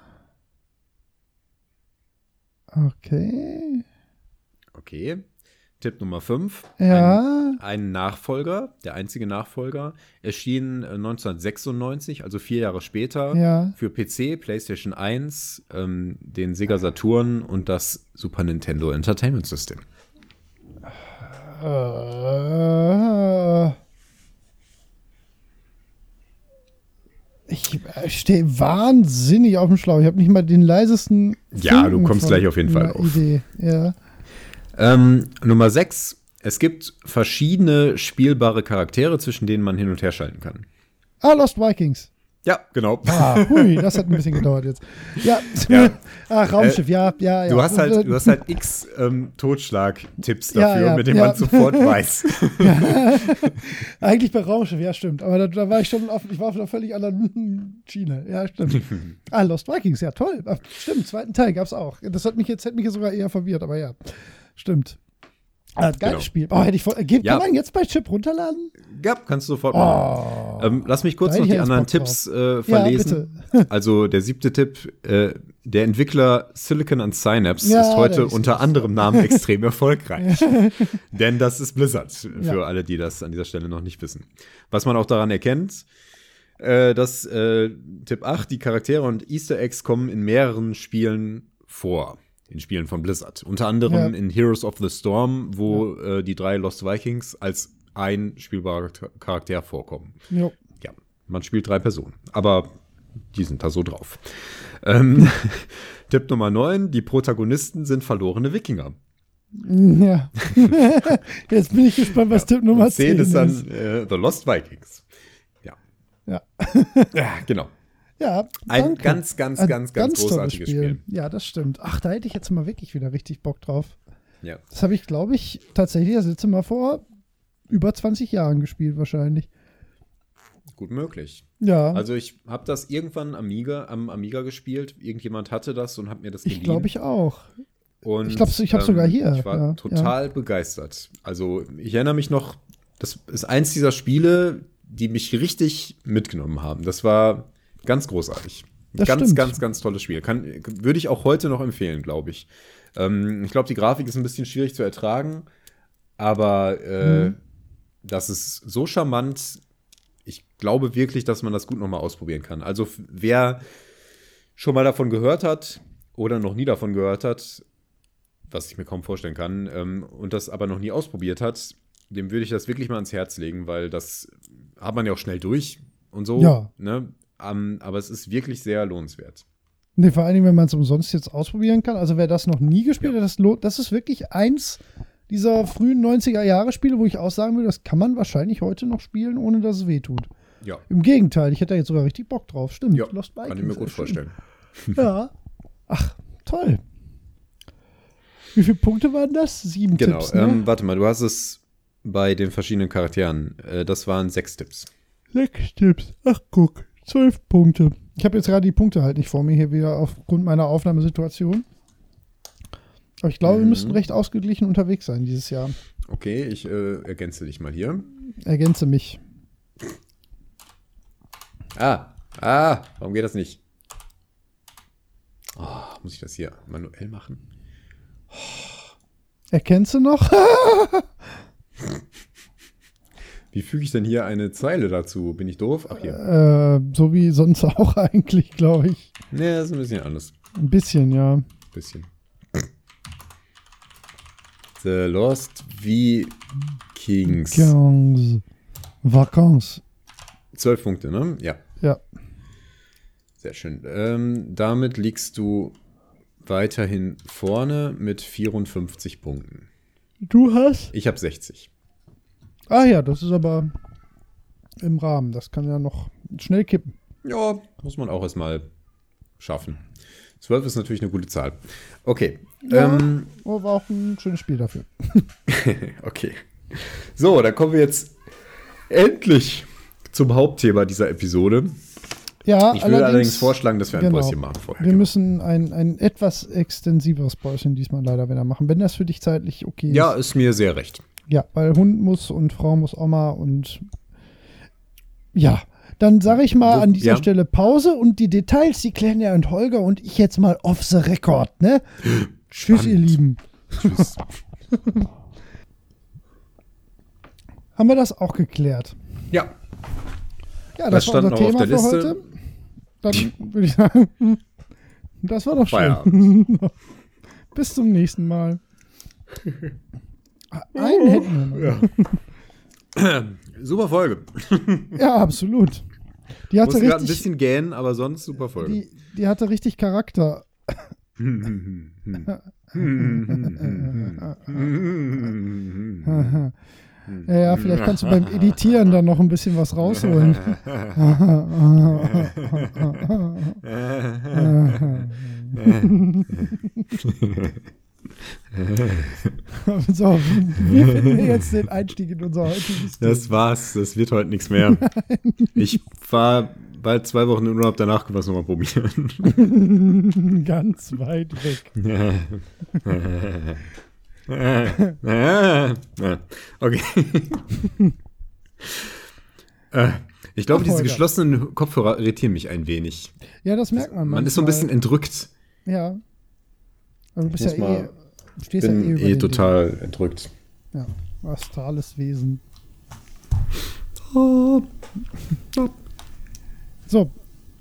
Okay. Okay. Tipp Nummer 5. Ja. Ein, ein Nachfolger, der einzige Nachfolger, erschien äh, 1996, also vier Jahre später, Ja. für PC, PlayStation 1, ähm, den Sega Saturn und das Super Nintendo Entertainment System. Äh, ich äh, stehe wahnsinnig auf dem Schlauch. Ich habe nicht mal den leisesten. Ja, du kommst gleich auf jeden Fall drauf. Idee. Ja. Ähm, Nummer 6. Es gibt verschiedene spielbare Charaktere, zwischen denen man hin und her schalten kann. Ah, Lost Vikings. Ja, genau. Ah, hui, das hat ein bisschen gedauert jetzt. Ja, Ja. Äh, Ach, Raumschiff, ja, ja, ja. Du hast halt, du hast halt x ähm, Totschlag-Tipps Ja, dafür, ja, mit denen ja. man sofort weiß. Eigentlich bei Raumschiff, ja, stimmt. Aber da, da war ich schon auf, ich war auf einer völlig anderen Schiene. Ja, stimmt. ah, Lost Vikings, ja, toll. Ach, stimmt, zweiten Teil gab's auch. Das hat mich jetzt, hätte mich jetzt sogar eher verwirrt, aber ja. Stimmt. Ah, geiles Genau. Spiel. Oh, hätte ich äh, geht, Ja. Kann man jetzt bei Chip runterladen? Ja, kannst du sofort machen. Oh. Ähm, lass mich kurz noch die anderen Tipps äh, Ja, verlesen. also der siebte Tipp, äh, der Entwickler Silicon and Synapse Ja, ist heute unter anderem Namen extrem erfolgreich. Denn das ist Blizzard, für Ja. alle, die das an dieser Stelle noch nicht wissen. Was man auch daran erkennt, äh, dass äh, Tipp 8, die Charaktere und Easter Eggs kommen in mehreren Spielen vor. In Spielen von Blizzard. Unter anderem Ja. in Heroes of the Storm, wo äh, die drei Lost Vikings als ein spielbarer Charakter vorkommen. Jo. Ja, man spielt drei Personen. Aber die sind da so drauf. Ähm, Tipp Nummer 9, die Protagonisten sind verlorene Wikinger. Ja. Jetzt bin ich gespannt, was Tipp Nummer 10 10 ist ist. dann äh, The Lost Vikings. Ja. Ja. ja, genau. Ja, Ein danke. ganz, ganz, Ein ganz, ganz tolles großartiges Spiel. Ja, das stimmt. Ach, da hätte ich jetzt mal wirklich wieder richtig Bock drauf. Ja. Das habe ich, glaube ich, tatsächlich das letzte Mal vor über 20 Jahren gespielt, wahrscheinlich. Gut möglich. Ja, Also ich habe das irgendwann Amiga, am Amiga gespielt. Irgendjemand hatte das und hat mir das ich geliehen. glaube ich auch. Und, ich glaub, ich hab's sogar hier, Ich war ja, total begeistert. Also ich erinnere mich noch, das ist eins dieser Spiele, die mich richtig mitgenommen haben. Das war ganz großartig. Das ganz, stimmt. ganz, ganz tolles Spiel. Kann, würde ich auch heute noch empfehlen, glaube ich. Ähm, ich glaube, die Grafik ist ein bisschen schwierig zu ertragen, aber äh, Mhm. das ist so charmant. Ich glaube wirklich, dass man das gut noch mal ausprobieren kann. Also wer schon mal davon gehört hat oder noch nie davon gehört hat, was ich mir kaum vorstellen kann, ähm, und das aber noch nie ausprobiert hat, dem würde ich das wirklich mal ans Herz legen, weil das hat man ja auch schnell durch und so. Ja. Ne? Ähm, aber es ist wirklich sehr lohnenswert. Nee, vor allen Dingen, wenn man es umsonst jetzt ausprobieren kann. Also wer das noch nie gespielt hat, das, lohnt, das ist wirklich eins dieser frühen 90er Jahre Spiele, wo ich auch sagen würde, das kann man wahrscheinlich heute noch spielen, ohne dass es weh tut. Ja, Im Gegenteil, ich hätte da jetzt sogar richtig Bock drauf. Stimmt. ja Lost kann ich Vikings, mir gut vorstellen. Ja. Ach, toll. Wie viele Punkte waren das? Sieben Genau. Tipps, ne? Ähm, warte mal, du hast es bei den verschiedenen Charakteren. Äh, das waren sechs Tipps. Sechs Tipps. Ach, guck. Zwölf Punkte. Ich habe jetzt gerade die Punkte halt nicht vor mir hier wieder aufgrund meiner Aufnahmesituation. Aber ich glaube, wir Mhm. müssten recht ausgeglichen unterwegs sein dieses Jahr. Okay, ich äh, ergänze dich mal hier. Ergänze mich. Ah, ah, warum geht das nicht? Oh, muss ich das hier manuell machen? Erkennst du noch? Wie füge ich denn hier eine Zeile dazu? Bin ich doof? Ach hier. äh, so wie sonst auch eigentlich, glaube ich. Nee, das ist ein bisschen anders. Ein bisschen, ja. Bisschen. The Lost Vikings. Vacances. Vacances. Zwölf Punkte, ne? Ja, Ja. sehr schön. Ähm, damit liegst du weiterhin vorne mit 54 Punkten. Du hast? Ich habe 60. Ah ja, das ist aber im Rahmen. Das kann ja noch schnell kippen. Ja, muss man auch erstmal schaffen. 12 ist natürlich eine gute Zahl. Okay. Ja. Ähm, Aber war auch ein schönes Spiel dafür. okay. So, dann kommen wir jetzt endlich zum Hauptthema dieser Episode. Ja, Ich würde allerdings vorschlagen, dass wir ein genau. Päuschen machen vorher. Wir müssen ein, ein etwas extensiveres Päuschen diesmal leider wieder machen, wenn das für dich zeitlich okay ist. ja, ist mir sehr recht. Ja, weil Hund muss und Frau muss Oma und ja. Dann sage ich mal Wo- an dieser ja. Stelle Pause und die Details, die klären ja und Holger und ich jetzt mal off the record, ne? Tschüss, ihr. Lieben. Tschüss. Haben wir das auch geklärt? ja, Ja, Das das, war unser noch auf Thema der für Liste. heute. Dann würde ich sagen, das war doch schön. Bis zum nächsten Mal. Einen hätten wir noch. super Folge. Ja, absolut. Die hatte gerade ein richtig, bisschen gähnen, aber sonst super Folge. die, die hatte richtig Charakter. Ja, ja, vielleicht kannst du beim Editieren dann noch ein bisschen was rausholen. so, wie finden wir jetzt den Einstieg in unser heutiges Das war's, das wird heute nichts mehr. Ich war bald zwei Wochen in Urlaub, danach können wir es nochmal probieren. Thema? Ganz weit weg. okay. Äh, ich glaube, diese geschlossenen Kopfhörer irritieren mich ein wenig. Ja, das merkt man. Man ist so ein bisschen entrückt. Ja. Aber du bist ja eh. Stehst ja eh Bin über eh den total entrückt. Dingen. Ja, astrales Wesen. So,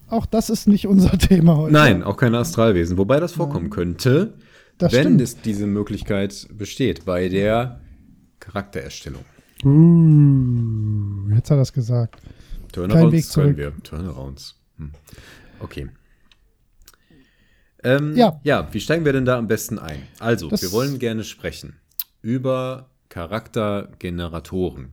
auch das ist nicht unser Thema heute. Nein, auch keine Astralwesen. Wobei das vorkommen könnte, Das wenn stimmt. es diese Möglichkeit besteht bei der Charaktererstellung. Uh, jetzt hat er es gesagt. Weg Turnarounds können wir. Turnarounds. Hm. Okay. Ähm, Ja. ja, wie steigen wir denn da am besten ein? Also, Das- wir wollen gerne sprechen über Charaktergeneratoren.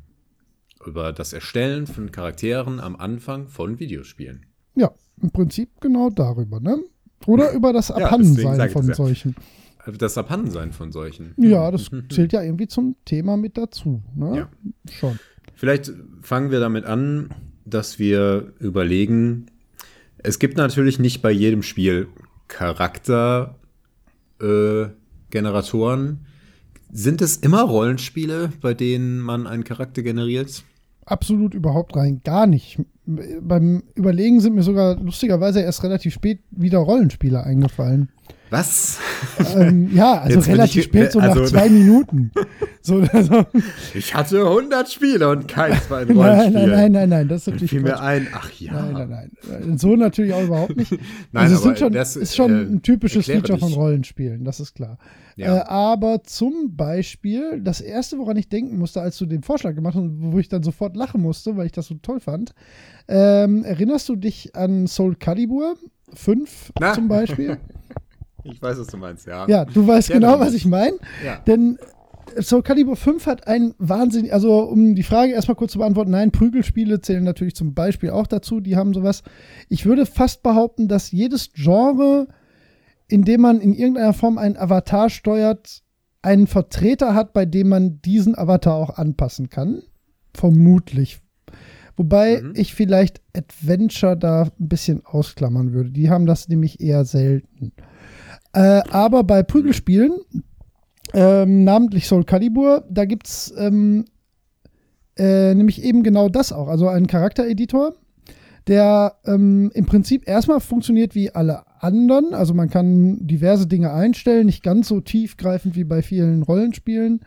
Über das Erstellen von Charakteren am Anfang von Videospielen. Ja, im Prinzip genau darüber, ne? Oder über das Abhandensein ich von das ja. solchen. Das Abhandensein von solchen. Ja, das zählt ja irgendwie zum Thema mit dazu, ne? Ja. Schon. Vielleicht fangen wir damit an, dass wir überlegen, es gibt natürlich nicht bei jedem Spiel Charaktergeneratoren. Äh. Sind es immer Rollenspiele, bei denen man einen Charakter generiert? Absolut überhaupt rein. Gar nicht. Beim Überlegen sind mir sogar lustigerweise erst relativ spät wieder Rollenspiele eingefallen. Was? ähm, ja, also Jetzt relativ ich- spät, so also- nach zwei Minuten. So, also, Ich hatte 100 Spiele und keins war ein nein, Rollenspiel. nein, nein, nein, nein, das ist natürlich fiel mir ein, ach ja. Nein, nein, nein. So natürlich auch überhaupt nicht. Nein, also aber schon, das, ist schon äh, ein typisches Feature von. Rollenspielen, das ist klar. Ja. Äh, aber zum Beispiel, das erste, woran ich denken musste, als du den Vorschlag gemacht hast, wo ich dann sofort lachen musste, weil ich das so toll fand, ähm, erinnerst du dich an Soul Calibur 5 Na. zum Beispiel? Ich weiß, was du meinst, ja. ja, du weißt Ja, genau, was ich meine. Ja. Denn Soul Calibur 5 hat ein Wahnsinn, also um die Frage erstmal kurz zu beantworten, nein, Prügelspiele zählen natürlich zum Beispiel auch dazu, die haben sowas. Ich würde fast behaupten, dass jedes Genre, in dem man in irgendeiner Form einen Avatar steuert, einen Vertreter hat, bei dem man diesen Avatar auch anpassen kann. Vermutlich. Wobei Mhm. ich vielleicht Adventure da ein bisschen ausklammern würde. Die haben das nämlich eher selten. Äh, aber bei Prügelspielen, ähm, namentlich Soul Calibur, da gibt es ähm, äh, nämlich eben genau das auch. Also einen Charaktereditor, der ähm, im Prinzip erstmal funktioniert wie alle anderen. Also man kann diverse Dinge einstellen, nicht ganz so tiefgreifend wie bei vielen Rollenspielen.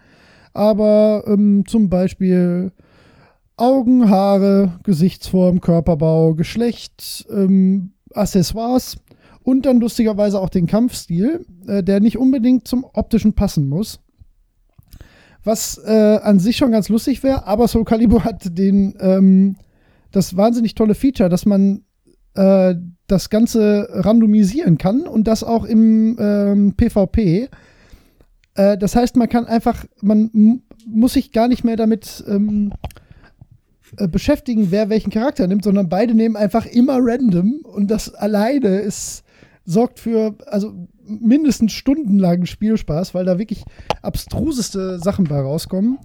Aber ähm, zum Beispiel Augen, Haare, Gesichtsform, Körperbau, Geschlecht, ähm, Accessoires und dann lustigerweise auch den Kampfstil, äh, der nicht unbedingt zum optischen passen muss. Was äh, an sich schon ganz lustig wäre, aber Soul Calibur hat den, ähm, das wahnsinnig tolle Feature, dass man äh, das Ganze randomisieren kann und das auch im ähm, PvP. Äh, das heißt, man kann einfach, man muss sich gar nicht mehr damit ähm, äh, beschäftigen, wer welchen Charakter nimmt, sondern beide nehmen einfach immer random und das alleine ist, sorgt für also mindestens stundenlangen Spielspaß, weil da wirklich abstruseste Sachen bei rauskommen.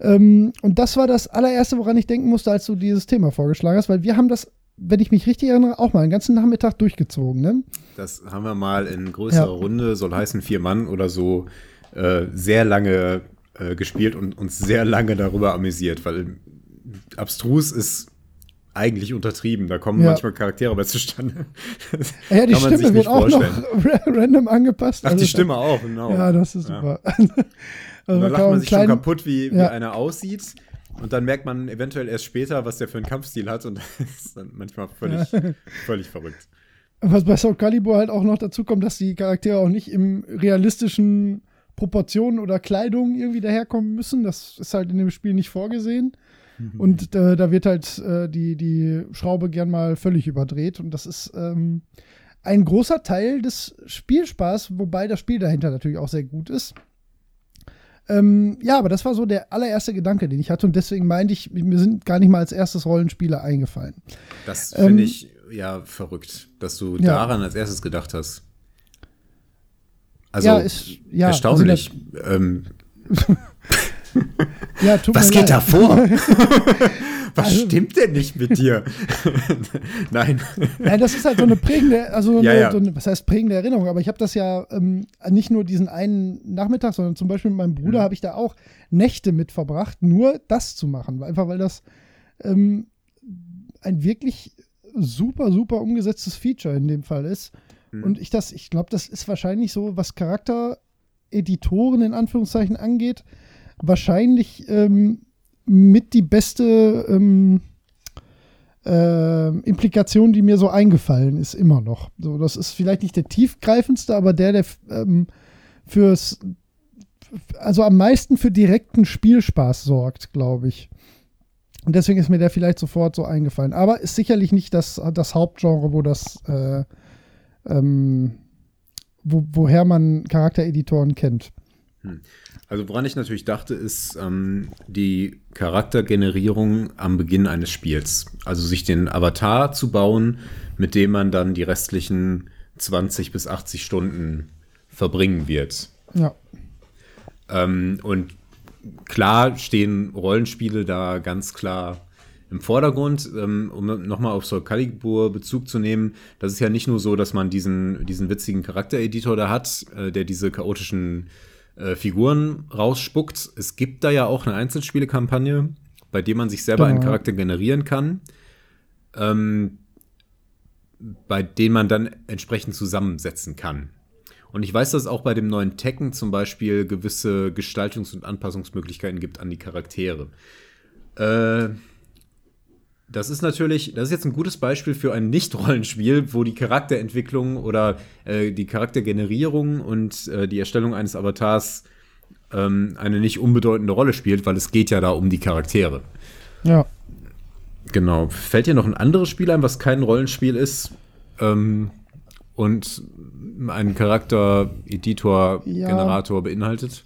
Ähm, und das war das allererste, woran ich denken musste, als du dieses Thema vorgeschlagen hast, weil wir haben das, wenn ich mich richtig erinnere, auch mal einen ganzen Nachmittag durchgezogen. Ne? Das haben wir mal in größerer Ja. Runde, soll heißen vier Mann oder so, äh, sehr lange äh, gespielt und uns sehr lange darüber amüsiert, weil abstrus ist eigentlich untertrieben. Da kommen Ja. manchmal Charaktere bei zustande. Ja, die Kann man sich Stimme wird nicht auch vorstellen. noch random angepasst. Ach, Also die Stimme auch, genau. Ja, das ist Ja. super. Also man lacht man sich schon kleinen- kaputt, wie, wie Ja. einer aussieht. Und dann merkt man eventuell erst später, was der für einen Kampfstil hat. Und das ist dann manchmal völlig, völlig verrückt. Was bei Soul Calibur halt auch noch dazu kommt, dass die Charaktere auch nicht im realistischen Proportionen oder Kleidung irgendwie daherkommen müssen. Das ist halt in dem Spiel nicht vorgesehen. Und äh, da wird halt äh, die, die Schraube gern mal völlig überdreht. Und das ist ähm, ein großer Teil des Spielspaß, wobei das Spiel dahinter natürlich auch sehr gut ist. Ähm, ja, aber das war so der allererste Gedanke, den ich hatte. Und deswegen meinte ich, mir sind gar nicht mal als erstes Rollenspiele eingefallen. Das Ähm, finde ich ja verrückt, dass du Ja. daran als erstes gedacht hast. Also Ja, ist- ja, erstaunlich. ähm, Ja, tut was geht leid. da vor? was Also- stimmt denn nicht mit dir? Nein. Nein, das ist halt so eine prägende, also Ja, eine, ja. So eine, was heißt prägende Erinnerung, aber ich habe das ja ähm, nicht nur diesen einen Nachmittag, sondern zum Beispiel mit meinem Bruder Mhm. habe ich da auch Nächte mit verbracht, nur das zu machen. Einfach weil das ähm, ein wirklich super, super umgesetztes Feature in dem Fall ist. Mhm. Und ich das, ich glaube, das ist wahrscheinlich so, was Charaktereditoren in Anführungszeichen angeht, wahrscheinlich ähm, mit die beste ähm, äh, Implikation, die mir so eingefallen ist, immer noch. So, das ist vielleicht nicht der tiefgreifendste, aber der, der ähm, fürs, also am meisten für direkten Spielspaß sorgt, glaube ich. Und deswegen ist mir der vielleicht sofort so eingefallen. Aber ist sicherlich nicht das, das Hauptgenre, wo das, äh, ähm, wo, woher man Charaktereditoren kennt. Hm. Also woran ich natürlich dachte, ist ähm, die Charaktergenerierung am Beginn eines Spiels. Also sich den Avatar zu bauen, mit dem man dann die restlichen 20 bis 80 Stunden verbringen wird. Ja. Ähm, und klar stehen Rollenspiele da ganz klar im Vordergrund, ähm, um nochmal auf Soul Calibur Bezug zu nehmen, das ist ja nicht nur so, dass man diesen, diesen witzigen Charaktereditor da hat, äh, der diese chaotischen äh, Figuren rausspuckt. Es gibt da ja auch eine Einzelspielekampagne, bei der man sich selber genau. einen Charakter generieren kann, ähm, bei dem man dann entsprechend zusammensetzen kann. Und ich weiß, dass es auch bei dem neuen Tekken zum Beispiel gewisse Gestaltungs- und Anpassungsmöglichkeiten gibt an die Charaktere. Äh, das ist natürlich, das ist jetzt ein gutes Beispiel für ein Nicht-Rollenspiel, wo die Charakterentwicklung oder äh, die Charaktergenerierung und äh, die Erstellung eines Avatars ähm, eine nicht unbedeutende Rolle spielt, weil es geht ja da um die Charaktere. Ja. Genau. Fällt dir noch ein anderes Spiel ein, was kein Rollenspiel ist? Ähm, und einen Charakter-Editor, ja. Beinhaltet?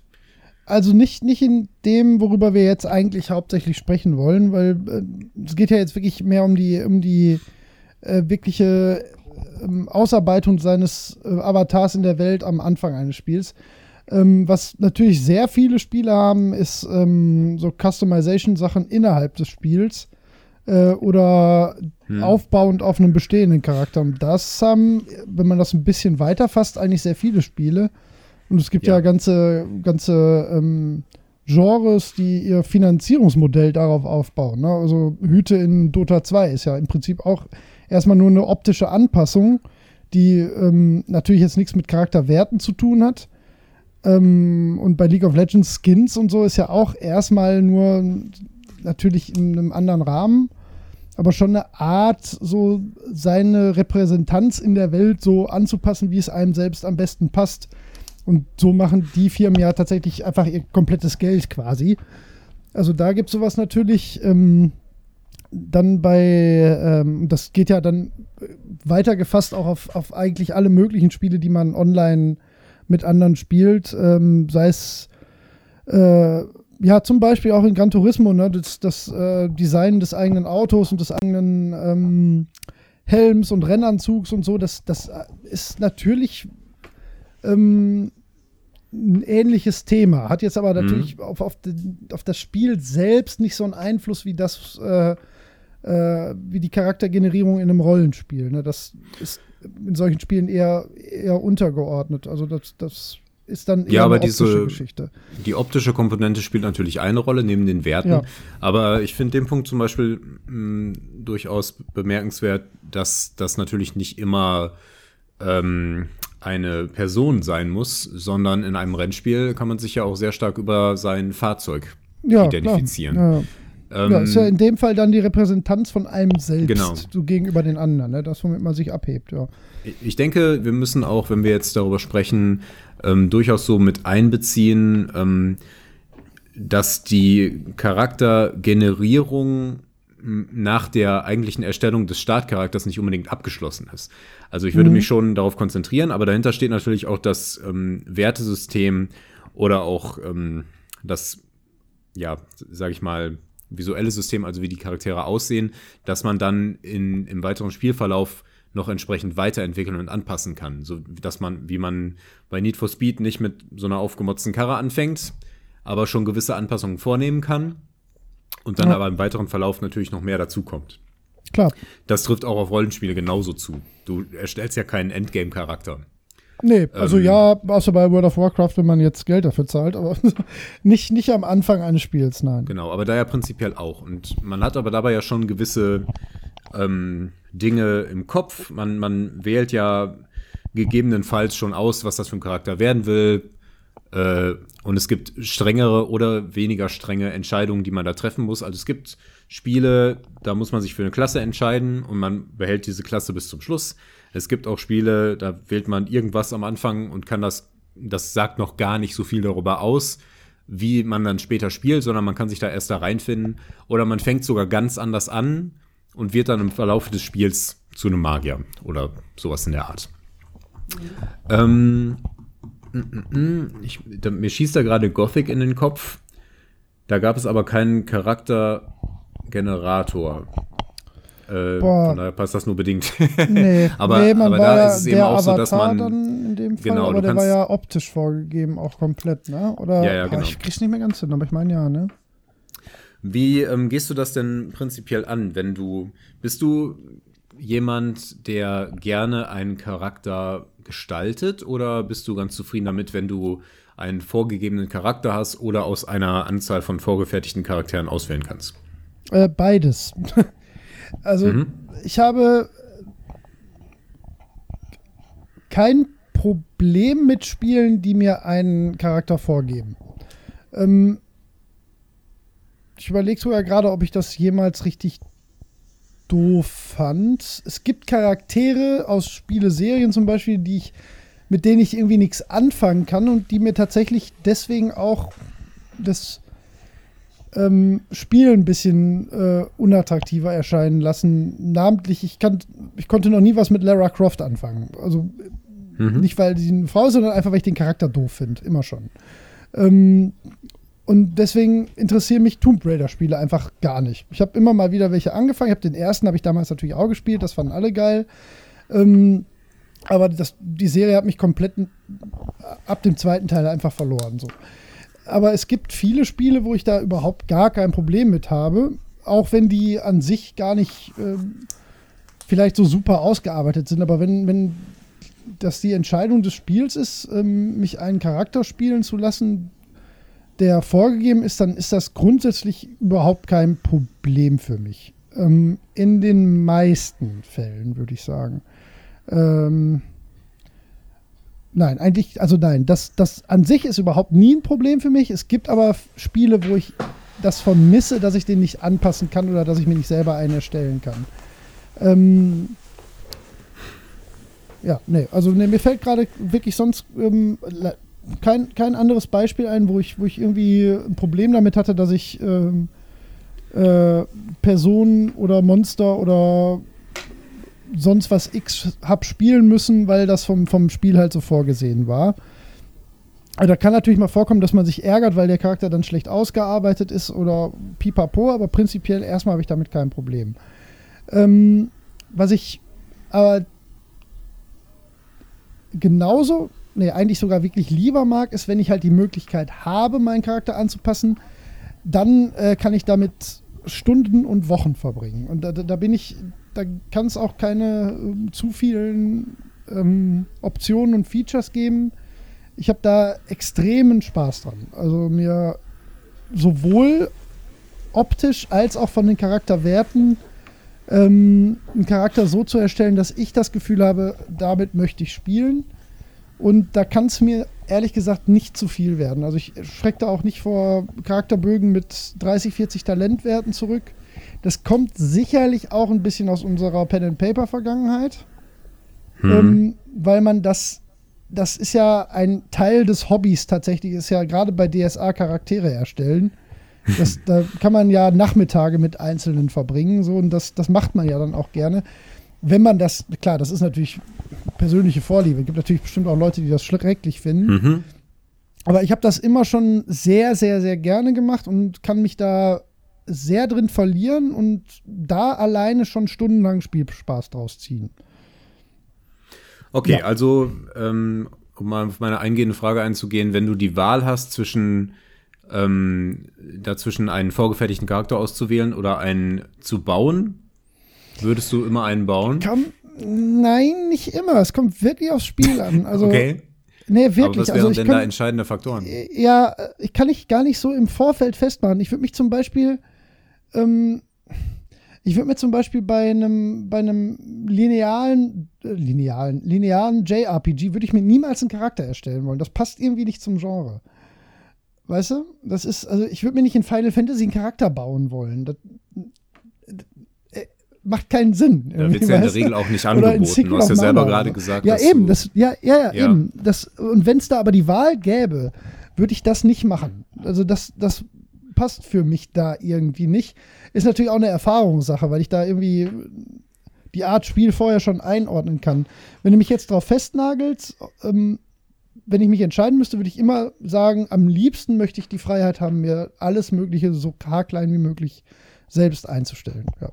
Also nicht, nicht in dem, worüber wir jetzt eigentlich hauptsächlich sprechen wollen, weil äh, es geht ja jetzt wirklich mehr um die, um die äh, wirkliche äh, Ausarbeitung seines äh, Avatars in der Welt am Anfang eines Spiels. Ähm, was natürlich sehr viele Spiele haben, ist ähm, so Customization-Sachen innerhalb des Spiels äh, oder hm. aufbauend auf einem bestehenden Charakter. Und das haben, wenn man das ein bisschen weiter fasst, eigentlich sehr viele Spiele. Und es gibt ja, ja ganze, ganze ähm, Genres, die ihr Finanzierungsmodell darauf aufbauen. Ne? Also Hüte in Dota 2 ist ja im Prinzip auch erstmal nur eine optische Anpassung, die ähm, natürlich jetzt nichts mit Charakterwerten zu tun hat. Ähm, und bei League of Legends Skins und so ist ja auch erstmal nur natürlich in einem anderen Rahmen, aber schon eine Art, so seine Repräsentanz in der Welt so anzupassen, wie es einem selbst am besten passt. Und so machen die Firmen ja tatsächlich einfach ihr komplettes Geld quasi. Also da gibt es sowas natürlich. Ähm, dann bei, ähm, das geht ja dann weitergefasst auch auf, auf eigentlich alle möglichen Spiele, die man online mit anderen spielt, ähm, sei es äh, ja zum Beispiel auch in Gran Turismo, ne, das, das äh, Design des eigenen Autos und des eigenen ähm, Helms und Rennanzugs und so, das, das ist natürlich ähm, ein ähnliches Thema. Hat jetzt aber mhm. natürlich auf, auf, den, auf, das Spiel selbst nicht so einen Einfluss wie das, äh, äh, wie die Charaktergenerierung in einem Rollenspiel. Ne? Das ist in solchen Spielen eher, eher untergeordnet. Also das, das ist dann eher ja, aber diese, Geschichte. Die optische Komponente spielt natürlich eine Rolle neben den Werten. Ja. Aber ich finde den Punkt zum Beispiel mh, durchaus bemerkenswert, dass das natürlich nicht immer ähm, eine Person sein muss, sondern in einem Rennspiel kann man sich ja auch sehr stark über sein Fahrzeug ja, identifizieren. Ja. Ähm, ja, ist ja in dem Fall dann die Repräsentanz von einem selbst genau. so gegenüber den anderen, ne? das, womit man sich abhebt. Ja. Ich denke, wir müssen auch, wenn wir jetzt darüber sprechen, ähm, durchaus so mit einbeziehen, ähm, dass die Charaktergenerierung nach der eigentlichen Erstellung des Startcharakters nicht unbedingt abgeschlossen ist. Also ich würde mhm. mich schon darauf konzentrieren, aber dahinter steht natürlich auch das ähm, Wertesystem oder auch ähm, das, ja, sage ich mal, visuelle System, also wie die Charaktere aussehen, dass man dann in, im weiteren Spielverlauf noch entsprechend weiterentwickeln und anpassen kann. So dass man, wie man bei Need for Speed nicht mit so einer aufgemotzten Karre anfängt, aber schon gewisse Anpassungen vornehmen kann und dann ja. aber im weiteren Verlauf natürlich noch mehr dazukommt. Klar. Das trifft auch auf Rollenspiele genauso zu. Du erstellst ja keinen Endgame-Charakter. Nee, also ähm, ja, außer bei World of Warcraft, wenn man jetzt Geld dafür zahlt, aber nicht, nicht am Anfang eines Spiels, nein. Genau, aber da ja prinzipiell auch. Und man hat aber dabei ja schon gewisse ähm, Dinge im Kopf. Man, man wählt ja gegebenenfalls schon aus, was das für ein Charakter werden will. Äh, und es gibt strengere oder weniger strenge Entscheidungen, die man da treffen muss. Also es gibt Spiele, da muss man sich für eine Klasse entscheiden und man behält diese Klasse bis zum Schluss. Es gibt auch Spiele, da wählt man irgendwas am Anfang und kann das das sagt noch gar nicht so viel darüber aus, wie man dann später spielt, sondern man kann sich da erst da reinfinden. Oder man fängt sogar ganz anders an und wird dann im Verlauf des Spiels zu einem Magier oder sowas in der Art. Ähm, mm, mm, ich, da, mir schießt da gerade Gothic in den Kopf. Da gab es aber keinen Charaktergenerator. Äh, von daher passt das nur bedingt. Nee, aber, nee, aber da ja ist es eben der auch so, Avatar dass man. dann in dem Fall, Genau, aber der war ja optisch vorgegeben, auch komplett, ne? Oder Ja, ja, genau. ich krieg's nicht mehr ganz hin, aber ich meine ja, ne? Wie ähm, gehst du das denn prinzipiell an, wenn du bist du jemand, der gerne einen Charakter gestaltet oder bist du ganz zufrieden damit, wenn du einen vorgegebenen Charakter hast oder aus einer Anzahl von vorgefertigten Charakteren auswählen kannst? Äh, beides. also Mhm. ich habe kein Problem mit Spielen, die mir einen Charakter vorgeben. Ähm, ich überlege sogar gerade, ob ich das jemals richtig doof fand. Es gibt Charaktere aus Spieleserien zum Beispiel, die ich, mit denen ich irgendwie nichts anfangen kann und die mir tatsächlich deswegen auch das ähm, Spiel ein bisschen äh, unattraktiver erscheinen lassen. Namentlich, ich, kann, ich konnte noch nie was mit Lara Croft anfangen. Also Mhm. nicht, weil sie eine Frau ist, sondern einfach, weil ich den Charakter doof finde. Immer schon. Ähm, und deswegen interessieren mich Tomb Raider-Spiele einfach gar nicht. Ich habe immer mal wieder welche angefangen. Ich habe den ersten, habe ich damals natürlich auch gespielt. Das fanden alle geil. Ähm, aber das, die Serie hat mich komplett ab dem zweiten Teil einfach verloren. So. Aber es gibt viele Spiele, wo ich da überhaupt gar kein Problem mit habe. Auch wenn die an sich gar nicht ähm, vielleicht so super ausgearbeitet sind. Aber wenn, wenn das die Entscheidung des Spiels ist, ähm, mich einen Charakter spielen zu lassen, der vorgegeben ist, dann ist das grundsätzlich überhaupt kein Problem für mich. Ähm, in den meisten Fällen, würde ich sagen. Ähm, nein, eigentlich, also nein, das, das an sich ist überhaupt nie ein Problem für mich. Es gibt aber Spiele, wo ich das vermisse, dass ich den nicht anpassen kann oder dass ich mir nicht selber einen erstellen kann. Ähm, ja, nee, also nee, mir fällt gerade wirklich sonst ähm, kein, kein anderes Beispiel ein, wo ich, wo ich irgendwie ein Problem damit hatte, dass ich ähm, äh, Personen oder Monster oder sonst was X hab spielen müssen, weil das vom, vom Spiel halt so vorgesehen war. Also da kann natürlich mal vorkommen, dass man sich ärgert, weil der Charakter dann schlecht ausgearbeitet ist oder pipapo, aber prinzipiell erstmal habe ich damit kein Problem. Ähm, was ich aber genauso, nee, eigentlich sogar wirklich lieber mag, ist, wenn ich halt die Möglichkeit habe, meinen Charakter anzupassen, dann äh, kann ich damit Stunden und Wochen verbringen. Und da, da bin ich, da kann es auch keine ähm, zu vielen ähm, Optionen und Features geben. Ich habe da extremen Spaß dran. Also mir sowohl optisch als auch von den Charakterwerten ähm, einen Charakter so zu erstellen, dass ich das Gefühl habe, damit möchte ich spielen. Und da kann es mir ehrlich gesagt nicht zu viel werden. Also ich schrecke da auch nicht vor Charakterbögen mit 30, 40 Talentwerten zurück. Das kommt sicherlich auch ein bisschen aus unserer Pen-and-Paper-Vergangenheit. Ähm, weil man das, das ist ja ein Teil des Hobbys tatsächlich, ist ja gerade bei DSA Charaktere erstellen. Das, da kann man ja Nachmittage mit Einzelnen verbringen, so und das, das macht man ja dann auch gerne. Wenn man das, klar, das ist natürlich persönliche Vorliebe. Es gibt natürlich bestimmt auch Leute, die das schrecklich finden. Mhm. Aber ich habe das immer schon sehr, sehr, sehr gerne gemacht und kann mich da sehr drin verlieren und da alleine schon stundenlang Spielspaß draus ziehen. Okay, Ja. also ähm, um mal auf meine eingehende Frage einzugehen, wenn du die Wahl hast zwischen ähm, dazwischen einen vorgefertigten Charakter auszuwählen oder einen zu bauen, würdest du immer einen bauen? Kann, nein, nicht immer. Es kommt wirklich aufs Spiel an. Also, okay. nee, Aber wirklich. was wären also denn da kann, entscheidende Faktoren? ja, ich kann ich gar nicht so im Vorfeld festmachen. Ich würde mich zum Beispiel, ähm, ich würde mir zum Beispiel bei einem, bei einem linearen, äh, linearen, linearen JRPG würde ich mir niemals einen Charakter erstellen wollen. Das passt irgendwie nicht zum Genre. Weißt du? Das ist, also ich würde mir nicht in Final Fantasy einen Charakter bauen wollen. Das, macht keinen Sinn. Da wird ja in der Regel auch nicht angeboten. Du hast ja selber gerade gesagt. Ja, eben. Das, ja, ja, ja, ja, eben. Das, und wenn es da aber die Wahl gäbe, würde ich das nicht machen. Also das, das passt für mich da irgendwie nicht. Ist natürlich auch eine Erfahrungssache, weil ich da irgendwie die Art Spiel vorher schon einordnen kann. Wenn du mich jetzt drauf festnagelst, ähm, wenn ich mich entscheiden müsste, würde ich immer sagen, am liebsten möchte ich die Freiheit haben, mir alles Mögliche so haarklein wie möglich selbst einzustellen. Ja.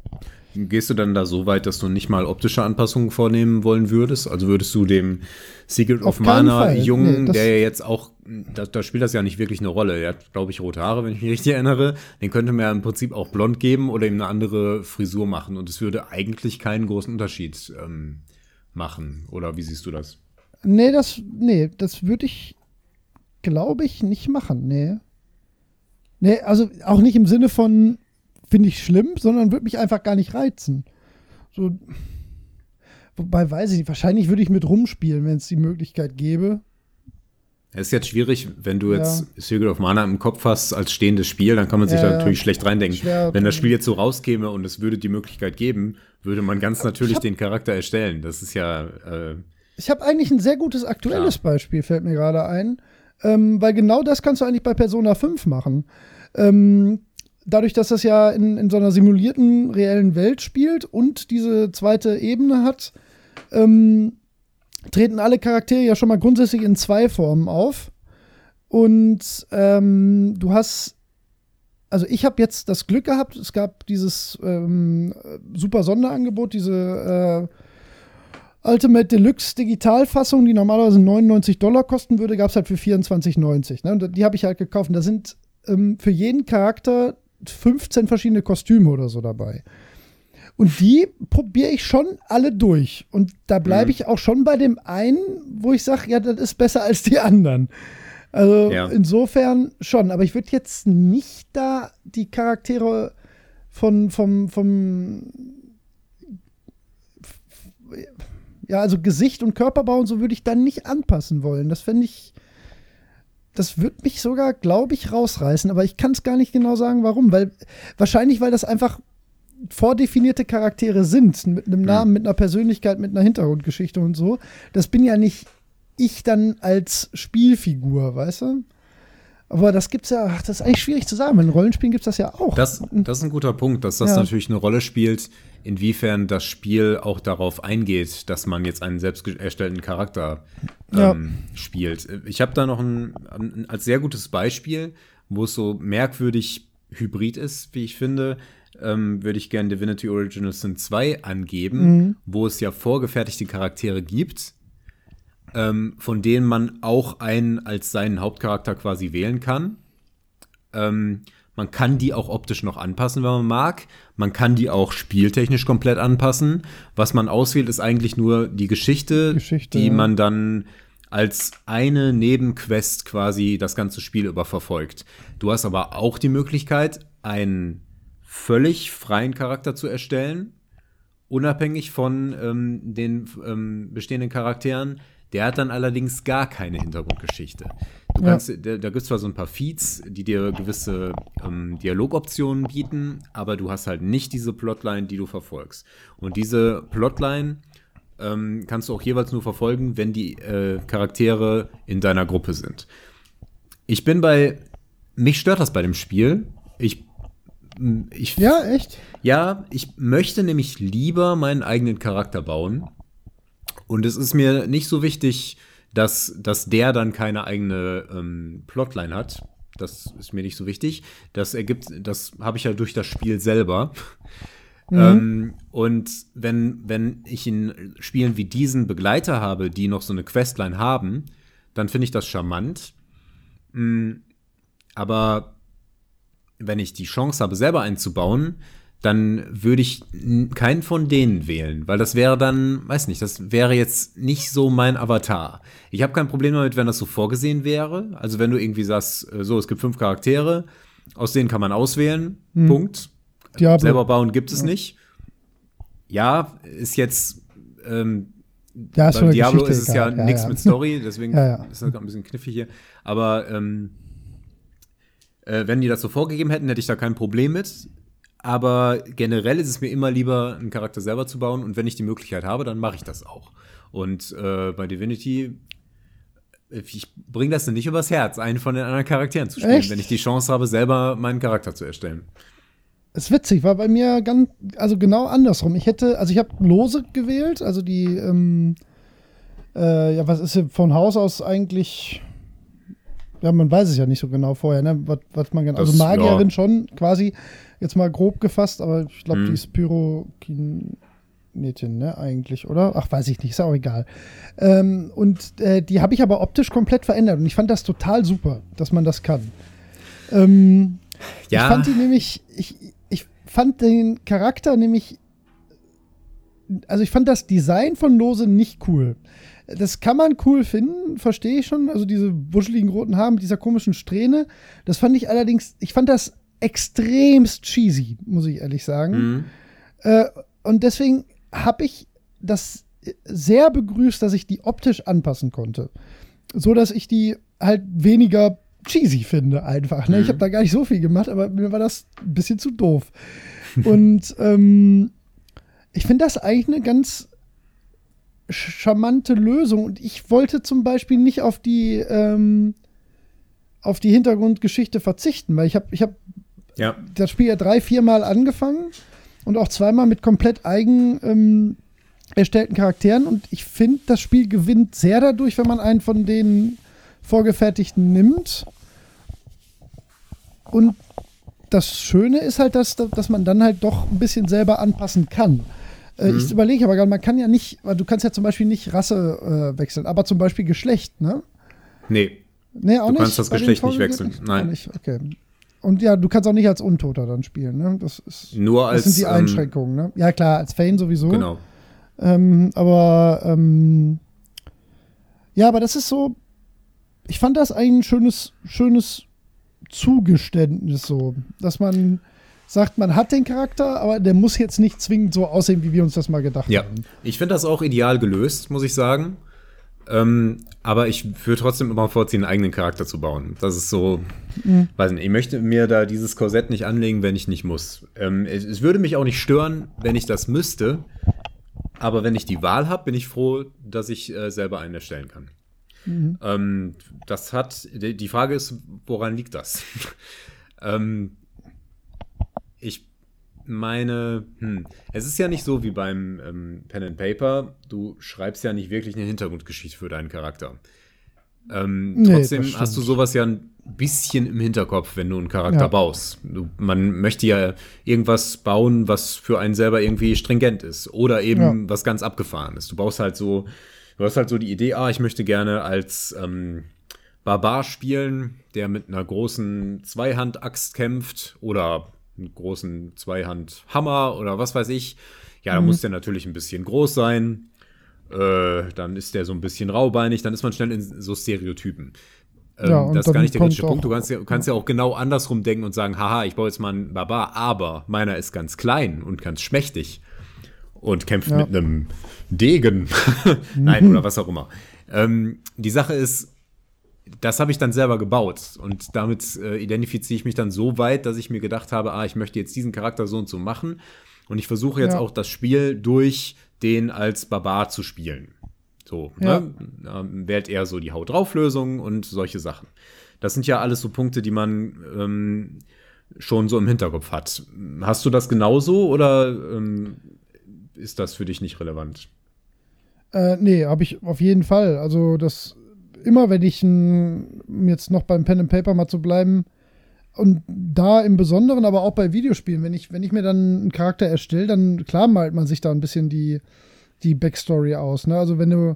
Gehst du dann da so weit, dass du nicht mal optische Anpassungen vornehmen wollen würdest? Also würdest du dem Secret of Mana Jungen, nee, der ja jetzt auch, da, da, spielt das ja nicht wirklich eine Rolle. Er hat, glaube ich, rote Haare, wenn ich mich richtig erinnere. Den könnte man ja im Prinzip auch blond geben oder ihm eine andere Frisur machen. Und es würde eigentlich keinen großen Unterschied ähm, machen. Oder wie siehst du das? Nee, das, nee, das würde ich, glaube ich, nicht machen. Nee. Nee, also auch nicht im Sinne von, finde ich schlimm, sondern würde mich einfach gar nicht reizen. So, wobei weiß ich nicht, wahrscheinlich würde ich mit rumspielen, wenn es die Möglichkeit gäbe. Es ist jetzt schwierig, wenn du jetzt ja. Secret of Mana im Kopf hast als stehendes Spiel, dann kann man sich ja, da natürlich ja. schlecht reindenken. Schwer, wenn das Spiel jetzt so rauskäme und es würde die Möglichkeit geben, würde man ganz natürlich hab, den Charakter erstellen. Das ist ja. Äh, ich habe eigentlich ein sehr gutes aktuelles klar. Beispiel, fällt mir gerade ein. Ähm, weil genau das kannst du eigentlich bei Persona 5 machen. Ähm, dadurch, dass das ja in, in so einer simulierten reellen Welt spielt und diese zweite Ebene hat, ähm, treten alle Charaktere ja schon mal grundsätzlich in zwei Formen auf. Und ähm, du hast, also ich habe jetzt das Glück gehabt, es gab dieses ähm, super Sonderangebot, diese äh, Ultimate Deluxe Digitalfassung, die normalerweise 99 Dollar kosten würde, gab es halt für 24,90. Ne? Und die habe ich halt gekauft. Und da sind ähm, für jeden Charakter 15 verschiedene Kostüme oder so dabei. Und die probiere ich schon alle durch. Und da bleibe mhm. ich auch schon bei dem einen, wo ich sage, ja, das ist besser als die anderen. Also ja. insofern schon. Aber ich würde jetzt nicht da die Charaktere von, vom, vom, ja, also Gesicht und Körperbau und so würde ich dann nicht anpassen wollen. Das fände ich, das wird mich sogar, glaube ich, rausreißen, aber ich kann es gar nicht genau sagen, warum. Weil wahrscheinlich, weil das einfach vordefinierte Charaktere sind, mit einem Namen, mhm. mit einer Persönlichkeit, mit einer Hintergrundgeschichte und so. Das bin ja nicht ich dann als Spielfigur, weißt du? Aber das gibt's ja, ach, das ist eigentlich schwierig zu sagen. In Rollenspielen gibt es das ja auch. Das, das ist ein guter Punkt, dass das ja. natürlich eine Rolle spielt, inwiefern das Spiel auch darauf eingeht, dass man jetzt einen selbst erstellten Charakter ähm, ja. spielt. Ich habe da noch ein, ein, als sehr gutes Beispiel, wo es so merkwürdig hybrid ist, wie ich finde, ähm, würde ich gerne Divinity Original Sin 2 angeben, mhm. wo es ja vorgefertigte Charaktere gibt, ähm, von denen man auch einen als seinen Hauptcharakter quasi wählen kann. Ähm, man kann die auch optisch noch anpassen, wenn man mag. Man kann die auch spieltechnisch komplett anpassen. Was man auswählt, ist eigentlich nur die Geschichte, Geschichte die ja. man dann als eine Nebenquest quasi das ganze Spiel über verfolgt. Du hast aber auch die Möglichkeit, einen völlig freien Charakter zu erstellen, unabhängig von ähm, den ähm, bestehenden Charakteren, der hat dann allerdings gar keine Hintergrundgeschichte. Du kannst, ja. da, da gibt es zwar so ein paar Feeds, die dir gewisse ähm, Dialogoptionen bieten, aber du hast halt nicht diese Plotline, die du verfolgst. Und diese Plotline ähm, kannst du auch jeweils nur verfolgen, wenn die äh, Charaktere in deiner Gruppe sind. Ich bin bei, mich stört das bei dem Spiel. Ich ich, ja, echt? Ja, ich möchte nämlich lieber meinen eigenen Charakter bauen und es ist mir nicht so wichtig, dass, dass der dann keine eigene ähm, Plotline hat. Das ist mir nicht so wichtig. Das ergibt, das habe ich ja durch das Spiel selber. Mhm. Ähm, und wenn, wenn ich in Spielen wie diesen Begleiter habe, die noch so eine Questline haben, dann finde ich das charmant. Mhm. Aber wenn ich die Chance habe, selber einzubauen, dann würde ich keinen von denen wählen, weil das wäre dann, weiß nicht, das wäre jetzt nicht so mein Avatar. Ich habe kein Problem damit, wenn das so vorgesehen wäre. Also wenn du irgendwie sagst, äh, so, es gibt fünf Charaktere, aus denen kann man auswählen, hm. Punkt. Diablo. Selber bauen gibt es ja. nicht. Ja, ist jetzt ähm, ja, ist beim Diablo Geschichte ist es ja, ja nichts mit Story, deswegen ist das ein bisschen knifflig hier. Aber ähm, äh, wenn die das so vorgegeben hätten, hätte ich da kein Problem mit. Aber generell ist es mir immer lieber, einen Charakter selber zu bauen und wenn ich die Möglichkeit habe, dann mache ich das auch. Und äh, bei Divinity, äh, ich bringe das nicht übers Herz, einen von den anderen Charakteren zu spielen, Echt? wenn ich die Chance habe, selber meinen Charakter zu erstellen. Das ist witzig, war bei mir ganz, also genau andersrum. Ich hätte, also ich habe Lose gewählt, also die, ähm, äh, ja, was ist hier von Haus aus eigentlich ja, man weiß es ja nicht so genau vorher, ne? Was, was man genau. Also Magierin ja. schon quasi, jetzt mal grob gefasst, aber ich glaube, hm. die ist Pyrokinetin, ne, eigentlich, oder? Ach, weiß ich nicht, ist auch egal. Ähm, und äh, die habe ich aber optisch komplett verändert und ich fand das total super, dass man das kann. Ähm, ja. Ich fand die nämlich, ich, ich fand den Charakter nämlich, also ich fand das Design von Lose nicht cool das kann man cool finden, verstehe ich schon. Also diese wuscheligen roten Haare mit dieser komischen Strähne. Das fand ich allerdings, ich fand das extremst cheesy, muss ich ehrlich sagen. Mhm. Äh, und deswegen habe ich das sehr begrüßt, dass ich die optisch anpassen konnte. So dass ich die halt weniger cheesy finde, einfach. Ne? Mhm. Ich habe da gar nicht so viel gemacht, aber mir war das ein bisschen zu doof. und ähm, ich finde das eigentlich eine ganz charmante Lösung. Und ich wollte zum Beispiel nicht auf die, ähm, auf die Hintergrundgeschichte verzichten, weil ich habe ich hab ja. das Spiel ja drei, viermal angefangen und auch zweimal mit komplett eigen ähm, erstellten Charakteren. Und ich finde, das Spiel gewinnt sehr dadurch, wenn man einen von den vorgefertigten nimmt. Und das Schöne ist halt, dass, dass man dann halt doch ein bisschen selber anpassen kann. Äh, mhm. Ich überlege aber gerade, man kann ja nicht, du kannst ja zum Beispiel nicht Rasse äh, wechseln, aber zum Beispiel Geschlecht, ne? Nee. Nee, auch du nicht. Du kannst das Geschlecht nicht wechseln. Nein. Nicht. Okay. Und ja, du kannst auch nicht als Untoter dann spielen, ne? Das ist. Nur als. Das sind die ähm, Einschränkungen, ähm, ne? Ja, klar, als Fane sowieso. Genau. Ähm, aber, ähm, ja, aber das ist so. Ich fand das eigentlich ein schönes, schönes Zugeständnis so, dass man sagt, man hat den Charakter, aber der muss jetzt nicht zwingend so aussehen, wie wir uns das mal gedacht ja. haben. Ich finde das auch ideal gelöst, muss ich sagen. Ähm, aber ich würde trotzdem immer vorziehen, einen eigenen Charakter zu bauen. Das ist so, mhm. weiß nicht, ich möchte mir da dieses Korsett nicht anlegen, wenn ich nicht muss. Ähm, es, es, würde mich auch nicht stören, wenn ich das müsste. Aber wenn ich die Wahl habe, bin ich froh, dass ich äh, selber einen erstellen kann. Mhm. Ähm, das hat, die Frage ist, woran liegt das? ähm, meine, hm, es ist ja nicht so wie beim ähm, Pen and Paper. Du schreibst ja nicht wirklich eine Hintergrundgeschichte für deinen Charakter. Ähm, nee, trotzdem hast du sowas ja ein bisschen im Hinterkopf, wenn du einen Charakter ja. baust. Du, man möchte ja irgendwas bauen, was für einen selber irgendwie stringent ist oder eben ja. was ganz abgefahren ist. Du baust halt so, du hast halt so die Idee, ah, ich möchte gerne als ähm, Barbar spielen, der mit einer großen Zweihand-Axt kämpft oder einen großen Zweihand-Hammer oder was weiß ich. Ja, da mhm. muss der natürlich ein bisschen groß sein. Äh, dann ist der so ein bisschen raubeinig, dann ist man schnell in so Stereotypen. Ähm, ja, das ist gar nicht der kritische Punkt. Du kannst, ja, kannst ja auch genau andersrum denken und sagen, haha, ich baue jetzt mal einen Barbar, aber meiner ist ganz klein und ganz schmächtig und kämpft ja. mit einem Degen. Nein, oder was auch immer. Ähm, die Sache ist, das habe ich dann selber gebaut und damit äh, identifiziere ich mich dann so weit, dass ich mir gedacht habe, ah, ich möchte jetzt diesen Charakter so und so machen und ich versuche jetzt ja. auch das Spiel durch den als Barbar zu spielen. So, ja. ne? Ähm, wählt eher so die Haut drauf Lösung und solche Sachen. Das sind ja alles so Punkte, die man ähm, schon so im Hinterkopf hat. Hast du das genauso oder ähm, ist das für dich nicht relevant? Äh, nee, habe ich auf jeden Fall. Also das immer, wenn ich ein, jetzt noch beim Pen and Paper mal zu bleiben, und da im Besonderen, aber auch bei Videospielen, wenn ich, wenn ich mir dann einen Charakter erstelle, dann klar malt man sich da ein bisschen die, die Backstory aus. Ne? Also wenn du,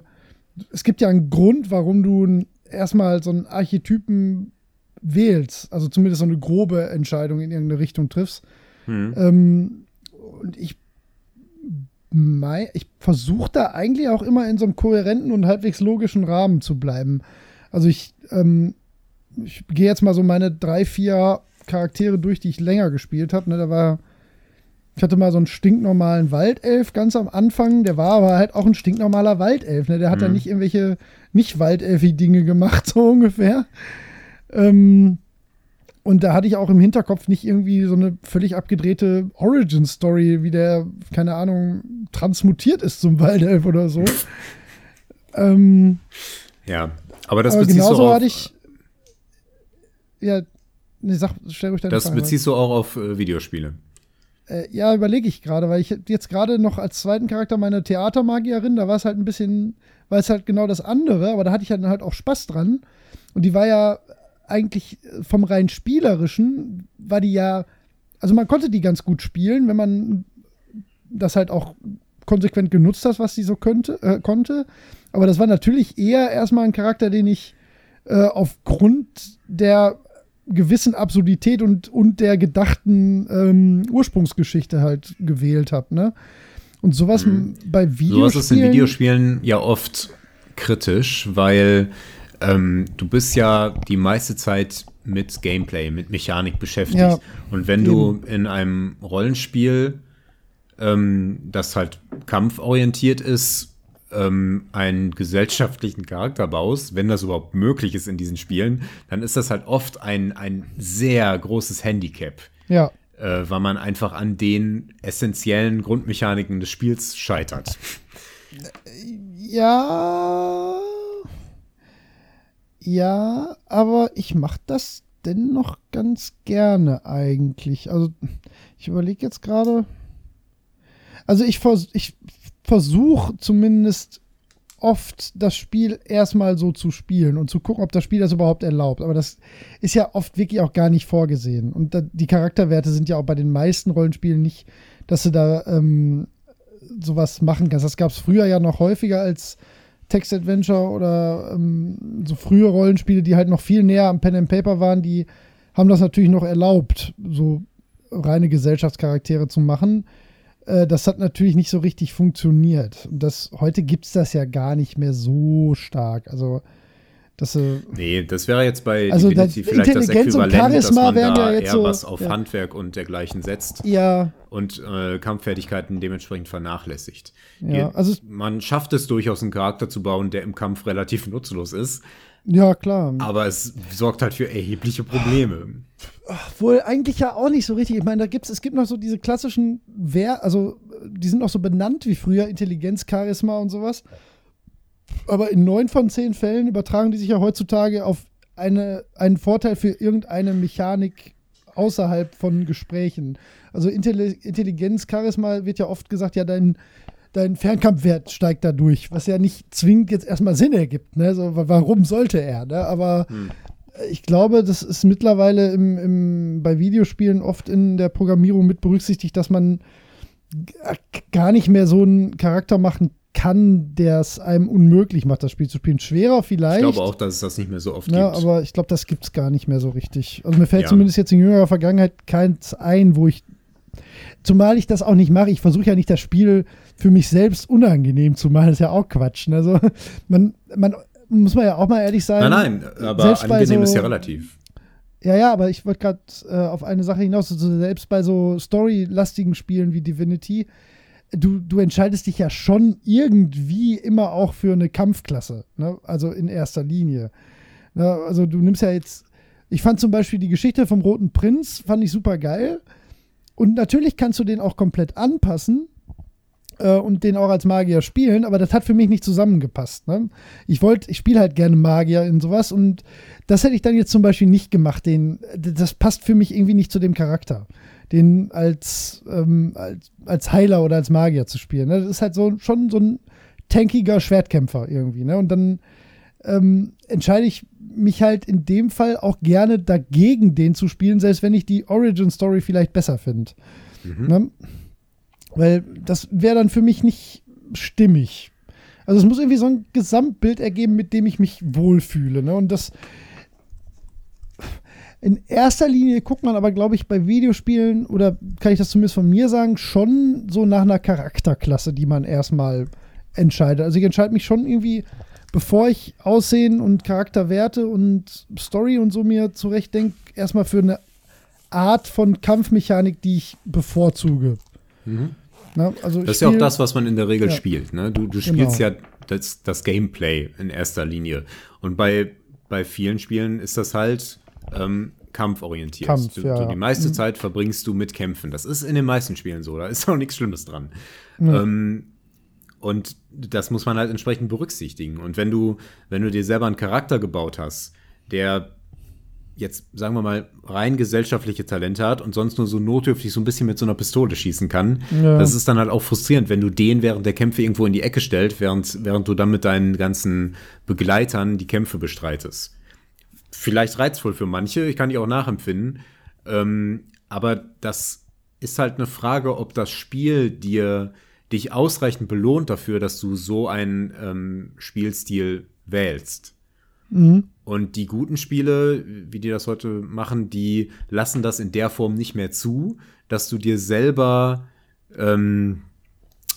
es gibt ja einen Grund, warum du erstmal so einen Archetypen wählst, also zumindest so eine grobe Entscheidung in irgendeine Richtung triffst. Hm. Ähm, und ich ich versuche da eigentlich auch immer in so einem kohärenten und halbwegs logischen Rahmen zu bleiben. Also ich, ähm, ich gehe jetzt mal so meine drei, vier Charaktere durch, die ich länger gespielt habe. Ne, da war, ich hatte mal so einen stinknormalen Waldelf ganz am Anfang. Der war aber halt auch ein stinknormaler Waldelf. Ne? Der hat mhm. da nicht irgendwelche nicht Waldelfi-Dinge gemacht, so ungefähr. Ähm, und da hatte ich auch im Hinterkopf nicht irgendwie so eine völlig abgedrehte Origin-Story, wie der, keine Ahnung, transmutiert ist zum Waldelf oder so. ähm, ja, aber das aber genauso du auf, hatte ich. Ja, nee, sag, stell ruhig deine Das Frage beziehst du auch auf äh, Videospiele. Äh, ja, überlege ich gerade, weil ich jetzt gerade noch als zweiten Charakter meine Theatermagierin, da war es halt ein bisschen, war es halt genau das andere, aber da hatte ich halt, halt auch Spaß dran. Und die war ja eigentlich vom rein spielerischen war die ja, also man konnte die ganz gut spielen, wenn man das halt auch konsequent genutzt hat, was sie so könnte, äh, konnte. Aber das war natürlich eher erstmal ein Charakter, den ich äh, aufgrund der gewissen Absurdität und, und der gedachten ähm, Ursprungsgeschichte halt gewählt habe. Ne? Und sowas mhm. bei Videospielen. Sowas ist in Videospielen ja oft kritisch, weil ähm, du bist ja die meiste Zeit mit Gameplay, mit Mechanik beschäftigt. Ja, und wenn eben. du in einem Rollenspiel, ähm, das halt kampforientiert ist, ähm, einen gesellschaftlichen Charakter baust, wenn das überhaupt möglich ist in diesen Spielen, dann ist das halt oft ein, ein sehr großes Handicap. Ja. Äh, weil man einfach an den essentiellen Grundmechaniken des Spiels scheitert. Ja ja, aber ich mache das dennoch ganz gerne eigentlich. Also ich überlege jetzt gerade. Also ich, vers ich versuche zumindest oft das Spiel erstmal so zu spielen und zu gucken, ob das Spiel das überhaupt erlaubt. Aber das ist ja oft wirklich auch gar nicht vorgesehen. Und da, die Charakterwerte sind ja auch bei den meisten Rollenspielen nicht, dass du da ähm, sowas machen kannst. Das gab es früher ja noch häufiger als Text-Adventure oder ähm, so frühe Rollenspiele, die halt noch viel näher am Pen and Paper waren, die haben das natürlich noch erlaubt, so reine Gesellschaftscharaktere zu machen. Äh, das hat natürlich nicht so richtig funktioniert. Und das, heute gibt es das ja gar nicht mehr so stark. Also dass, äh, nee, das wäre jetzt bei also Divinity das vielleicht das Äquivalent, dass man da ja eher so, was auf ja. Handwerk und dergleichen setzt ja. und äh, Kampffertigkeiten dementsprechend vernachlässigt. Ja, also man schafft es durchaus, einen Charakter zu bauen, der im Kampf relativ nutzlos ist. Ja, klar. Aber es sorgt halt für erhebliche Probleme. Wohl eigentlich ja auch nicht so richtig. Ich meine, da gibt's, es gibt noch so diese klassischen Wer, also die sind noch so benannt wie früher, Intelligenz, Charisma und sowas. Aber in neun von zehn Fällen übertragen die sich ja heutzutage auf eine, einen Vorteil für irgendeine Mechanik außerhalb von Gesprächen. Also Intelligenz, Charisma wird ja oft gesagt, ja, dein, dein Fernkampfwert steigt dadurch, was ja nicht zwingend jetzt erstmal Sinn ergibt. Ne? So, warum sollte er? Ne? Aber hm. ich glaube, das ist mittlerweile im, im, bei Videospielen oft in der Programmierung mit berücksichtigt, dass man gar nicht mehr so einen Charakter machen kann, der es einem unmöglich macht, das Spiel zu spielen. Schwerer vielleicht. Ich glaube auch, dass es das nicht mehr so oft ja, gibt. aber ich glaube, das gibt es gar nicht mehr so richtig. Also mir fällt ja. zumindest jetzt in jüngerer Vergangenheit keins ein, wo ich, zumal ich das auch nicht mache, ich versuche ja nicht das Spiel für mich selbst unangenehm zu machen, das ist ja auch Quatsch. Ne? Also man, man muss man ja auch mal ehrlich sein. Nein, nein, aber angenehm so, ist ja relativ. Ja, ja, aber ich wollte gerade äh, auf eine Sache hinaus, also selbst bei so storylastigen Spielen wie Divinity, du, du entscheidest dich ja schon irgendwie immer auch für eine Kampfklasse, ne? also in erster Linie. Ne? Also du nimmst ja jetzt, ich fand zum Beispiel die Geschichte vom Roten Prinz, fand ich super geil. Und natürlich kannst du den auch komplett anpassen äh, und den auch als Magier spielen, aber das hat für mich nicht zusammengepasst. Ne? Ich wollte, ich spiele halt gerne Magier in sowas und das hätte ich dann jetzt zum Beispiel nicht gemacht. Den, das passt für mich irgendwie nicht zu dem Charakter den als, ähm, als, als Heiler oder als Magier zu spielen. Ne? Das ist halt so schon so ein tankiger Schwertkämpfer irgendwie. Ne? Und dann ähm, entscheide ich mich halt in dem Fall auch gerne dagegen, den zu spielen, selbst wenn ich die Origin Story vielleicht besser finde. Mhm. Ne? Weil das wäre dann für mich nicht stimmig. Also es muss irgendwie so ein Gesamtbild ergeben, mit dem ich mich wohlfühle. Ne? Und das in erster Linie guckt man aber, glaube ich, bei Videospielen, oder kann ich das zumindest von mir sagen, schon so nach einer Charakterklasse, die man erstmal entscheidet. Also ich entscheide mich schon irgendwie, bevor ich Aussehen und Charakterwerte und Story und so mir zurechtdenke, erstmal für eine Art von Kampfmechanik, die ich bevorzuge. Mhm. Na, also das ist ja auch das, was man in der Regel ja. spielt. Ne? Du, du spielst genau. ja das, das Gameplay in erster Linie. Und bei, bei vielen Spielen ist das halt ähm, kampforientiert. Kampf, du, ja. du, die meiste Mhm. Zeit verbringst du mit Kämpfen. Das ist in den meisten Spielen so, da ist auch nichts Schlimmes dran. Ähm, und das muss man halt entsprechend berücksichtigen. Und wenn du, wenn du dir selber einen Charakter gebaut hast, der jetzt, sagen wir mal, rein gesellschaftliche Talente hat und sonst nur so notdürftig so ein bisschen mit so einer Pistole schießen kann, Ja. das ist dann halt auch frustrierend, wenn du den während der Kämpfe irgendwo in die Ecke stellst, während, während du dann mit deinen ganzen Begleitern die Kämpfe bestreitest. Vielleicht reizvoll für manche, ich kann die auch nachempfinden, ähm, aber das ist halt eine Frage, ob das Spiel dir dich ausreichend belohnt dafür, dass du so einen ähm, Spielstil wählst. Mhm. Und die guten Spiele, wie die das heute machen, die lassen das in der Form nicht mehr zu, dass du dir selber, ähm,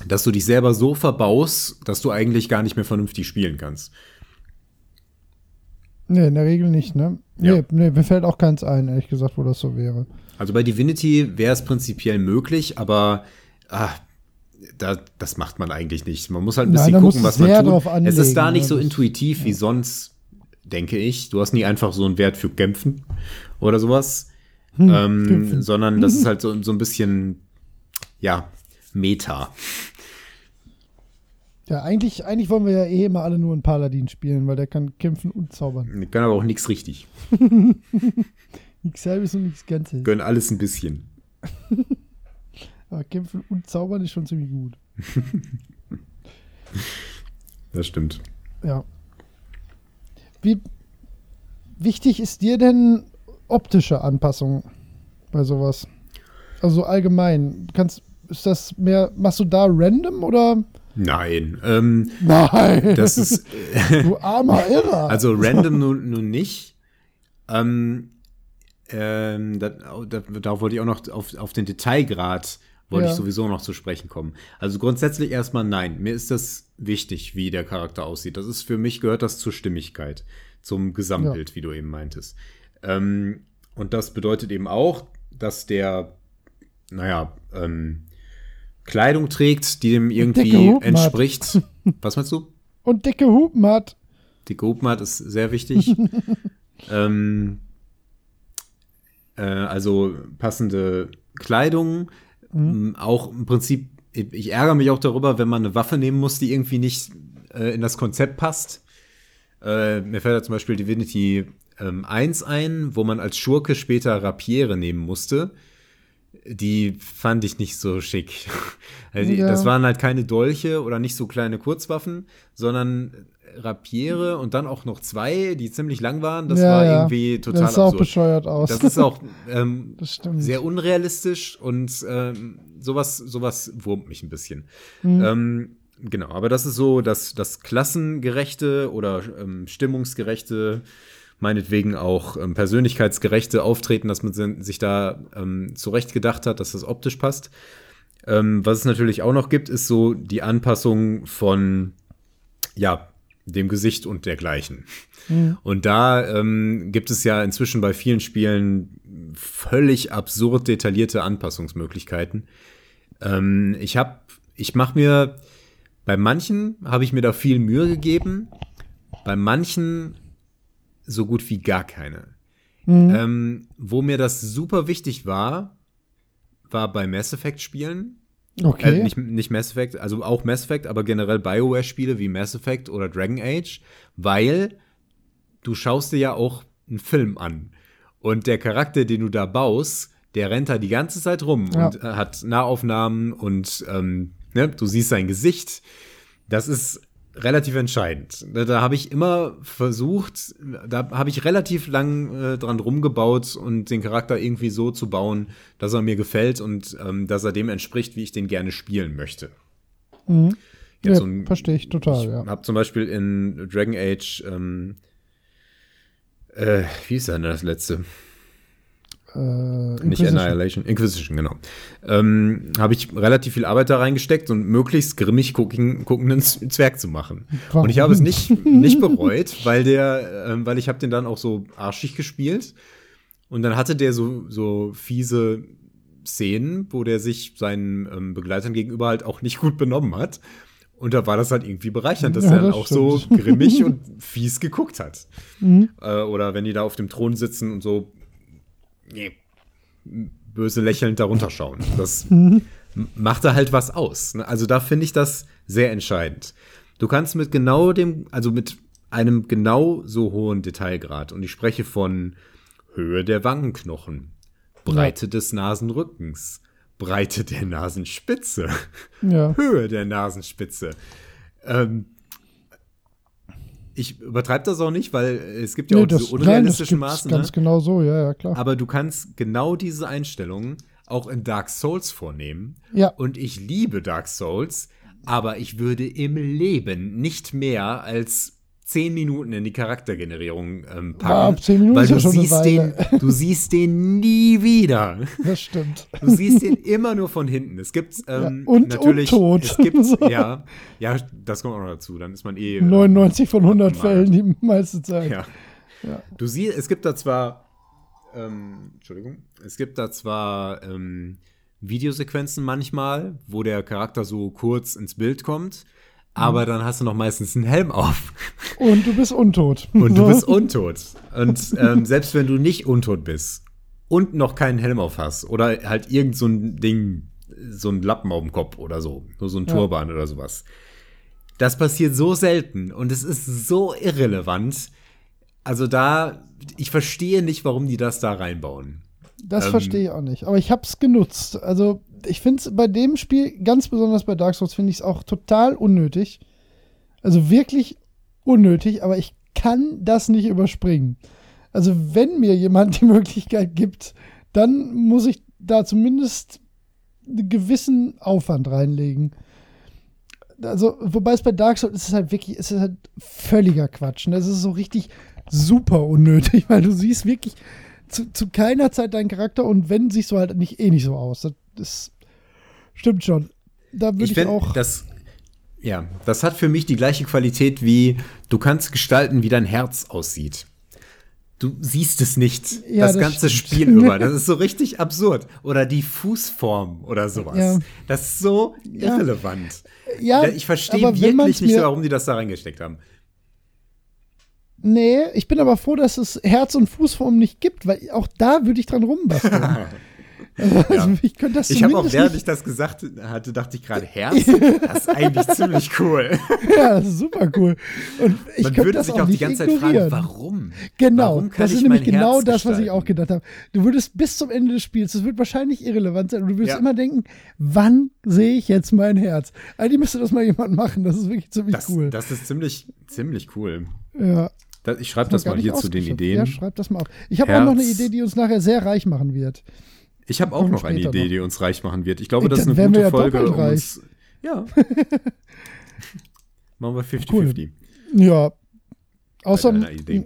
dass du dich selber so verbaust, dass du eigentlich gar nicht mehr vernünftig spielen kannst. Nee, in der Regel nicht, ne? Ja. Nee, nee, mir fällt auch keins ein, ehrlich gesagt, wo das so wäre. Also bei Divinity wäre es prinzipiell möglich, aber ah, da, das macht man eigentlich nicht. Man muss halt ein Nein, bisschen musst gucken, was man tut. drauf es ist da anlegen, nicht so intuitiv wie sonst, denke ich. Du hast nie einfach so einen Wert für Kämpfen oder sowas, Hm, ähm, sondern das ist halt so, so ein bisschen, ja, Meta. Ja, eigentlich, eigentlich wollen wir ja eh immer alle nur einen Paladin spielen, weil der kann kämpfen und zaubern. Die können aber auch nichts richtig. Nichts halbes und nichts Ganzes. Können alles ein bisschen. Aber kämpfen und zaubern ist schon ziemlich gut. Das stimmt. Ja. Wie wichtig ist dir denn optische Anpassung bei sowas? Also allgemein. Kannst, ist das mehr, machst du da random oder? Nein, ähm, Nein. das ist, du armer Irrer. Also random nun, nun nicht. Ähm, ähm, da, da, darauf wollte ich auch noch auf, auf den Detailgrad wollte Ja. ich sowieso noch zu sprechen kommen. Also grundsätzlich erstmal nein. Mir ist das wichtig, wie der Charakter aussieht. Das ist für mich gehört das zur Stimmigkeit, zum Gesamtbild, wie du eben meintest. Ähm, und das bedeutet eben auch, dass der, naja, ähm, Kleidung trägt, die dem dicke irgendwie Hupen hat. entspricht. Was meinst du? und dicke Hupen hat. Die Gruppen ist sehr wichtig. ähm, äh, also passende Kleidung. M, Auch im Prinzip, ich ich ärgere mich auch darüber, wenn man eine Waffe nehmen muss, die irgendwie nicht äh, in das Konzept passt. Äh, mir fällt da zum Beispiel Divinity ähm, 1 ein, wo man als Schurke später Rapiere nehmen musste. Die fand ich nicht so schick. Also Ja. Das waren halt keine Dolche oder nicht so kleine Kurzwaffen, sondern Rapiere und dann auch noch zwei, die ziemlich lang waren. Das Ja, war ja. irgendwie total Das sah auch bescheuert aus. Das ist auch ähm, Das sehr unrealistisch und ähm, sowas, sowas wurmt mich ein bisschen. Mhm. Ähm, genau, aber das ist so das, das klassengerechte oder ähm, stimmungsgerechte, meinetwegen auch ähm, persönlichkeitsgerechte Auftreten, dass man sich da ähm, zurecht gedacht hat, dass das optisch passt. Ähm, was es natürlich auch noch gibt, ist so die Anpassung von, ja, dem Gesicht und dergleichen. Mhm. Und da ähm, gibt es ja inzwischen bei vielen Spielen völlig absurd detaillierte Anpassungsmöglichkeiten. Ähm, ich habe, ich mache mir, bei manchen habe ich mir da viel Mühe gegeben, bei manchen so gut wie gar keine. Mhm. Ähm, wo mir das super wichtig war, war bei Mass Effect Spielen. okay. Äh, nicht, nicht Mass Effect, also auch Mass Effect, aber generell BioWare-Spiele wie Mass Effect oder Dragon Age, weil du schaust dir ja auch einen Film an. Und der Charakter, den du da baust, der rennt da die ganze Zeit rum Ja. und hat Nahaufnahmen und ähm, ne, du siehst sein Gesicht. Das ist relativ entscheidend. Da, da habe ich immer versucht, da habe ich relativ lang äh, dran rumgebaut und den Charakter irgendwie so zu bauen, dass er mir gefällt und ähm, dass er dem entspricht, wie ich den gerne spielen möchte. Mhm. Ja, so ein- verstehe ich total, ich ja. habe zum Beispiel in Dragon Age, ähm, äh, wie ist denn das letzte? Äh, Nicht Inquisition. Annihilation, Inquisition, genau. Ähm, habe ich relativ viel Arbeit da reingesteckt und möglichst grimmig gucken, guckenden Zwerg zu machen. Warum? Und ich habe es nicht, nicht bereut, weil der, ähm, weil ich habe den dann auch so arschig gespielt. Und dann hatte der so, so fiese Szenen, wo der sich seinen ähm, Begleitern gegenüber halt auch nicht gut benommen hat. Und da war das halt irgendwie bereichernd, dass Ja, er dann auch so stimmt. grimmig und fies geguckt hat. Mhm. Äh, oder wenn die da auf dem Thron sitzen und so böse lächelnd darunter schauen. Das macht da halt was aus. ne? Also da finde ich das sehr entscheidend. Du kannst mit genau dem, also mit einem genau so hohen Detailgrad, und ich spreche von Höhe der Wangenknochen, Breite des Nasenrückens, Breite der Nasenspitze, Ja. Höhe der Nasenspitze. Ähm, ich übertreibe das auch nicht, weil es gibt ja Nee, auch das, diese nein, das unrealistischen gibt's Maße. ganz Ne? genau so, ja, ja, klar. Aber du kannst genau diese Einstellungen auch in Dark Souls vornehmen. Ja. Und ich liebe Dark Souls, aber ich würde im Leben nicht mehr als zehn Minuten in die Charaktergenerierung ähm, packen. Ja, ab zehn Minuten weil ist ja du schon siehst den, du siehst den nie wieder. Das stimmt. Du siehst den immer nur von hinten. Es gibt ähm, Ja, und natürlich, untot. es gibt ja, ja, das kommt auch noch dazu. Dann ist man eh 99 von 100 Mal. Fällen die meiste Zeit. ja. Ja. Du siehst, es gibt da zwar, ähm, Entschuldigung, es gibt da zwar ähm, Videosequenzen manchmal, wo der Charakter so kurz ins Bild kommt, aber dann hast du noch meistens einen Helm auf Und du bist untot. und du bist untot. Und ähm, selbst wenn du nicht untot bist und noch keinen Helm auf hast oder halt irgend so ein Ding, so ein Lappen auf dem Kopf oder so, nur so ein Ja. Turban oder sowas. Das passiert so selten und es ist so irrelevant. Also da, ich verstehe nicht, warum die das da reinbauen. Das Ähm, verstehe ich auch nicht. Aber ich habe es genutzt. Also ich finde es bei dem Spiel, ganz besonders bei Dark Souls, finde ich es auch total unnötig. Also wirklich unnötig, aber ich kann das nicht überspringen. Also wenn mir jemand die Möglichkeit gibt, dann muss ich da zumindest einen gewissen Aufwand reinlegen. Also, wobei es bei Dark Souls ist es halt wirklich, es ist halt völliger Quatsch. Und das ist so richtig super unnötig, weil du siehst wirklich zu, zu keiner Zeit deinen Charakter und wenn, siehst du halt nicht eh nicht so aus. Das, das stimmt schon. Da würde ich, find, auch. Das, ja, das hat für mich die gleiche Qualität wie, du kannst gestalten, wie dein Herz aussieht. Du siehst es nicht, Ja, das, das ganze stimmt. Spiel über. Das ist so richtig absurd. Oder die Fußform oder sowas. Ja. Das ist so irrelevant. ja, ich verstehe wirklich nicht, warum die das da reingesteckt haben. Nee, ich bin aber froh, dass es Herz- und Fußform nicht gibt, weil auch da würde ich dran rumbasteln. also, ich das Ich habe auch, während ich das gesagt hatte, dachte ich gerade, Herz, das ist eigentlich ziemlich cool. Ja, das super cool. Und ich Man würde das sich auch auch die ganze Zeit fragen, ignorieren. warum? Genau, Warum das ist nämlich genau Herz das, was ich gestalten? auch gedacht habe. Du würdest bis zum Ende des Spiels, das wird wahrscheinlich irrelevant sein, und du würdest Ja. immer denken, wann sehe ich jetzt mein Herz? Eigentlich müsste das mal jemand machen, das ist wirklich ziemlich Das, cool. das ist ziemlich, ziemlich cool. ja. Das, ich schreibe das gar mal hier zu den. Ideen. Ja, schreib das mal auf. Ich habe auch noch eine. Idee, die uns nachher sehr reich machen wird. Ich habe auch noch eine Idee, noch. die uns reich machen wird. Ich glaube, das ist eine gute ja Folge. Um uns, ja. Machen wir 50-50. Cool. Ja. Außer deiner Idee.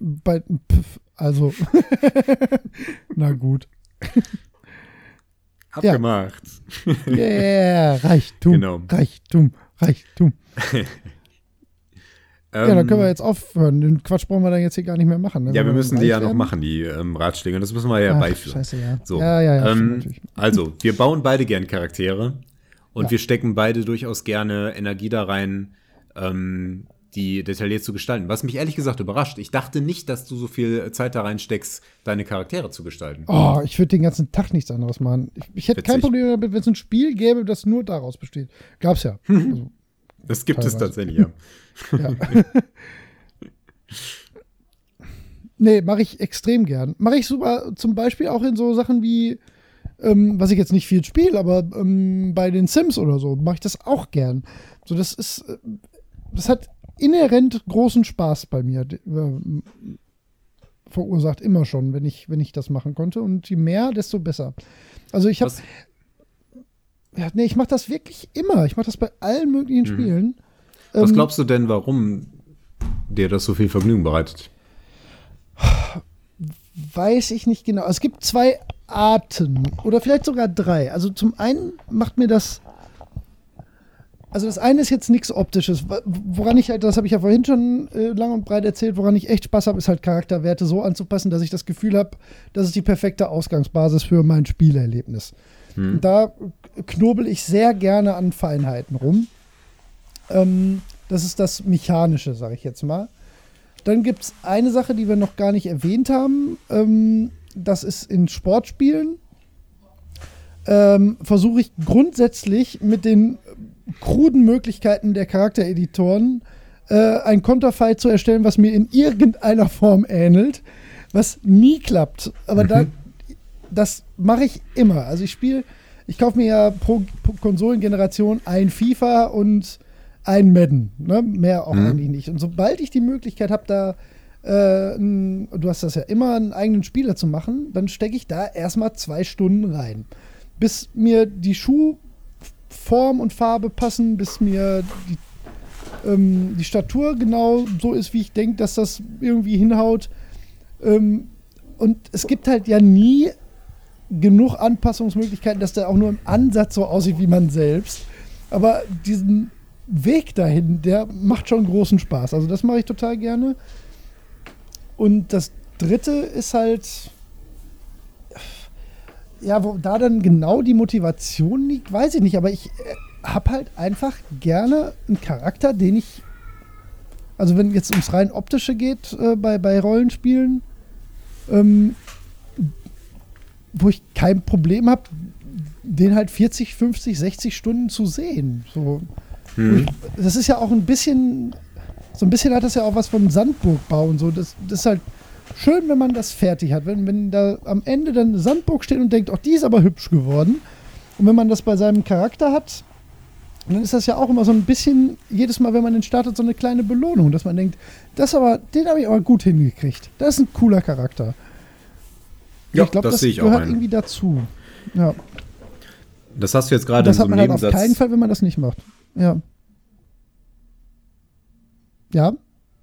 bei pf, also na gut. Abgemacht. Yeah, Reichtum, Genau. Reichtum, Reichtum. Ja, dann können wir Ähm, jetzt aufhören. Den Quatsch brauchen wir dann jetzt hier gar nicht mehr machen. ne? Ja, wir müssen die ja noch machen, die ähm, Ratschläge. Das müssen wir ja Ach, beiführen. Scheiße, ja. So, Ja, ja, ja. ähm, also, wir bauen beide gern Charaktere und Ja. wir stecken beide durchaus gerne Energie da rein, ähm, die detailliert zu gestalten. Was mich ehrlich gesagt überrascht. Ich dachte nicht, dass du so viel Zeit da reinsteckst, deine Charaktere zu gestalten. Oh, ich würde den ganzen Tag nichts anderes machen. Ich, ich hätte kein. Problem damit, wenn es ein Spiel gäbe, das nur daraus besteht. Gab's ja. Also, Das gibt es teilweise. tatsächlich, ja. ja. nee, mache ich extrem gern. Mache ich sogar zum Beispiel auch in so Sachen wie, ähm, was ich jetzt nicht viel spiele, aber ähm, bei den Sims oder so, mache ich das auch gern. So, das ist, äh, das hat inhärent großen Spaß bei mir äh, verursacht, immer schon, wenn ich, wenn ich das machen konnte. Und je mehr, desto besser. Also ich habe ja, nee, ich mache das wirklich immer. Ich mache das bei allen möglichen Spielen. Was Ähm, glaubst du denn, warum dir das so viel Vergnügen bereitet? Weiß ich nicht genau. Es gibt zwei Arten oder vielleicht sogar drei. Also zum einen macht mir das. Also das eine ist jetzt nichts Optisches. Woran ich halt, das habe ich ja vorhin schon äh, lang und breit erzählt, woran ich echt Spaß habe, ist halt Charakterwerte so anzupassen, dass ich das Gefühl habe, das ist die perfekte Ausgangsbasis für mein Spielerlebnis. Und da knobel ich sehr gerne an Feinheiten rum. Ähm, das ist das Mechanische, sage ich jetzt mal. Dann gibt es eine Sache, die wir noch gar nicht erwähnt haben. Ähm, das ist in Sportspielen, ähm, versuche ich grundsätzlich mit den kruden Möglichkeiten der Charaktereditoren äh, ein Konterfei zu erstellen, was mir in irgendeiner Form ähnelt, was nie klappt. Aber mhm. da, das mache ich immer. Also ich spiele, ich kaufe mir ja pro, pro, Konsolengeneration ein FIFA und ein Madden. Ne? Mehr auch mhm. eigentlich nicht. Und sobald ich die Möglichkeit habe, da äh, du hast das ja immer, einen eigenen Spieler zu machen, dann stecke ich da erstmal zwei Stunden rein. Bis mir die Schuhform und Farbe passen, bis mir die, ähm, die Statur genau so ist, wie ich denke, dass das irgendwie hinhaut. Ähm, und es gibt halt ja nie genug Anpassungsmöglichkeiten, dass der auch nur im Ansatz so aussieht wie man selbst. Aber diesen Weg dahin, der macht schon großen Spaß. Also das mache ich total gerne. Und das dritte ist halt, ja, wo da dann genau die Motivation liegt, weiß ich nicht. Aber ich äh, habe halt einfach gerne einen Charakter, den ich, also wenn jetzt ums rein optische geht äh, bei, bei Rollenspielen, ähm, wo ich kein Problem habe, den halt 40, 50, 60 Stunden zu sehen. So. Hm. Das ist ja auch ein bisschen so ein bisschen hat das ja auch was vom Sandburgbau und so. Das, das ist halt schön, wenn man das fertig hat. Wenn, wenn da am Ende dann eine Sandburg steht und denkt, ach, die ist aber hübsch geworden. Und wenn man das bei seinem Charakter hat, dann ist das ja auch immer so ein bisschen, jedes Mal, wenn man den startet, so eine kleine Belohnung, dass man denkt, das aber, den habe ich aber gut hingekriegt. Das ist ein cooler Charakter. Ja, ich glaube, das, das ich gehört auch irgendwie dazu. Ja. Das hast du jetzt gerade in so einem Nebensatz. Das hat man halt auf keinen Fall, wenn man das nicht macht. Ja. Ja.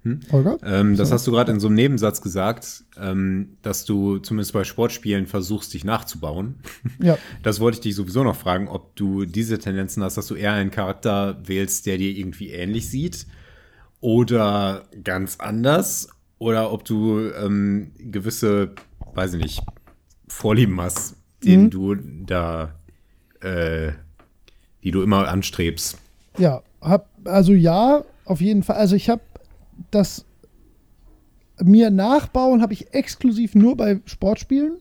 Hm? Holger? Ähm, das so. hast du gerade in so einem Nebensatz gesagt, ähm, dass du zumindest bei Sportspielen versuchst, dich nachzubauen. Ja. Das wollte ich dich sowieso noch fragen, ob du diese Tendenzen hast, dass du eher einen Charakter wählst, der dir irgendwie ähnlich sieht oder ganz anders oder ob du ähm, gewisse, weiß ich nicht, Vorlieben hast, denen mhm. du da, äh, die du immer anstrebst. Ja, hab, also ja, auf jeden Fall. Also ich habe das mir nachbauen habe ich exklusiv nur bei Sportspielen.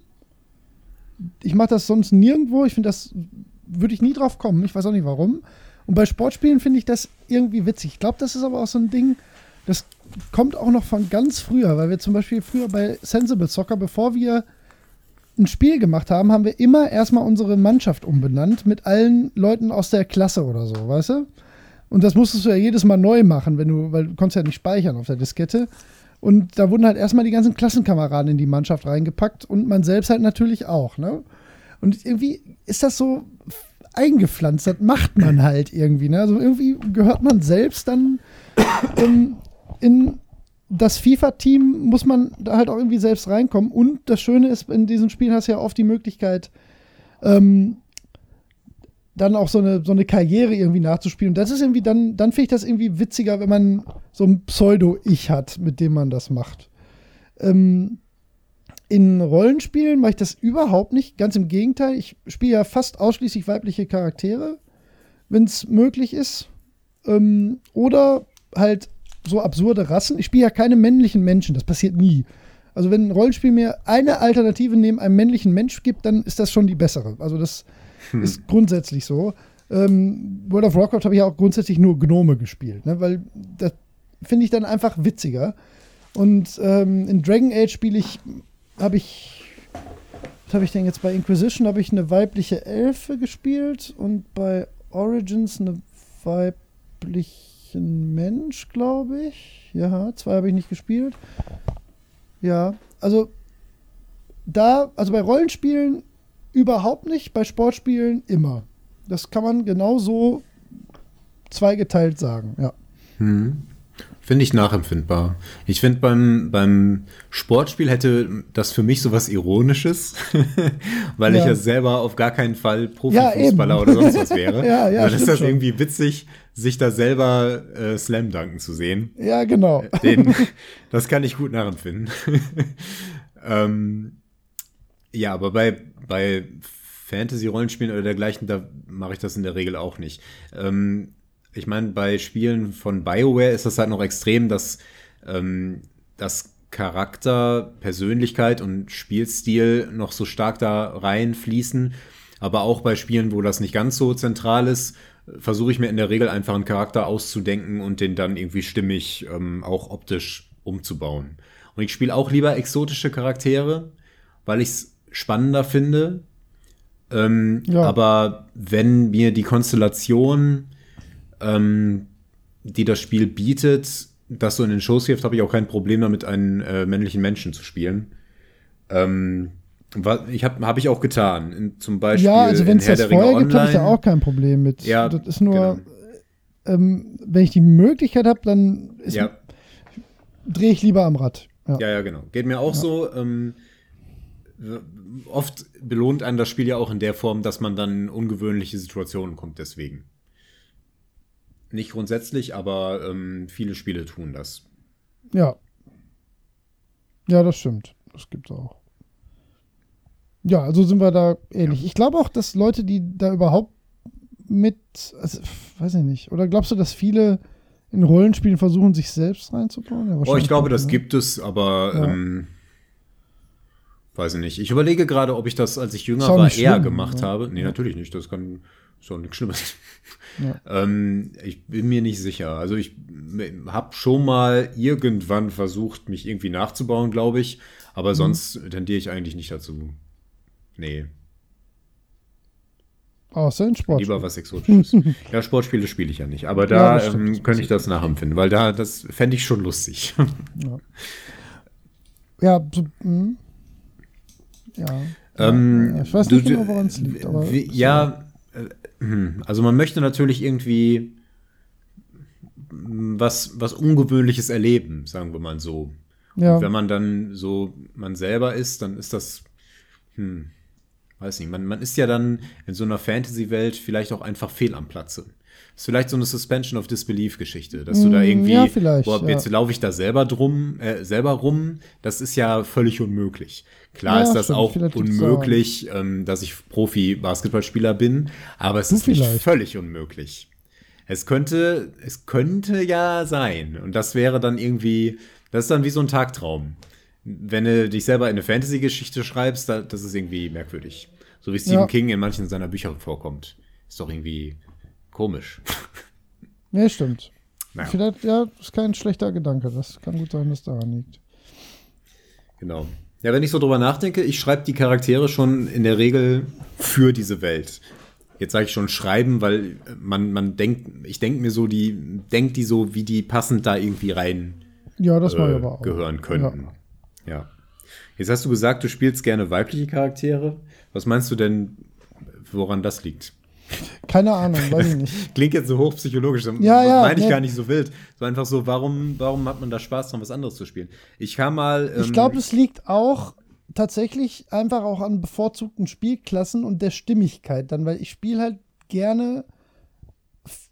Ich mache das sonst nirgendwo. Ich finde, das würde ich nie drauf kommen. Ich weiß auch nicht warum. Und bei Sportspielen finde ich das irgendwie witzig. Ich glaube, das ist aber auch so ein Ding, das kommt auch noch von ganz früher, weil wir zum Beispiel früher bei Sensible Soccer, bevor wir ein Spiel gemacht haben, haben wir immer erstmal unsere Mannschaft umbenannt mit allen Leuten aus der Klasse oder so, weißt du? Und das musstest du ja jedes Mal neu machen, wenn du, weil du konntest ja nicht speichern auf der Diskette. Und da wurden halt erstmal die ganzen Klassenkameraden in die Mannschaft reingepackt und man selbst halt natürlich auch, ne? Und irgendwie ist das so eingepflanzt, das macht man halt irgendwie, ne? Also irgendwie gehört man selbst dann ähm, in das FIFA-Team, muss man da halt auch irgendwie selbst reinkommen. Und das Schöne ist, in diesen Spielen hast du ja oft die Möglichkeit, ähm, dann auch so eine, so eine Karriere irgendwie nachzuspielen. Und das ist irgendwie, dann, dann finde ich das irgendwie witziger, wenn man so ein Pseudo-Ich hat, mit dem man das macht. Ähm, in Rollenspielen mache ich das überhaupt nicht. Ganz im Gegenteil, ich spiele ja fast ausschließlich weibliche Charaktere, wenn es möglich ist. Ähm, oder halt so absurde Rassen. Ich spiele ja keine männlichen Menschen, das passiert nie. Also wenn ein Rollenspiel mir eine Alternative neben einem männlichen Mensch gibt, dann ist das schon die bessere. Also das hm. Ist grundsätzlich so. Ähm, World of Warcraft habe ich ja auch grundsätzlich nur Gnome gespielt, ne? weil das finde ich dann einfach witziger. Und ähm, in Dragon Age spiele ich, habe ich, was habe ich denn jetzt bei Inquisition, habe ich eine weibliche Elfe gespielt und bei Origins eine weiblichen Mensch, glaube ich. Ja, zwei habe ich nicht gespielt. Ja, also da, also bei Rollenspielen Überhaupt nicht, bei Sportspielen immer. Das kann man genauso zweigeteilt sagen, ja. Hm. Finde ich nachempfindbar. Ich finde, beim, beim Sportspiel hätte das für mich so was Ironisches, weil ja. ich ja selber auf gar keinen Fall Profifußballer ja, oder sonst was wäre. ja, ja, Dann ist das schon. irgendwie witzig, sich da selber äh, Slam danken zu sehen. Ja, genau. Den, das kann ich gut nachempfinden. ähm, ja, aber bei, bei Fantasy-Rollenspielen oder dergleichen, da mache ich das in der Regel auch nicht. Ähm, ich meine, bei Spielen von BioWare ist das halt noch extrem, dass, ähm, dass Charakter, Persönlichkeit und Spielstil noch so stark da reinfließen. Aber auch bei Spielen, wo das nicht ganz so zentral ist, versuche ich mir in der Regel einfach einen Charakter auszudenken und den dann irgendwie stimmig ähm, auch optisch umzubauen. Und ich spiele auch lieber exotische Charaktere, weil ich es spannender finde. Ähm, ja. Aber wenn mir die Konstellation, ähm, die das Spiel bietet, das so in den Shows hilft, habe ich auch kein Problem damit, einen äh, männlichen Menschen zu spielen. Ähm, ich habe hab ich auch getan. In, zum Beispiel ja, also wenn es das vorher gibt, habe ich da auch kein Problem mit. Ja, das ist nur, genau. ähm, wenn ich die Möglichkeit habe, dann ja. drehe ich lieber am Rad. Ja. ja, ja, genau. Geht mir auch ja. so. Ähm, oft belohnt einen das Spiel ja auch in der Form, dass man dann in ungewöhnliche Situationen kommt, deswegen. Nicht grundsätzlich, aber ähm, viele Spiele tun das. Ja. Ja, das stimmt. Das gibt es auch. Ja, also sind wir da ähnlich. Ja. Ich glaube auch, dass Leute, die da überhaupt mit, also, weiß ich nicht, oder glaubst du, dass viele in Rollenspielen versuchen, sich selbst reinzubauen? Ja, oh, ich glaube, das ne? gibt es, aber ja. ähm, weiß ich nicht. Ich überlege gerade, ob ich das, als ich jünger war, eher gemacht oder? habe. Nee, natürlich nicht. Das kann so nichts Schlimmes. Ja. ähm, ich bin mir nicht sicher. Also ich habe schon mal irgendwann versucht, mich irgendwie nachzubauen, glaube ich. Aber mhm. sonst tendiere ich eigentlich nicht dazu. Nee. Außer in Sport. Lieber was Exotisches. ja, Sportspiele spiele ich ja nicht. Aber da ja, ähm, könnte ich das nachempfinden, weil da, das fände ich schon lustig. ja. Ja, so, hm. Ja. Ähm, ich weiß nicht genau, woran es liegt. Aber wie, ja, äh, hm, also man möchte natürlich irgendwie was, was Ungewöhnliches erleben, sagen wir mal so. Ja. Und wenn man dann so man selber ist, dann ist das, hm, weiß nicht, man, man ist ja dann in so einer Fantasy-Welt vielleicht auch einfach fehl am Platze. Ist vielleicht so eine Suspension of Disbelief-Geschichte, dass du da mm, irgendwie, ja, boah, ja. jetzt laufe ich da selber drum, äh, selber rum, das ist ja völlig unmöglich. Klar ja, ist das stimmt, auch unmöglich, ähm, dass ich Profi-Basketballspieler bin, aber es du ist vielleicht. nicht völlig unmöglich. Es könnte, es könnte ja sein. Und das wäre dann irgendwie, das ist dann wie so ein Tagtraum wenn du dich selber in eine Fantasy-Geschichte schreibst, da, das ist irgendwie merkwürdig. So wie Stephen ja. King in manchen seiner Bücher vorkommt. Ist doch irgendwie komisch. Nee, stimmt. Naja. Vielleicht, ja, ist kein schlechter Gedanke. Das kann gut sein, dass daran liegt. Genau. Ja, wenn ich so drüber nachdenke, ich schreibe die Charaktere schon in der Regel für diese Welt. Jetzt sage ich schon schreiben, weil man, man denkt, ich denke mir so, die denkt die so, wie die passend da irgendwie rein ja, das äh, aber auch. gehören könnten. Ja. Ja. Jetzt hast du gesagt, du spielst gerne weibliche Charaktere. Was meinst du denn, woran das liegt? Keine Ahnung, weiß ich nicht. Klingt jetzt so hochpsychologisch, ja, ja, meine ich ja. gar nicht so wild. So einfach so, warum, warum hat man da Spaß dran, was anderes zu spielen? Ich kann mal. Ähm, ich glaube, es liegt auch tatsächlich einfach auch an bevorzugten Spielklassen und der Stimmigkeit dann, weil ich spiele halt gerne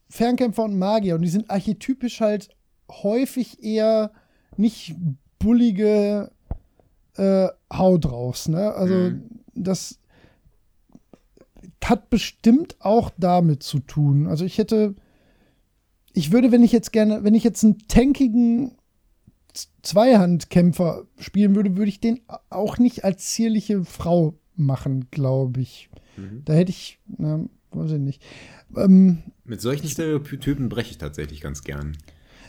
Fernkämpfer und Magier und die sind archetypisch halt häufig eher nicht bullige äh, Haut raus. Ne? Also mhm. das hat bestimmt auch damit zu tun. Also ich hätte, ich würde, wenn ich jetzt gerne, wenn ich jetzt einen tankigen Zweihandkämpfer spielen würde, würde ich den auch nicht als zierliche Frau machen, glaube ich. Mhm. Da hätte ich, na, weiß ich nicht. Ähm, Mit solchen Stereotypen breche ich tatsächlich ganz gern.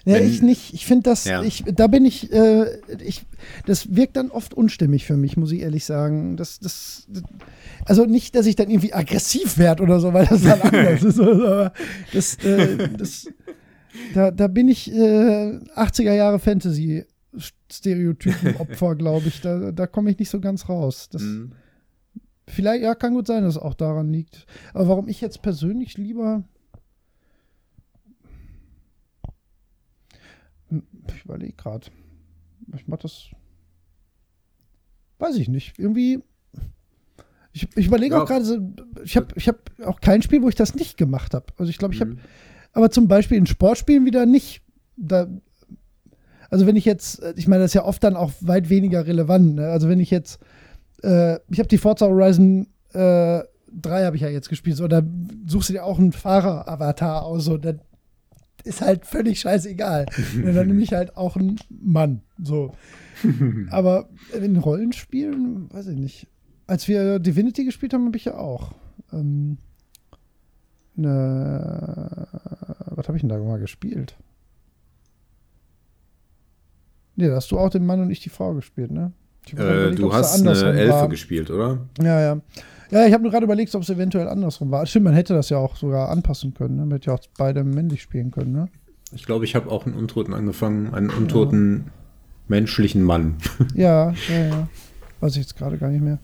Ja, ich nicht. Ich finde das, ja. ich, da bin ich, äh, ich, das wirkt dann oft unstimmig für mich, muss ich ehrlich sagen. Das, das, also nicht, dass ich dann irgendwie aggressiv werde oder so, weil das dann anders ist. Aber das, äh, das, da, da bin ich äh, 80er Jahre Fantasy. Stereotypen-Opfer, glaube ich. Da, da komme ich nicht so ganz raus. Das, mhm. Vielleicht, ja, kann gut sein, dass es auch daran liegt. Aber warum ich jetzt persönlich lieber Ich überlege gerade. Ich mach das. Weiß ich nicht. Irgendwie. Ich, ich überlege ja. auch gerade, ich habe ich hab auch kein Spiel, wo ich das nicht gemacht habe. Also ich glaube, ich habe, mhm. aber zum Beispiel in Sportspielen wieder nicht. Da, also wenn ich jetzt, ich meine, das ist ja oft dann auch weit weniger relevant. Ne? Also wenn ich jetzt, äh, ich habe die Forza Horizon äh, 3 habe ich ja jetzt gespielt, so, da suchst du dir auch einen Fahrer-Avatar aus, so, da ist halt völlig scheißegal. dann nehme ich halt auch einen Mann. So. Aber in Rollenspielen, weiß ich nicht. Als wir Divinity gespielt haben, habe ich ja auch. Ähm, ne, was habe ich denn da mal gespielt? Nee, da hast du auch den Mann und ich die Frau gespielt, ne? Äh, du hast eine Elfe war. gespielt, oder? Ja, ja. Ja, ich habe nur gerade überlegt, ob es eventuell andersrum war. Stimmt, man hätte das ja auch sogar anpassen können. Ne? Man hätte ja auch beide männlich spielen können, ne? Ich glaube, ich habe auch einen Untoten angefangen, einen untoten ja. menschlichen Mann. Ja, ja, ja. Weiß ich jetzt gerade gar nicht mehr.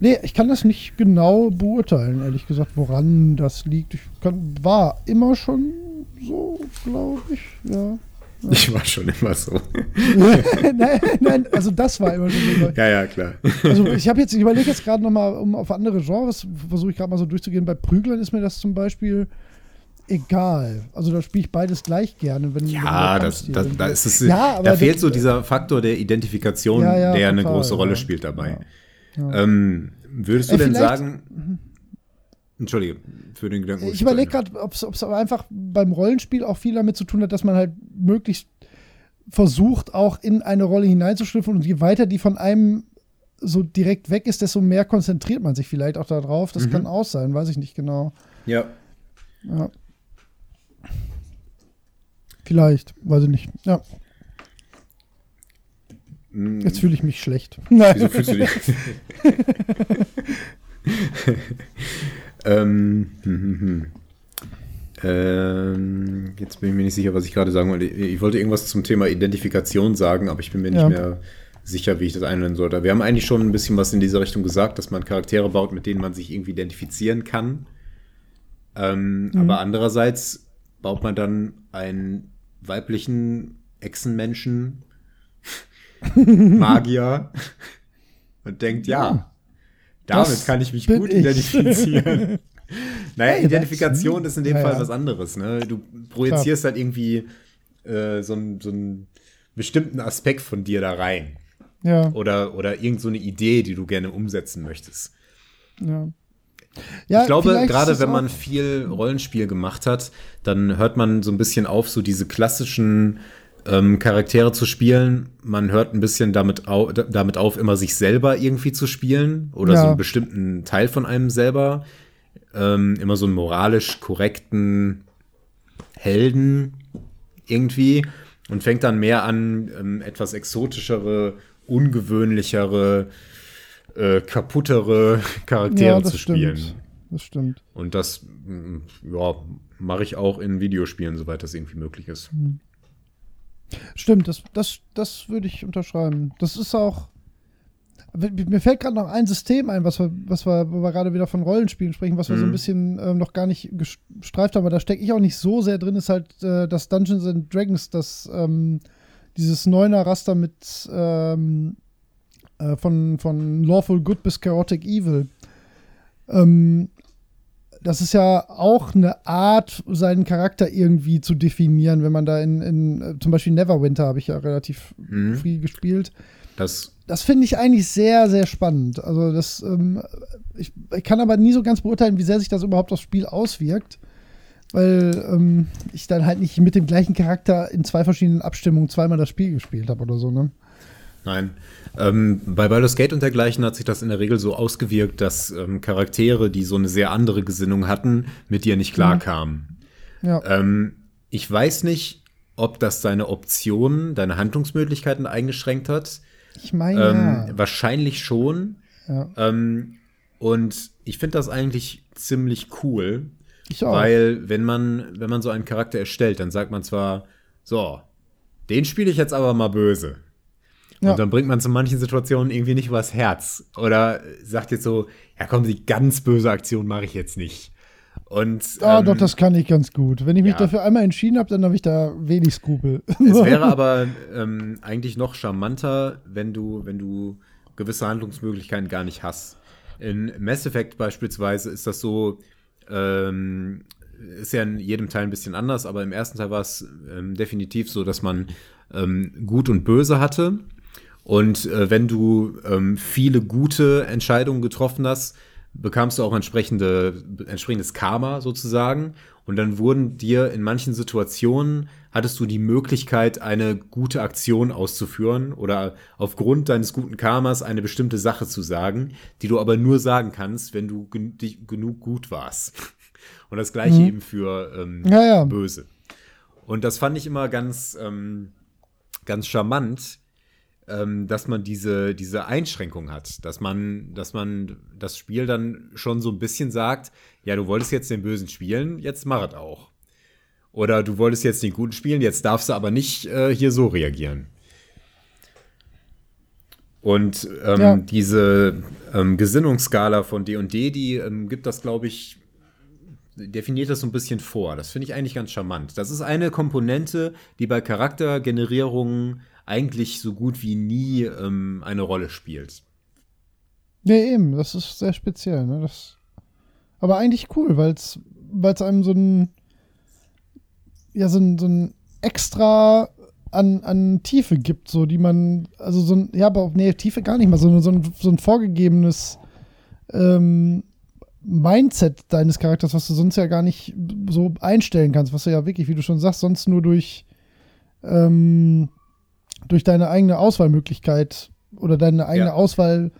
Nee, ich kann das nicht genau beurteilen, ehrlich gesagt, woran das liegt. Ich kann, war immer schon so, glaube ich, ja. Ich war schon immer so. nein, nein, also das war immer schon so. Ja, ja, klar. Also ich habe jetzt, ich überlege jetzt gerade nochmal, um auf andere Genres, versuche ich gerade mal so durchzugehen. Bei Prüglern ist mir das zum Beispiel egal. Also da spiele ich beides gleich gerne. Wenn, ja, wenn das, das, da, ist es, ja, da fehlt so dieser Faktor der Identifikation, ja, ja, der total, eine große Rolle spielt dabei. Ähm, würdest du äh, denn sagen, mhm. Entschuldige für den Gedanken. Ich überlege gerade, ob es einfach beim Rollenspiel auch viel damit zu tun hat, dass man halt möglichst versucht, auch in eine Rolle hineinzuschlüpfen und je weiter die von einem so direkt weg ist, desto mehr konzentriert man sich vielleicht auch darauf. Das mhm. kann auch sein, weiß ich nicht genau. Ja. Ja. Vielleicht, weiß ich nicht. Ja. Mm. Jetzt fühle ich mich schlecht. Wieso fühlst du dich? Ähm, hm, hm, hm. Ähm, jetzt bin ich mir nicht sicher, was ich gerade sagen wollte. Ich wollte irgendwas zum Thema Identifikation sagen, aber ich bin mir nicht ja. mehr sicher, wie ich das einwenden sollte. Wir haben eigentlich schon ein bisschen was in diese Richtung gesagt, dass man Charaktere baut, mit denen man sich irgendwie identifizieren kann. Ähm, mhm. Aber andererseits baut man dann einen weiblichen Echsenmenschen, Magier und denkt, ja, damit das kann ich mich gut ich. identifizieren. naja, hey, Identifikation ist in dem ja, Fall was anderes. Ne? Du projizierst Klar. halt irgendwie äh, so, einen, so einen bestimmten Aspekt von dir da rein. Ja. Oder, oder irgend so eine Idee, die du gerne umsetzen möchtest. Ja. Ja, ich glaube, gerade wenn man viel Rollenspiel gemacht hat, dann hört man so ein bisschen auf, so diese klassischen ähm, Charaktere zu spielen. Man hört ein bisschen damit, au damit auf, immer sich selber irgendwie zu spielen oder ja. so einen bestimmten Teil von einem selber. Ähm, immer so einen moralisch korrekten Helden irgendwie und fängt dann mehr an, ähm, etwas exotischere, ungewöhnlichere, äh, kaputtere Charaktere ja, zu spielen. Stimmt. Das stimmt. Und das, mm, ja, mache ich auch in Videospielen, soweit das irgendwie möglich ist. Mhm. Stimmt, das, das, das würde ich unterschreiben. Das ist auch. Mir fällt gerade noch ein System ein, was wir, was wir, wo wir gerade wieder von Rollenspielen sprechen, was wir mhm. so ein mhm. bisschen ähm, noch gar nicht gestreift haben, aber da stecke ich auch nicht so sehr drin, ist halt äh, das Dungeons and Dragons, das ähm, dieses neuner Raster mit ähm, äh, von, von Lawful Good bis Chaotic Evil. Ähm, das ist ja auch eine Art, seinen Charakter irgendwie zu definieren, wenn man da in, in äh, zum Beispiel Neverwinter habe ich ja relativ mhm. viel gespielt. Das, das finde ich eigentlich sehr, sehr spannend. Also das, ähm, ich, ich, kann aber nie so ganz beurteilen, wie sehr sich das überhaupt aufs Spiel auswirkt. Weil ähm, ich dann halt nicht mit dem gleichen Charakter in zwei verschiedenen Abstimmungen zweimal das Spiel gespielt habe oder so, ne? Nein. Ähm, bei Baldur's Gate und dergleichen hat sich das in der Regel so ausgewirkt, dass ähm, Charaktere, die so eine sehr andere Gesinnung hatten, mit dir nicht klarkamen. Ja. Ähm, ich weiß nicht, ob das deine Optionen, deine Handlungsmöglichkeiten eingeschränkt hat. Ich meine. Ja. Ähm, wahrscheinlich schon. Ja. Ähm, und ich finde das eigentlich ziemlich cool. Ich auch. Weil, wenn man, wenn man so einen Charakter erstellt, dann sagt man zwar, so, den spiele ich jetzt aber mal böse. Ja. Und dann bringt man zu manchen Situationen irgendwie nicht übers Herz. Oder sagt jetzt so, ja komm, die ganz böse Aktion mache ich jetzt nicht. Und, ah, ähm, doch, das kann ich ganz gut. Wenn ich mich ja. dafür einmal entschieden habe, dann habe ich da wenig Skrupel. Es wäre aber ähm, eigentlich noch charmanter, wenn du, wenn du gewisse Handlungsmöglichkeiten gar nicht hast. In Mass Effect beispielsweise ist das so, ähm, ist ja in jedem Teil ein bisschen anders, aber im ersten Teil war es ähm, definitiv so, dass man ähm, Gut und Böse hatte. Und äh, wenn du ähm, viele gute Entscheidungen getroffen hast, bekamst du auch entsprechende, entsprechendes Karma sozusagen. Und dann wurden dir in manchen Situationen, hattest du die Möglichkeit, eine gute Aktion auszuführen oder aufgrund deines guten Karmas eine bestimmte Sache zu sagen, die du aber nur sagen kannst, wenn du gen dich genug gut warst. Und das gleiche mhm. eben für ähm, ja, ja. böse. Und das fand ich immer ganz, ähm, ganz charmant, dass man diese, diese Einschränkung hat, dass man, dass man das Spiel dann schon so ein bisschen sagt, ja, du wolltest jetzt den Bösen spielen, jetzt mach es auch. Oder du wolltest jetzt den Guten spielen, jetzt darfst du aber nicht äh, hier so reagieren. Und ähm, ja. diese ähm, Gesinnungsskala von D&D, &D, die ähm, gibt das, glaube ich, definiert das so ein bisschen vor. Das finde ich eigentlich ganz charmant. Das ist eine Komponente, die bei Charaktergenerierungen eigentlich so gut wie nie ähm, eine Rolle spielt. Nee, eben, das ist sehr speziell. Ne? Das, aber eigentlich cool, weil es einem so ein, ja, so ein, so ein extra an, an Tiefe gibt, so die man, also so ein, ja, aber auch, nee, Tiefe gar nicht mal, so, so, ein, so ein vorgegebenes ähm, Mindset deines Charakters, was du sonst ja gar nicht so einstellen kannst, was du ja wirklich, wie du schon sagst, sonst nur durch ähm, durch deine eigene Auswahlmöglichkeit oder deine eigene ja. Auswahl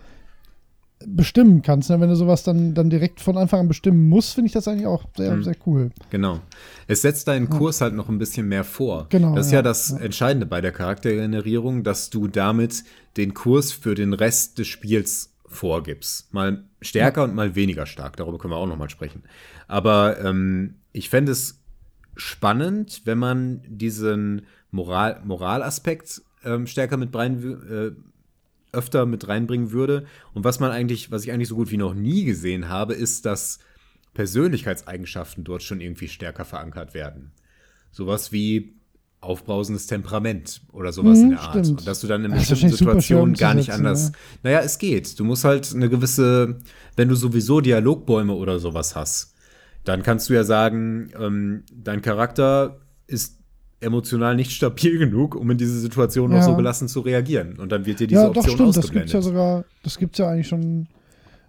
bestimmen kannst. Ne? Wenn du sowas dann, dann direkt von Anfang an bestimmen musst, finde ich das eigentlich auch sehr, mhm. sehr cool. Genau. Es setzt deinen Kurs ja. halt noch ein bisschen mehr vor. Genau. Das ist ja, ja das Entscheidende bei der Charaktergenerierung, dass du damit den Kurs für den Rest des Spiels vorgibst. Mal stärker und mal weniger stark. Darüber können wir auch noch mal sprechen. Aber ähm, ich fände es spannend, wenn man diesen Moral, Moralaspekt ähm, stärker mit rein, äh, öfter mit reinbringen würde. Und was man eigentlich, was ich eigentlich so gut wie noch nie gesehen habe, ist, dass Persönlichkeitseigenschaften dort schon irgendwie stärker verankert werden. Sowas wie aufbrausendes Temperament oder sowas mhm, in der Art. Stimmt. Und dass du dann in bestimmten Situationen gar nicht anders. Ja. Naja, es geht. Du musst halt eine gewisse, wenn du sowieso Dialogbäume oder sowas hast, dann kannst du ja sagen, ähm, dein Charakter ist emotional nicht stabil genug, um in diese Situation ja. noch so gelassen zu reagieren. Und dann wird dir diese ja, doch, Option stimmt. ausgeblendet. Das gibt's ja sogar, das gibt's ja eigentlich schon.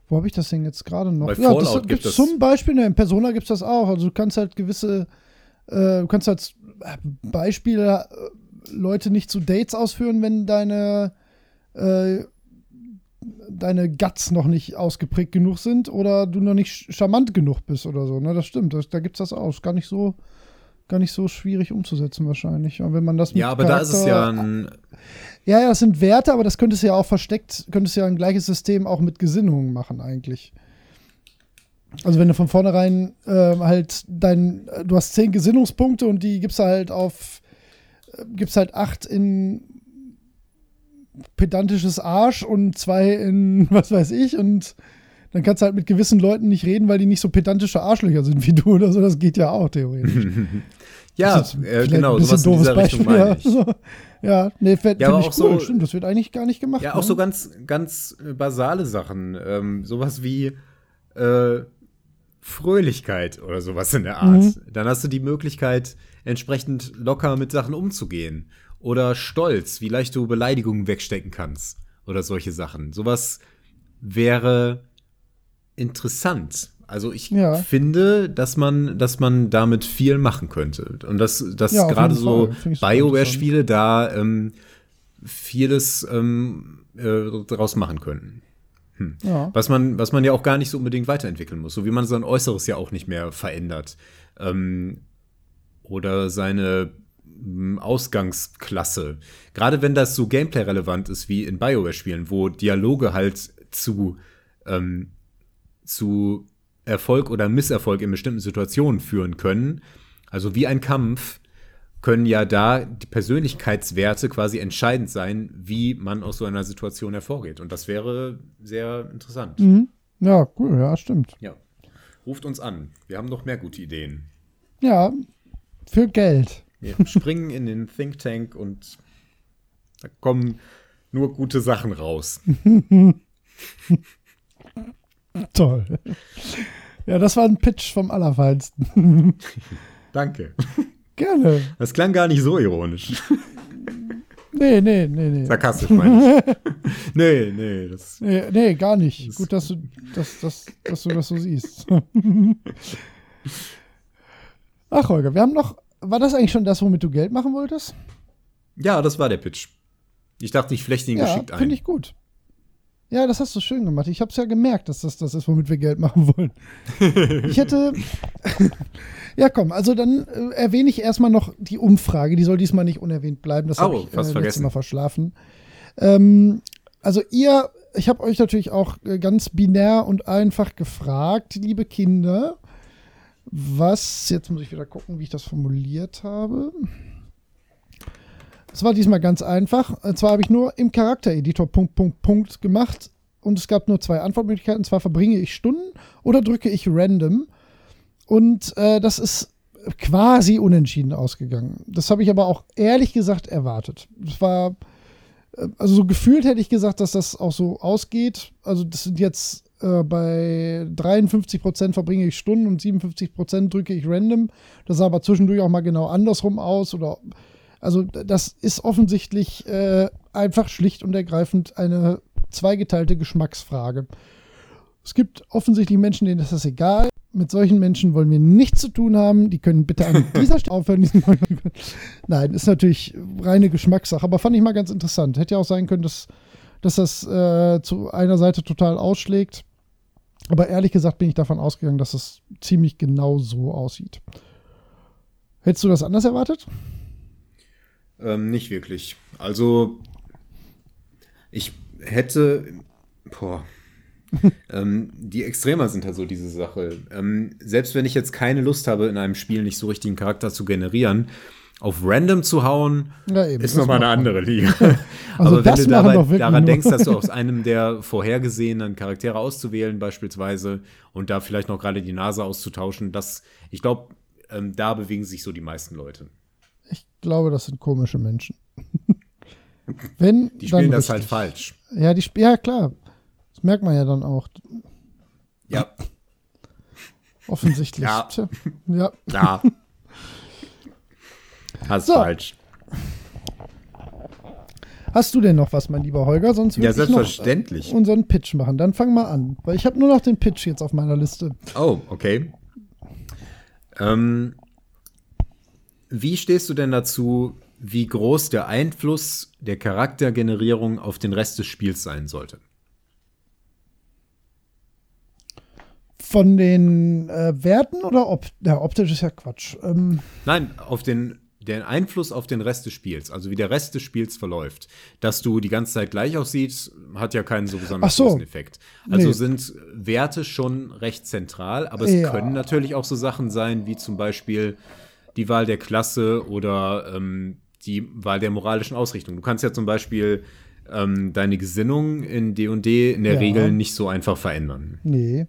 Wo habe ich das denn jetzt gerade noch? Bei ja, Fallout das gibt es zum Beispiel, ne, in Persona gibt es das auch. Also du kannst halt gewisse, äh, du kannst halt äh, Beispiele äh, Leute nicht zu Dates ausführen, wenn deine äh, deine Guts noch nicht ausgeprägt genug sind oder du noch nicht charmant genug bist oder so. Ne, das stimmt. Das, da es das auch. Ist gar nicht so gar nicht so schwierig umzusetzen wahrscheinlich. Und wenn man das ja, aber Charakter, da ist es ja ein ja, ja, das sind Werte, aber das könntest du ja auch versteckt, könntest du ja ein gleiches System auch mit Gesinnungen machen eigentlich. Also wenn du von vornherein äh, halt dein, du hast zehn Gesinnungspunkte und die gibst halt auf, äh, gibst halt acht in pedantisches Arsch und zwei in was weiß ich und dann kannst du halt mit gewissen Leuten nicht reden, weil die nicht so pedantische Arschlöcher sind wie du oder so. Das geht ja auch theoretisch. ja, äh, genau, ein sowas in dieser Beispiel, Richtung meine ich. Ja, so. ja nee, finde ja, ich cool. So, Stimmt, das wird eigentlich gar nicht gemacht. Ja, auch ne? so ganz, ganz basale Sachen. Ähm, sowas wie äh, Fröhlichkeit oder sowas in der Art. Mhm. Dann hast du die Möglichkeit, entsprechend locker mit Sachen umzugehen. Oder Stolz, wie leicht du Beleidigungen wegstecken kannst. Oder solche Sachen. Sowas wäre interessant. Also ich ja. finde, dass man, dass man damit viel machen könnte. Und dass, dass ja, gerade so Bioware-Spiele da ähm, vieles ähm, äh, daraus machen könnten. Hm. Ja. Was, man, was man ja auch gar nicht so unbedingt weiterentwickeln muss. So wie man sein Äußeres ja auch nicht mehr verändert. Ähm, oder seine hm, Ausgangsklasse. Gerade wenn das so Gameplay-relevant ist wie in Bioware-Spielen, wo Dialoge halt zu ähm, zu Erfolg oder Misserfolg in bestimmten Situationen führen können. Also wie ein Kampf können ja da die Persönlichkeitswerte quasi entscheidend sein, wie man aus so einer Situation hervorgeht. Und das wäre sehr interessant. Mhm. Ja, cool, ja, stimmt. Ja. Ruft uns an. Wir haben noch mehr gute Ideen. Ja, für Geld. Wir springen in den Think Tank und da kommen nur gute Sachen raus. Toll. Ja, das war ein Pitch vom Allerfeinsten. Danke. Gerne. Das klang gar nicht so ironisch. Nee, nee, nee, nee. Sarkastisch meine ich. nee, nee. Das, nee, nee, gar nicht. Gut, dass du, dass, dass, dass du das so siehst. Ach, Holger, wir haben noch. War das eigentlich schon das, womit du Geld machen wolltest? Ja, das war der Pitch. Ich dachte, ich flechte ihn ja, geschickt ein. Finde ich gut. Ja, das hast du schön gemacht. Ich habe es ja gemerkt, dass das das ist, womit wir Geld machen wollen. ich hätte. ja, komm, also dann äh, erwähne ich erstmal noch die Umfrage. Die soll diesmal nicht unerwähnt bleiben. Das Oh, habe ich äh, letztes vergessen. Mal verschlafen. Ähm, also ihr, ich habe euch natürlich auch äh, ganz binär und einfach gefragt, liebe Kinder, was, jetzt muss ich wieder gucken, wie ich das formuliert habe. Es war diesmal ganz einfach. Und zwar habe ich nur im Charaktereditor Punkt, Punkt, Punkt gemacht und es gab nur zwei Antwortmöglichkeiten. Und zwar verbringe ich Stunden oder drücke ich random. Und äh, das ist quasi unentschieden ausgegangen. Das habe ich aber auch ehrlich gesagt erwartet. Das war, äh, also so gefühlt hätte ich gesagt, dass das auch so ausgeht. Also das sind jetzt äh, bei 53% verbringe ich Stunden und 57% drücke ich random. Das sah aber zwischendurch auch mal genau andersrum aus oder also das ist offensichtlich äh, einfach schlicht und ergreifend eine zweigeteilte Geschmacksfrage. Es gibt offensichtlich Menschen, denen ist das egal. Mit solchen Menschen wollen wir nichts zu tun haben. Die können bitte an dieser Stelle aufhören. Nein, ist natürlich reine Geschmackssache, aber fand ich mal ganz interessant. Hätte ja auch sein können, dass, dass das äh, zu einer Seite total ausschlägt. Aber ehrlich gesagt bin ich davon ausgegangen, dass es ziemlich genau so aussieht. Hättest du das anders erwartet? Ähm, nicht wirklich. Also, ich hätte. Boah. ähm, die Extremer sind halt so diese Sache. Ähm, selbst wenn ich jetzt keine Lust habe, in einem Spiel nicht so richtigen Charakter zu generieren, auf Random zu hauen, Ja, eben. ist nochmal eine andere Liga. Also Aber wenn du dabei, daran nur- denkst, dass du aus einem der vorhergesehenen Charaktere auszuwählen, beispielsweise, und da vielleicht noch gerade die Nase auszutauschen, das, ich glaube, ähm, da bewegen sich so die meisten Leute. Ich glaube, das sind komische Menschen. Wenn, Die dann spielen das halt richtig. falsch. Ja, die, ja, klar. Das merkt man ja dann auch. Ja, Offensichtlich. Ja. Tja, ja. klar. Hast So. falsch. Hast du denn noch was, mein lieber Holger? Sonst würde Ja, ich selbstverständlich. äh, unseren Pitch machen. Dann fang mal an. Weil ich habe nur noch den Pitch jetzt auf meiner Liste. Oh, okay. Ähm, wie stehst du denn dazu, wie groß der Einfluss der Charaktergenerierung auf den Rest des Spiels sein sollte? Von den äh, Werten oder op ja, optisch ist ja Quatsch. Ähm, Nein, auf den, den Einfluss auf den Rest des Spiels, also wie der Rest des Spiels verläuft. Dass du die ganze Zeit gleich aussiehst, hat ja keinen so besonders so. großen Effekt. Also Nee. sind Werte schon recht zentral, aber es Ja. können natürlich auch so Sachen sein, wie zum Beispiel die Wahl der Klasse oder ähm, die Wahl der moralischen Ausrichtung. Du kannst ja zum Beispiel ähm, deine Gesinnung in D&D in der Ja. Regel nicht so einfach verändern. nee.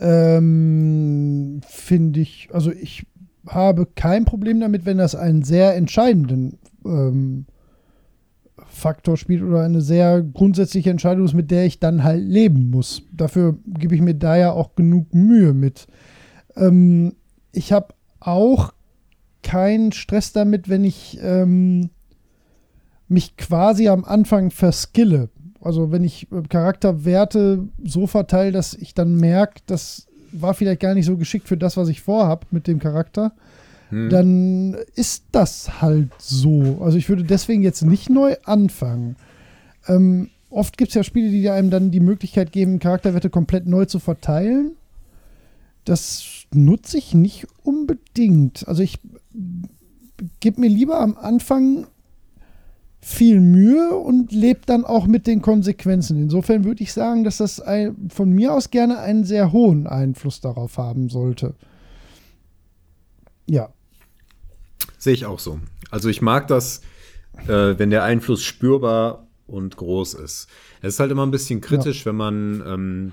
Ähm, Finde ich, also ich habe kein Problem damit, wenn das einen sehr entscheidenden ähm, Faktor spielt oder eine sehr grundsätzliche Entscheidung ist, mit der ich dann halt leben muss. Dafür gebe ich mir da ja auch genug Mühe mit. Ähm, ich habe auch keinen Stress damit, wenn ich ähm, mich quasi am Anfang verskille. Also wenn ich äh, Charakterwerte so verteile, dass ich dann merke, das war vielleicht gar nicht so geschickt für das, was ich vorhab mit dem Charakter, Hm. dann ist das halt so. Also ich würde deswegen jetzt nicht neu anfangen. Ähm, oft gibt es ja Spiele, die einem dann die Möglichkeit geben, Charakterwerte komplett neu zu verteilen. Das nutze ich nicht unbedingt. Also ich gebe mir lieber am Anfang viel Mühe und lebe dann auch mit den Konsequenzen. Insofern würde ich sagen, dass das ein, von mir aus gerne einen sehr hohen Einfluss darauf haben sollte. Ja, Sehe ich auch so. Also ich mag das, äh, wenn der Einfluss spürbar und groß ist. Es ist halt immer ein bisschen kritisch, wenn man, ähm,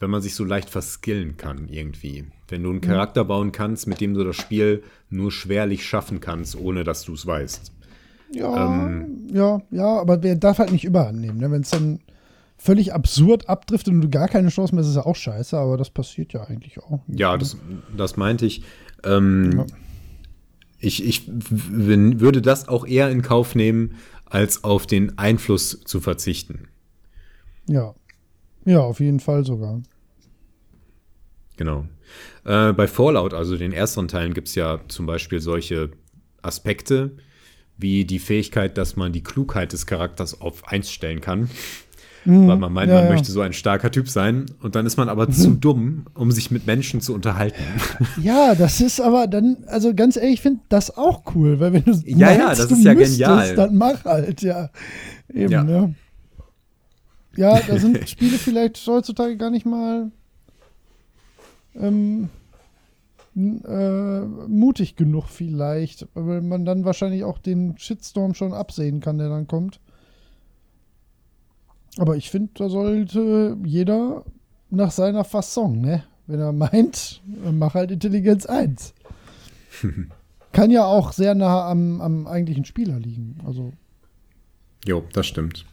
wenn man sich so leicht verskillen kann irgendwie. Wenn du einen Charakter bauen kannst, mit dem du das Spiel nur schwerlich schaffen kannst, ohne dass du es weißt. Ja, Ähm. ja, ja, aber wer darf halt nicht überhand nehmen. Ne? Wenn es dann völlig absurd abdriftet und du gar keine Chance mehr hast, ist ja auch scheiße, aber das passiert ja eigentlich auch. nicht, Ja, ne? das, das meinte ich. Ähm, Ja. Ich, ich würde das auch eher in Kauf nehmen, als auf den Einfluss zu verzichten. Ja. Ja, auf jeden Fall sogar. Genau. Äh, bei Fallout, also den ersten Teilen, gibt es ja zum Beispiel solche Aspekte, wie die Fähigkeit, dass man die Klugheit des Charakters auf 1 stellen kann. Mhm, weil man meint, ja, man ja. möchte so ein starker Typ sein. Und dann ist man aber mhm. zu dumm, um sich mit Menschen zu unterhalten. Ja, das ist aber dann, also ganz ehrlich, ich finde das auch cool, weil wenn du ja, meinst, ja, das ist ja genial. dann mach halt, ja. Eben, ja. Ne? Ja, da sind Spiele vielleicht heutzutage gar nicht mal ähm, äh, mutig genug vielleicht, weil man dann wahrscheinlich auch den Shitstorm schon absehen kann, der dann kommt. Aber ich finde, da sollte jeder nach seiner Fasson, ne? Wenn er meint, mach halt Intelligenz 1. kann ja auch sehr nah am, am eigentlichen Spieler liegen. Also. Jo, das stimmt.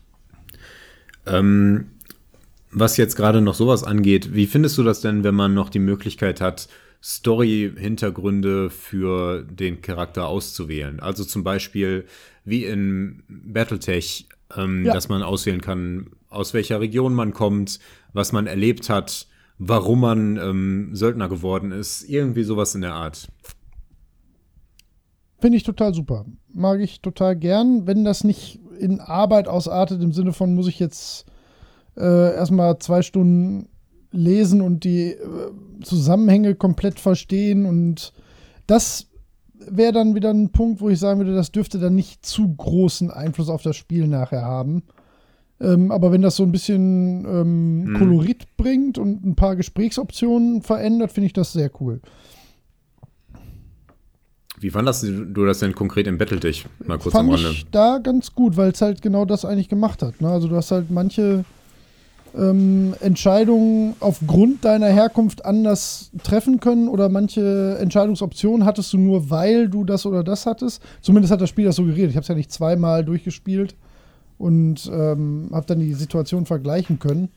Ähm, was jetzt gerade noch sowas angeht, wie findest du das denn, wenn man noch die Möglichkeit hat, Story-Hintergründe für den Charakter auszuwählen? Also zum Beispiel wie in Battletech, ähm, ja. dass man auswählen kann, aus welcher Region man kommt, was man erlebt hat, warum man ähm, Söldner geworden ist, irgendwie sowas in der Art. Finde ich total super. Mag ich total gern, wenn das nicht in Arbeit ausartet, im Sinne von, muss ich jetzt äh, erstmal zwei Stunden lesen und die äh, Zusammenhänge komplett verstehen. Und das wäre dann wieder ein Punkt, wo ich sagen würde, das dürfte dann nicht zu großen Einfluss auf das Spiel nachher haben. Ähm, aber wenn das so ein bisschen ähm, hm. Kolorit bringt und ein paar Gesprächsoptionen verändert, finde ich das sehr cool. Wie fandest du das denn konkret im Battletech? Mal kurz Fand am Rande. Ich da ganz gut, weil es halt genau das eigentlich gemacht hat. Ne? Also du hast halt manche ähm, Entscheidungen aufgrund deiner Herkunft anders treffen können oder manche Entscheidungsoptionen hattest du nur, weil du das oder das hattest. Zumindest hat das Spiel das so geredet. Ich habe es ja nicht zweimal durchgespielt und ähm, habe dann die Situation vergleichen können.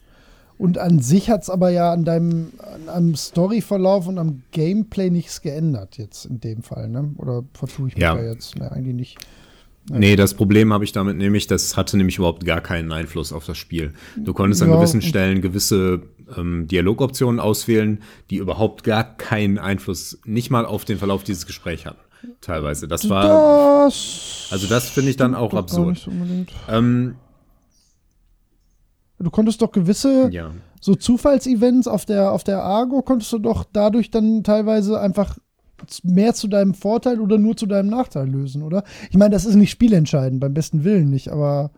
Und an sich hat es aber ja an deinem am Storyverlauf und am Gameplay nichts geändert, jetzt in dem Fall, ne? Oder vertue ich mich ja. da jetzt? Ne, eigentlich nicht. Nee, das Problem habe ich damit nämlich, das hatte nämlich überhaupt gar keinen Einfluss auf das Spiel. Du konntest an ja. gewissen Stellen gewisse ähm, Dialogoptionen auswählen, die überhaupt gar keinen Einfluss, nicht mal auf den Verlauf dieses Gesprächs hatten. Teilweise. Das war. Das also, das finde ich dann auch absurd. Ähm, Du konntest doch gewisse ja. so Zufallsevents auf der, auf der Argo, konntest du doch dadurch dann teilweise einfach mehr zu deinem Vorteil oder nur zu deinem Nachteil lösen, oder? Ich meine, das ist nicht spielentscheidend, beim besten Willen nicht, aber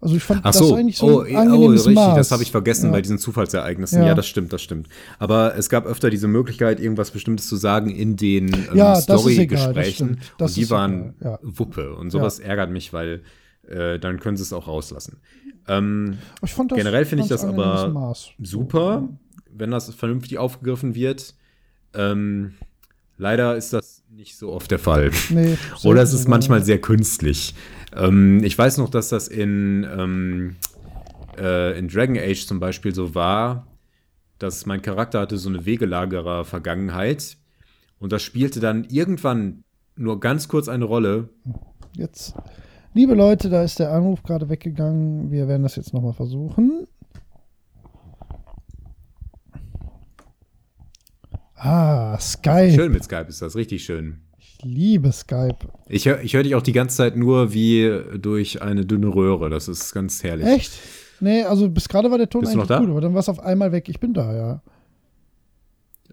also ich fand Ach so, das eigentlich so oh, ein oh, angenehmes oh, richtig, Maß. das habe ich vergessen ja. bei diesen Zufallsereignissen. Ja. ja. das stimmt, das stimmt. Aber es gab öfter diese Möglichkeit, irgendwas Bestimmtes zu sagen in den ähm, ja, Story-Gesprächen. Und die waren ja. Wuppe. Und sowas ärgert mich, weil äh, dann können sie es auch rauslassen. Ähm, generell finde ich das aber Maß. super, wenn das vernünftig aufgegriffen wird. Ähm, leider ist das nicht so oft der Fall. Nee, Oder es ist manchmal sehr künstlich. Ähm, ich weiß noch, dass das in, ähm, äh, in Dragon Age zum Beispiel so war, dass mein Charakter hatte so eine Wegelagerer Vergangenheit und das spielte dann irgendwann nur ganz kurz eine Rolle. Jetzt Liebe Leute, da ist der Anruf gerade weggegangen. Wir werden das jetzt nochmal versuchen. Ah, Skype. Schön mit Skype ist das, richtig schön. Ich liebe Skype. Ich höre ich hör dich auch die ganze Zeit nur wie durch eine dünne Röhre. Das ist ganz herrlich. Echt? Nee, also bis gerade war der Ton Bist eigentlich gut, aber dann war es auf einmal weg. Ich bin da, ja.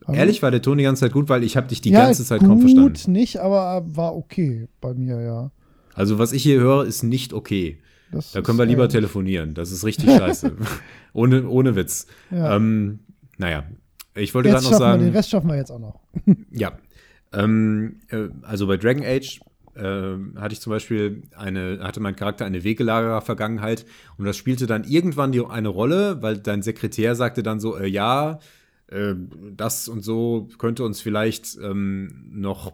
Aber Ehrlich war der Ton die ganze Zeit gut, weil ich habe dich die ja, ganze Zeit kaum verstanden. Gut nicht, aber war okay bei mir, ja. Also was ich hier höre, ist nicht okay. Das da können wir lieber telefonieren. Das ist richtig scheiße. ohne, ohne Witz. Ja. Ähm, naja, ich wollte gerade noch sagen. Wir, den Rest schaffen wir jetzt auch noch. ja. Ähm, äh, also bei Dragon Age äh, hatte ich zum Beispiel eine, hatte mein Charakter eine Wegelagerer-Vergangenheit und das spielte dann irgendwann die, eine Rolle, weil dein Sekretär sagte dann so, äh, ja, äh, das und so könnte uns vielleicht ähm, noch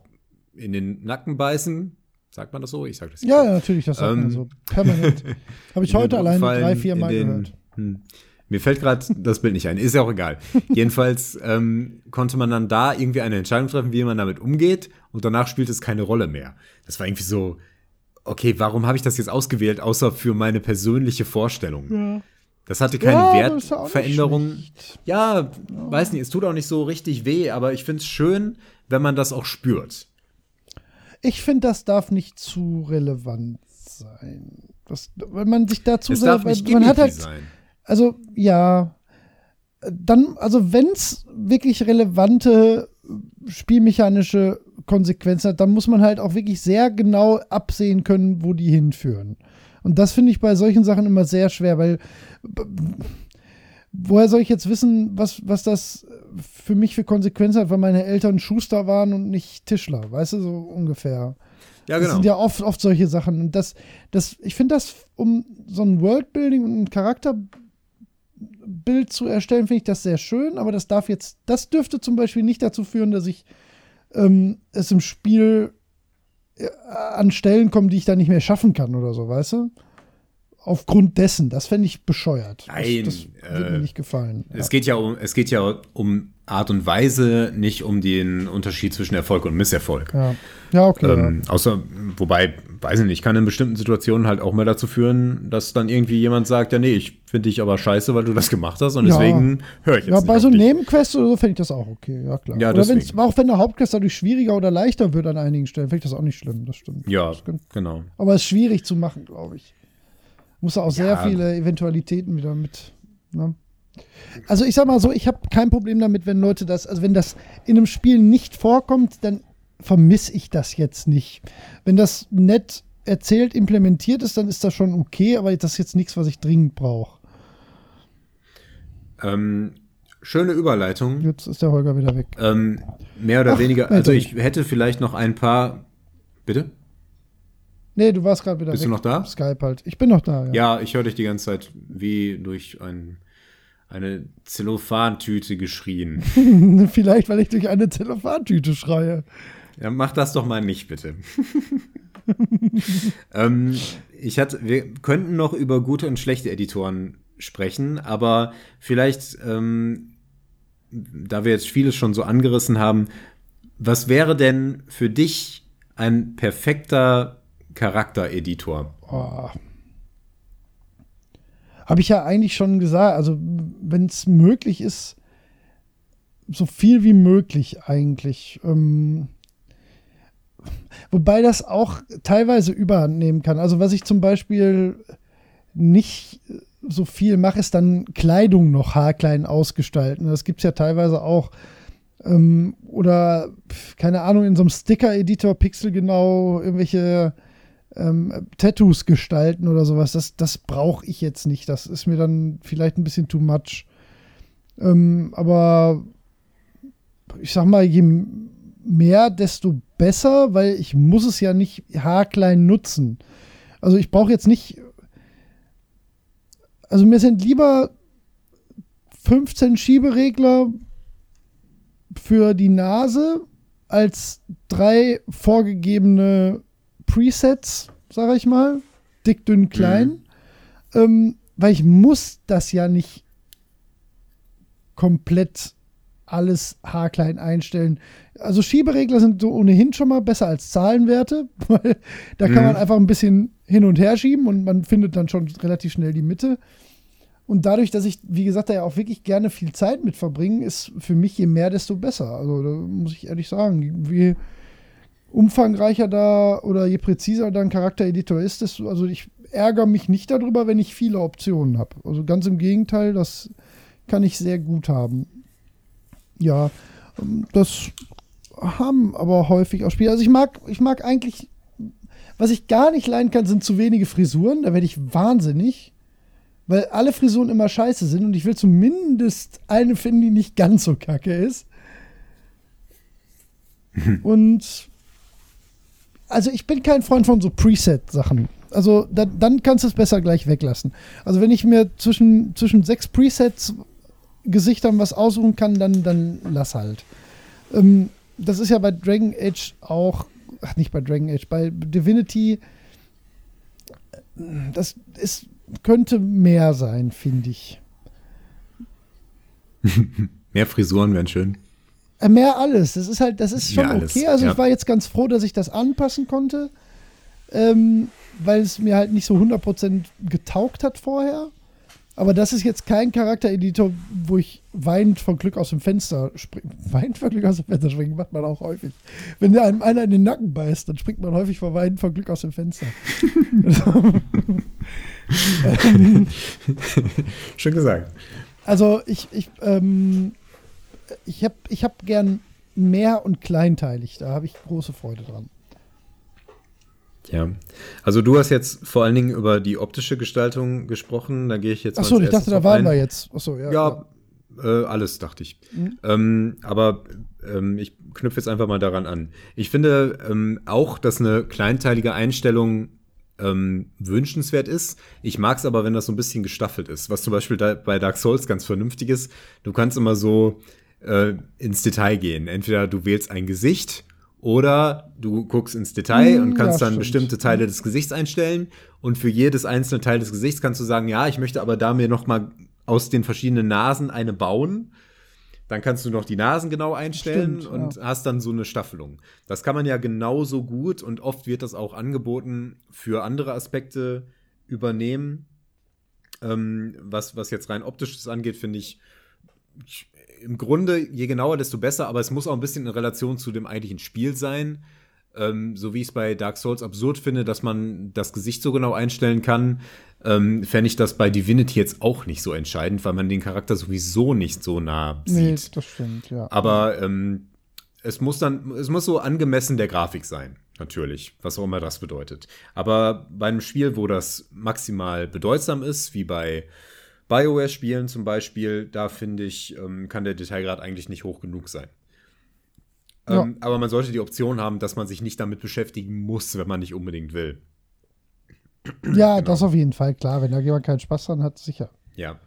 in den Nacken beißen. Sagt man das so? Ich sage das. Ja, so. natürlich, das sagt ähm, man so. Permanent. Habe ich heute allein drei, vier Mal den, gehört. Hm, mir fällt gerade das Bild nicht ein. Ist ja auch egal. Jedenfalls ähm, konnte man dann da irgendwie eine Entscheidung treffen, wie man damit umgeht. Und danach spielt es keine Rolle mehr. Das war irgendwie so, okay, warum habe ich das jetzt ausgewählt, außer für meine persönliche Vorstellung? Ja. Das hatte keine Ja, ja Wertveränderung. schlecht. Ja, weiß nicht, es tut auch nicht so richtig weh, aber ich finde es schön, wenn man das auch spürt. Ich finde, das darf nicht zu relevant sein. Das, wenn man sich dazu Es darf nicht man hat halt, sein. also ja, dann, also wenn es wirklich relevante spielmechanische Konsequenzen hat, dann muss man halt auch wirklich sehr genau absehen können, wo die hinführen. Und das finde ich bei solchen Sachen immer sehr schwer, weil woher soll ich jetzt wissen, was, was das für mich für Konsequenzen hat, weil meine Eltern Schuster waren und nicht Tischler, weißt du, so ungefähr. Ja, Das genau. sind ja oft, oft solche Sachen. Und das, das, ich finde das, um so ein Worldbuilding und ein Charakterbild zu erstellen, finde ich das sehr schön, aber das darf jetzt, das dürfte zum Beispiel nicht dazu führen, dass ich ähm, es im Spiel äh, an Stellen komme, die ich dann nicht mehr schaffen kann oder so, weißt du? Aufgrund dessen, das fände ich bescheuert. Nein, das, das würde äh, mir nicht gefallen. Es geht ja um, es geht ja um Art und Weise, nicht um den Unterschied zwischen Erfolg und Misserfolg. ja. ja, okay. Ähm, außer, wobei, weiß ich nicht, kann in bestimmten Situationen halt auch mal dazu führen, dass dann irgendwie jemand sagt, ja, nee, ich finde dich aber scheiße, weil du das gemacht hast und Ja. deswegen höre ich jetzt Ja, nicht bei so. Nebenquests oder so fände ich das auch okay, ja klar. Ja, oder wenn's, auch wenn der Hauptquest dadurch schwieriger oder leichter wird an einigen Stellen, finde ich das auch nicht schlimm, das stimmt. Ja, Das stimmt. genau. Aber es ist schwierig zu machen, glaube ich. Muss auch sehr Ja. viele Eventualitäten wieder mit. Ne? Also ich sag mal so, ich habe kein Problem damit, wenn Leute das, also wenn das in einem Spiel nicht vorkommt, dann vermisse ich das jetzt nicht. Wenn das nett erzählt, implementiert ist, dann ist das schon okay, aber das ist jetzt nichts, was ich dringend brauche. Ähm, schöne Überleitung. Jetzt ist der Holger wieder weg. Ähm, mehr oder Ach, weniger, also ich hätte vielleicht noch ein paar. Bitte? Nee, du warst gerade wieder Bist weg. du noch da? Skype halt. Ich bin noch da, ja. Ja, ich höre dich die ganze Zeit wie durch ein, eine Zellophantüte geschrien. Vielleicht, weil ich durch eine Telefontüte schreie. Ja, mach das doch mal nicht, bitte. ähm, ich hatte, wir könnten noch über gute und schlechte Editoren sprechen, aber vielleicht, ähm, da wir jetzt vieles schon so angerissen haben, was wäre denn für dich ein perfekter Charaktereditor? Oh. Habe ich ja eigentlich schon gesagt. Also, wenn es möglich ist, so viel wie möglich eigentlich. Ähm, wobei das auch teilweise überhand nehmen kann. Also, was ich zum Beispiel nicht so viel mache, ist dann Kleidung noch haarklein ausgestalten. Das gibt es ja teilweise auch. Ähm, oder, keine Ahnung, in so einem Sticker-Editor pixelgenau irgendwelche ähm, Tattoos gestalten oder sowas. Das, das brauche ich jetzt nicht. Das ist mir dann vielleicht ein bisschen too much. Ähm, aber ich sag mal, je mehr, desto besser, weil ich muss es ja nicht haarklein nutzen. Also ich brauche jetzt nicht. Also mir sind lieber 15 Schieberegler für die Nase als drei vorgegebene Presets, sage ich mal. Dick, dünn, klein. Ähm, weil ich muss das ja nicht komplett alles haarklein einstellen. Also Schieberegler sind so ohnehin schon mal besser als Zahlenwerte, weil da kann Mhm. man einfach ein bisschen hin und her schieben und man findet dann schon relativ schnell die Mitte. Und dadurch, dass ich, wie gesagt, da ja auch wirklich gerne viel Zeit mit verbringe, ist für mich je mehr, desto besser. Also da muss ich ehrlich sagen, je umfangreicher da oder je präziser da ein Charaktereditor ist, desto, also ich ärgere mich nicht darüber, wenn ich viele Optionen habe. Also ganz im Gegenteil, das kann ich sehr gut haben. Ja, ähm, das haben aber häufig auch Spiele. Also ich mag, ich mag eigentlich, was ich gar nicht leiden kann, sind zu wenige Frisuren. Da werde ich wahnsinnig, weil alle Frisuren immer scheiße sind und ich will zumindest eine finden, die nicht ganz so kacke ist. und also ich bin kein Freund von so Preset-Sachen. Also da, dann kannst du es besser gleich weglassen. Also wenn ich mir zwischen, zwischen sechs Presets Gesichtern was aussuchen kann, dann, dann lass halt. Ähm, das ist ja bei Dragon Age auch, ach nicht bei Dragon Age, bei Divinity, das ist, könnte mehr sein, finde ich. Mehr Frisuren wären schön. Äh, Mehr alles. Das ist halt, das ist schon alles, okay. Also ja. ich war jetzt ganz froh, dass ich das anpassen konnte. ähm, weil es mir halt nicht so 100% getaugt hat vorher. Aber das ist jetzt kein Charaktereditor, wo ich weinend vor Glück aus dem Fenster springe. Weinend vor Glück aus dem Fenster springen macht man auch häufig. Wenn einem einer in den Nacken beißt, dann springt man häufig vor weinend vor Glück aus dem Fenster. Schön gesagt. Also ich, ich, ähm, ich habe ich hab gern mehr und kleinteilig. Da habe ich große Freude dran. Ja, also du hast jetzt vor allen Dingen über die optische Gestaltung gesprochen. Da gehe ich jetzt. Achso, ich dachte, da waren wir jetzt. Achso, ja. Ja, äh, alles dachte ich. Mhm. Ähm, aber ähm, ich knüpfe jetzt einfach mal daran an. Ich finde ähm, auch, dass eine kleinteilige Einstellung ähm, wünschenswert ist. Ich mag es aber, wenn das so ein bisschen gestaffelt ist. Was zum Beispiel da bei Dark Souls ganz vernünftig ist. Du kannst immer so äh, ins Detail gehen. Entweder du wählst ein Gesicht oder du guckst ins Detail mm, und kannst ja, dann stimmt. bestimmte Teile des Gesichts einstellen. Und für jedes einzelne Teil des Gesichts kannst du sagen, ja, ich möchte aber da mir noch mal aus den verschiedenen Nasen eine bauen. Dann kannst du noch die Nasen genau einstellen Stimmt, und ja. hast dann so eine Staffelung. Das kann man ja genauso gut und oft wird das auch angeboten für andere Aspekte übernehmen. Ähm, was, was jetzt rein optisches angeht, finde ich, im Grunde, je genauer, desto besser, aber es muss auch ein bisschen in Relation zu dem eigentlichen Spiel sein. Ähm, so wie ich es bei Dark Souls absurd finde, dass man das Gesicht so genau einstellen kann, ähm, fände ich das bei Divinity jetzt auch nicht so entscheidend, weil man den Charakter sowieso nicht so nah sieht. Nee, das stimmt, ja. Aber ähm, es muss dann, es muss so angemessen der Grafik sein, natürlich, was auch immer das bedeutet. Aber bei einem Spiel, wo das maximal bedeutsam ist, wie bei BioWare-Spielen zum Beispiel, da finde ich, ähm, kann der Detailgrad eigentlich nicht hoch genug sein. Ja. Ähm, aber man sollte die Option haben, dass man sich nicht damit beschäftigen muss, wenn man nicht unbedingt will. Ja, genau. das auf jeden Fall, klar. Wenn da jemand keinen Spaß dran hat, sicher. Ja.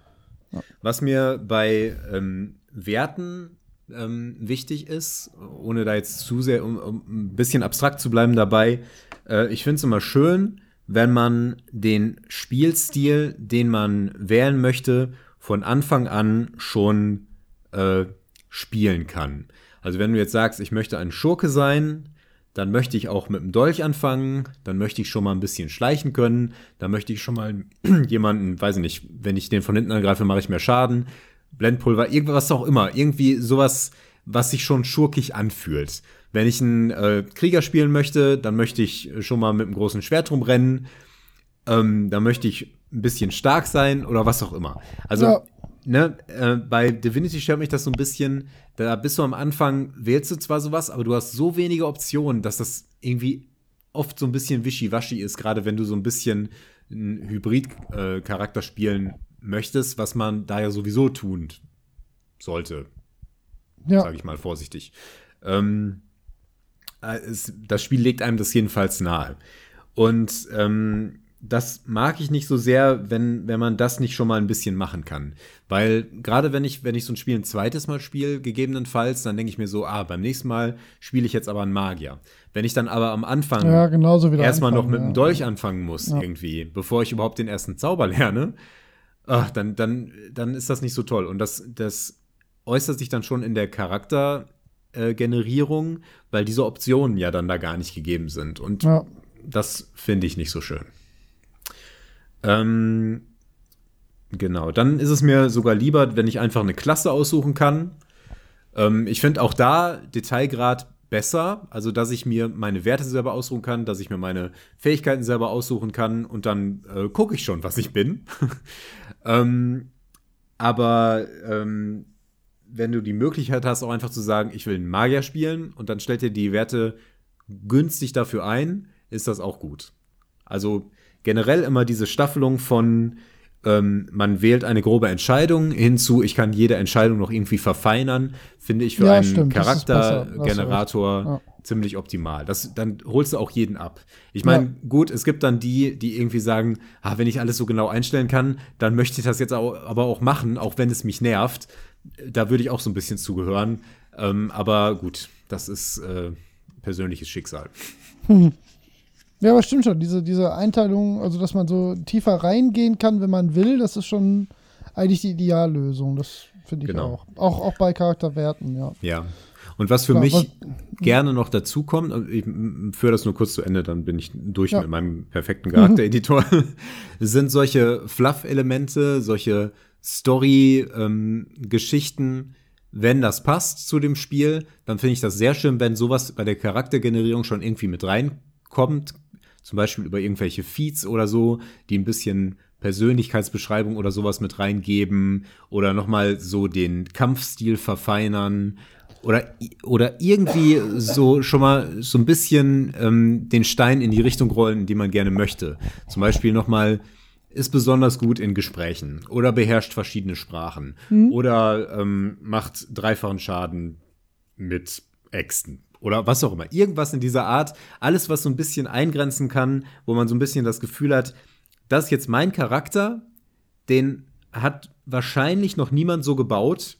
ja. Was mir bei ähm, Werten ähm, wichtig ist, ohne da jetzt zu sehr, um, um ein bisschen abstrakt zu bleiben dabei, äh, ich finde es immer schön, wenn man den Spielstil, den man wählen möchte, von Anfang an schon äh, spielen kann. Also wenn du jetzt sagst, ich möchte ein Schurke sein, dann möchte ich auch mit dem Dolch anfangen, dann möchte ich schon mal ein bisschen schleichen können, dann möchte ich schon mal jemanden, weiß ich nicht, wenn ich den von hinten angreife, mache ich mehr Schaden, Blendpulver, irgendwas auch immer, irgendwie sowas, was sich schon schurkig anfühlt. Wenn ich einen äh, Krieger spielen möchte, dann möchte ich schon mal mit einem großen Schwert rumrennen, ähm, dann möchte ich ein bisschen stark sein oder was auch immer. Also ja ne, äh, bei Divinity stört mich das so ein bisschen, da bist du am Anfang, wählst du zwar sowas, aber du hast so wenige Optionen, dass das irgendwie oft so ein bisschen wischiwaschi ist, gerade wenn du so ein bisschen einen Hybrid-Charakter äh, spielen möchtest, was man da ja sowieso tun sollte. Ja. Sag ich mal vorsichtig. Ähm, äh, es, das Spiel legt einem das jedenfalls nahe. Und ähm, das mag ich nicht so sehr, wenn, wenn man das nicht schon mal ein bisschen machen kann. Weil gerade wenn ich, wenn ich so ein Spiel ein zweites Mal spiele, gegebenenfalls, dann denke ich mir so, ah, beim nächsten Mal spiele ich jetzt aber einen Magier. Wenn ich dann aber am Anfang ja, erstmal noch mit ja. einem Dolch anfangen muss, ja. irgendwie, bevor ich überhaupt den ersten Zauber lerne, ach, dann, dann, dann ist das nicht so toll. Und das, das äußert sich dann schon in der Charaktergenerierung, äh, weil diese Optionen ja dann da gar nicht gegeben sind. Und das finde ich nicht so schön. Ähm, genau, dann ist es mir sogar lieber, wenn ich einfach eine Klasse aussuchen kann. Ähm, ich finde auch da Detailgrad besser, also dass ich mir meine Werte selber aussuchen kann, dass ich mir meine Fähigkeiten selber aussuchen kann und dann äh, gucke ich schon, was ich bin. ähm, aber ähm, wenn du die Möglichkeit hast, auch einfach zu sagen, ich will einen Magier spielen und dann stellt ihr die Werte günstig dafür ein, ist das auch gut. Also generell immer diese Staffelung von ähm, man wählt eine grobe Entscheidung hinzu, ich kann jede Entscheidung noch irgendwie verfeinern, finde ich für ja, einen Charaktergenerator ja. ziemlich optimal. Das, dann holst du auch jeden ab. Ich meine, ja. gut, es gibt dann die, die irgendwie sagen, ah, wenn ich alles so genau einstellen kann, dann möchte ich das jetzt auch, aber auch machen, auch wenn es mich nervt. Da würde ich auch so ein bisschen zugehören. Ähm, aber gut, das ist äh, persönliches Schicksal. Hm. Ja, aber stimmt schon. Diese, diese Einteilung, also dass man so tiefer reingehen kann, wenn man will, das ist schon eigentlich die Ideallösung. Das finde ich genau. auch. auch. Auch bei Charakterwerten, ja. Ja. Und was für Klar, mich was- gerne noch dazu kommt, und ich führe das nur kurz zu Ende, dann bin ich durch Ja. mit meinem perfekten Charaktereditor, sind solche Fluff-Elemente, solche Story-Geschichten, wenn das passt zu dem Spiel, dann finde ich das sehr schön, wenn sowas bei der Charaktergenerierung schon irgendwie mit reinkommt. Zum Beispiel über irgendwelche Feeds oder so, die ein bisschen Persönlichkeitsbeschreibung oder sowas mit reingeben oder nochmal so den Kampfstil verfeinern oder, oder irgendwie so schon mal so ein bisschen ähm, den Stein in die Richtung rollen, die man gerne möchte. Zum Beispiel nochmal ist besonders gut in Gesprächen oder beherrscht verschiedene Sprachen oder ähm, macht dreifachen Schaden mit Äxten oder was auch immer. Irgendwas in dieser Art. Alles, was so ein bisschen eingrenzen kann, wo man so ein bisschen das Gefühl hat, das ist jetzt mein Charakter, den hat wahrscheinlich noch niemand so gebaut.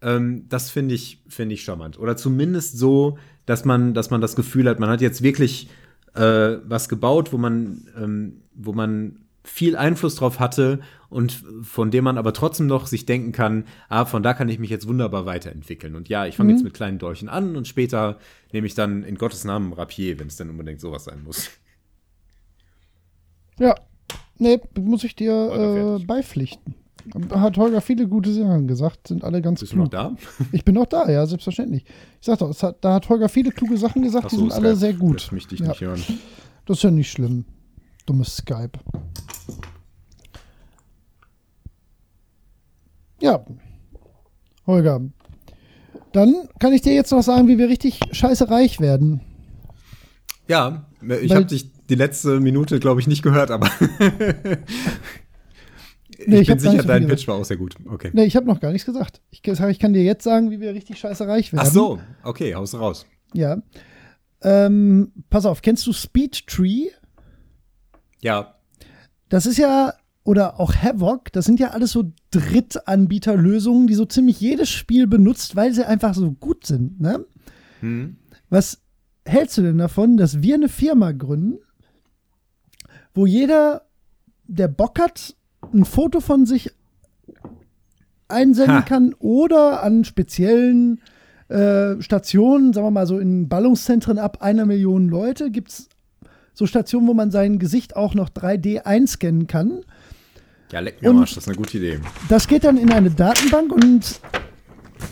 Ähm, das finde ich, finde ich charmant. Oder zumindest so, dass man, dass man das Gefühl hat, man hat jetzt wirklich äh, was gebaut, wo man, ähm, wo man viel Einfluss drauf hatte und von dem man aber trotzdem noch sich denken kann, ah, von da kann ich mich jetzt wunderbar weiterentwickeln. Und ja, ich fange jetzt mit kleinen Dolchen an und später nehme ich dann in Gottes Namen Rapier, wenn es denn unbedingt sowas sein muss. Ja, nee, muss ich dir äh, beipflichten. Hat Holger viele gute Sachen gesagt, sind alle ganz Bist du noch klug. da? Ich bin noch da, ja, selbstverständlich. Ich sag doch, hat, da hat Holger viele kluge Sachen gesagt, Ach die so, sind alle Skype. sehr gut. Mich dich Ja. nicht hören. Das ist ja nicht schlimm. Dummes Skype. Ja. Holger. Dann kann ich dir jetzt noch sagen, wie wir richtig scheiße reich werden. Ja, ich habe dich die letzte Minute, glaube ich, nicht gehört, aber Nee, ich ich bin sicher, so dein Pitch war auch sehr gut. Okay. Nee, ich habe noch gar nichts gesagt. Ich, ich kann dir jetzt sagen, wie wir richtig scheiße reich werden. Ach so, okay, haust raus. Ja. Ähm, pass auf, kennst du Speed Tree? Ja, Das ist ja, oder auch Havoc, das sind ja alles so Drittanbieterlösungen, die so ziemlich jedes Spiel benutzt, weil sie einfach so gut sind. Ne? hm. Was hältst du denn davon, dass wir eine Firma gründen, wo jeder, der Bock hat, ein Foto von sich einsenden Ha. kann oder an speziellen äh, Stationen, sagen wir mal so in Ballungszentren ab einer Million Leute, gibt es so Stationen, wo man sein Gesicht auch noch 3D einscannen kann. Ja, leck mir Arsch, das ist eine gute Idee. Das geht dann in eine Datenbank und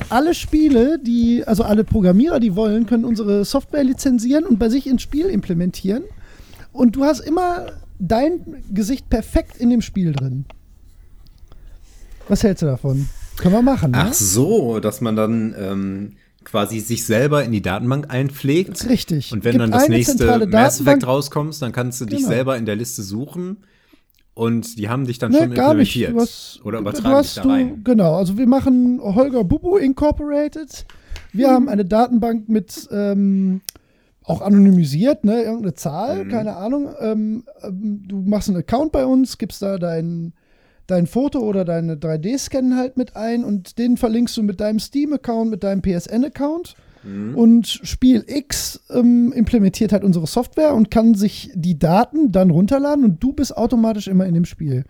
alle Spiele, die, also alle Programmierer, die wollen, können unsere Software lizenzieren und bei sich ins Spiel implementieren. Und du hast immer dein Gesicht perfekt in dem Spiel drin. Was hältst du davon? Können wir machen, ne? Ach so, dass man dann ähm, quasi sich selber in die Datenbank einpflegt. Richtig. Und wenn Gibt dann das nächste Mass Effect rauskommst, dann kannst du dich Genau. selber in der Liste suchen und die haben dich dann Ne, schon gar nicht. implementiert. Du hast, Oder du übertragen hast dich da rein. Genau, also wir machen Holger Bubu Incorporated. Wir Mhm. haben eine Datenbank mit ähm, auch anonymisiert, ne, irgendeine Zahl, Mhm. keine Ahnung. Ähm, ähm, du machst einen Account bei uns, gibst da dein, dein Foto oder deine 3D-Scan halt mit ein und den verlinkst du mit deinem Steam-Account, mit deinem PSN-Account. Mhm. Und Spiel X ähm, implementiert halt unsere Software und kann sich die Daten dann runterladen und du bist automatisch immer in dem Spiel.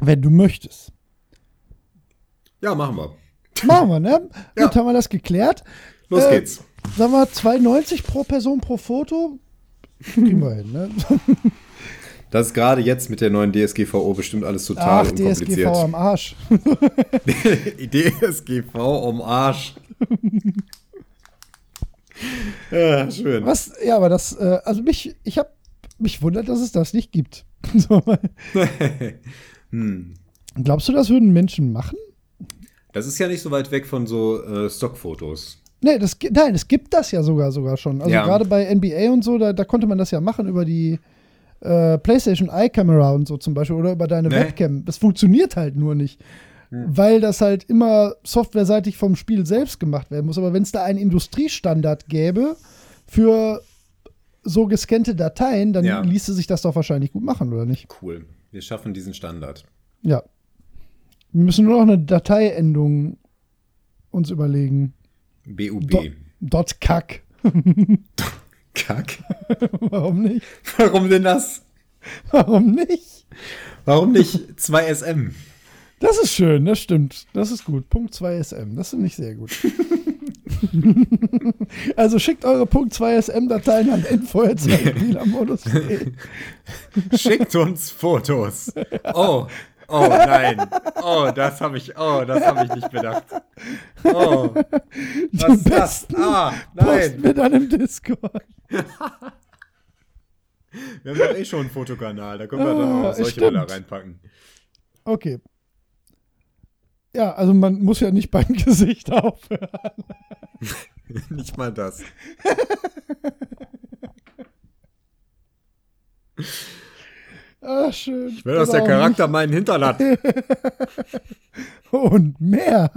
Wenn du möchtest. Ja, machen wir. Machen wir, ne? Ja. Gut, haben wir das geklärt. Los Äh, geht's. Sagen wir 2,90 pro Person pro Foto. Kriegen wir hin, ne? Das ist gerade jetzt mit der neuen DSGVO bestimmt alles total Ach, unkompliziert. DSGV am Arsch. DSGV um Arsch. ja, schön. Was? Ja, aber das, äh, also mich, ich hab mich wundert, dass es das nicht gibt. So, hm. glaubst du, das würden Menschen machen? Das ist ja nicht so weit weg von so äh, Stockfotos. Nee, das, nein, es gibt das ja sogar sogar schon. Also Ja. gerade bei NBA und so, da, da konnte man das ja machen über die äh, PlayStation Eye Camera und so zum Beispiel oder über deine Nee. Webcam. Das funktioniert halt nur nicht, weil das halt immer softwareseitig vom Spiel selbst gemacht werden muss. Aber wenn es da einen Industriestandard gäbe für so gescannte Dateien, dann Ja. ließe sich das doch wahrscheinlich gut machen, oder nicht? Cool. Wir schaffen diesen Standard. Ja. Wir müssen nur noch eine Dateiendung uns überlegen. BUB. Do dot kack. Kack. Warum nicht? Warum denn das? Warum nicht? Warum nicht 2SM? Das ist schön, das stimmt. Das ist gut. Punkt 2 SM. Das finde ich sehr gut. also schickt eure Punkt 2 SM-Dateien an info.spielermodus.de. Schickt uns Fotos. Oh, oh nein. Oh, das habe ich, oh, das habe ich nicht bedacht. Oh. Was ist das? Ah, Post nein. dann im Discord. Wir haben doch eh schon einen Fotokanal, da können wir dann Ah, auch solche stimmt. Bilder reinpacken. Okay. Ja, also man muss ja nicht beim Gesicht aufhören. Nicht mal das. Ah, schön. Ich will, dass der Charakter meinen Hintern hat. Und mehr.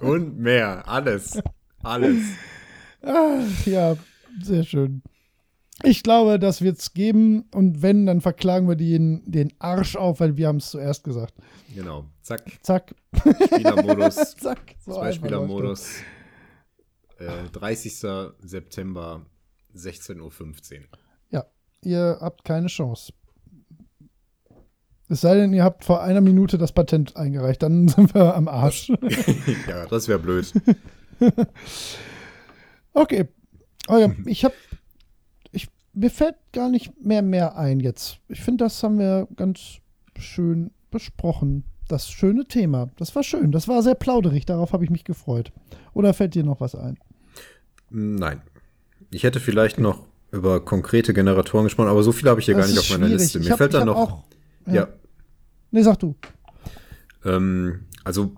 Und mehr. Alles. Alles. Ach, ja, sehr schön. Ich glaube, das wird es geben. Und wenn, dann verklagen wir den, den Arsch auf, weil wir haben es zuerst gesagt. Genau. Zack. Zack. Spielermodus. Zack. So einfach Zwei-Spieler-Modus. Äh, 30. September, 16.15 Uhr. Ja, ihr habt keine Chance. Es sei denn, ihr habt vor einer Minute das Patent eingereicht, dann sind wir am Arsch. ja, das wäre blöd. Okay. Oh ja, ich habe. Mir fällt gar nicht mehr mehr ein jetzt. Ich finde, das haben wir ganz schön besprochen. Das schöne Thema. Das war schön. Das war sehr plauderig. Darauf habe ich mich gefreut. Oder fällt dir noch was ein? Nein. Ich hätte vielleicht noch über konkrete Generatoren gesprochen, aber so viele habe ich hier gar Das nicht ist auf meiner schwierig. Liste. Mir hab- fällt da noch. Auch, ja. Nee, sag du. Ähm, also,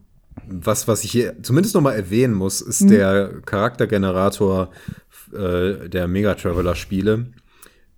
was, was ich hier zumindest noch mal erwähnen muss, ist Mhm. der Charaktergenerator äh, der Mega Traveler-Spiele,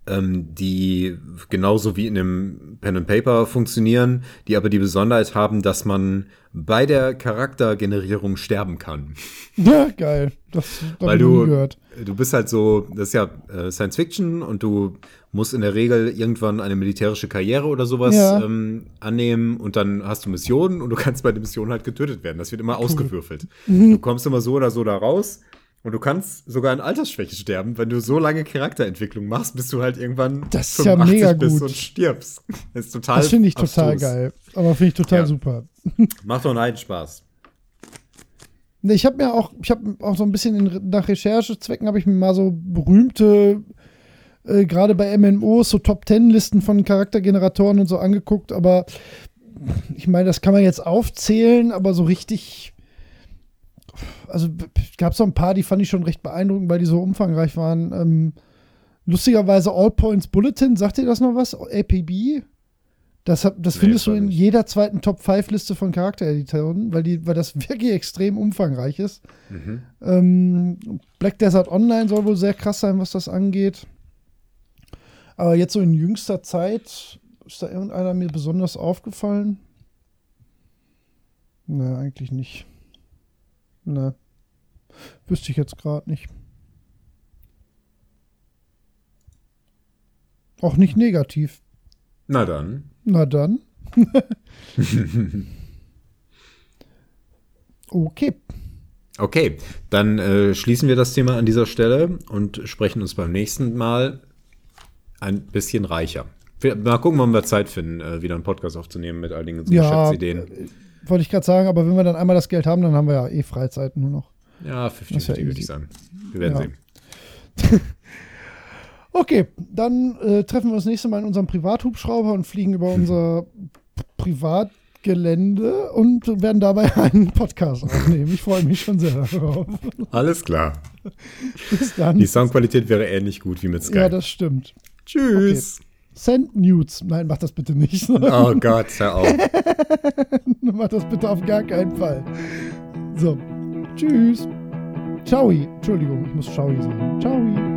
ähm, die genauso wie in dem Pen and Paper funktionieren, die aber die Besonderheit haben, dass man bei der Charaktergenerierung sterben kann. Ja, geil. Das Weil du, gehört. du bist halt so, das ist ja äh, Science Fiction und du musst in der Regel irgendwann eine militärische Karriere oder sowas Ja. ähm, annehmen und dann hast du Missionen und du kannst bei den Missionen halt getötet werden. Das wird immer ausgewürfelt. Mhm. Du kommst immer so oder so da raus und du kannst sogar in Altersschwäche sterben. Wenn du so lange Charakterentwicklung machst, bis du halt irgendwann Das ist ja mega bist gut. und stirbst. Das ist total Das finde ich total abstrus. geil. Aber finde ich total Ja. super. Macht doch einen heiden Spaß. Ich habe mir auch, ich habe auch so ein bisschen in, nach Recherchezwecken habe ich mir mal so berühmte, äh, gerade bei MMOs, so Top Ten Listen von Charaktergeneratoren und so angeguckt, aber ich meine, das kann man jetzt aufzählen, aber so richtig, also gab es so ein paar, die fand ich schon recht beeindruckend, weil die so umfangreich waren. Ähm, lustigerweise All Points Bulletin, sagt ihr das noch was? APB? Das, das Nee, findest du das war in nicht. jeder zweiten Top-5-Liste von Charaktereditoren, weil, die, weil das wirklich extrem umfangreich ist. Mhm. Ähm, Black Desert Online soll wohl sehr krass sein, was das angeht. Aber jetzt so in jüngster Zeit, ist da irgendeiner mir besonders aufgefallen? Ne, eigentlich nicht. Ne. Wüsste ich jetzt gerade nicht. Auch nicht negativ. Na dann. Na dann. okay. Okay, dann äh, schließen wir das Thema an dieser Stelle und sprechen uns beim nächsten Mal ein bisschen reicher. Mal gucken, wann wir Zeit finden, äh, wieder einen Podcast aufzunehmen mit all den Ja, Geschäftsideen. Wollte ich gerade sagen, aber wenn wir dann einmal das Geld haben, dann haben wir ja eh Freizeit nur noch. Ja, Das ist ja 50-50 würde ich sagen. Wir werden Ja. sehen. Okay, dann äh, treffen wir uns nächste Mal in unserem Privathubschrauber und fliegen über unser Privatgelände und werden dabei einen Podcast aufnehmen. Ich freue mich schon sehr darauf. Alles klar. Bis dann. Die Soundqualität wäre ähnlich gut wie mit Skype. ja, das stimmt. Tschüss. Send Nudes. Nein, mach das bitte nicht. Oh Gott, hör auf. mach das bitte auf gar keinen Fall. So, tschüss. Ciao. Entschuldigung, ich muss Ciao sagen. Ciao.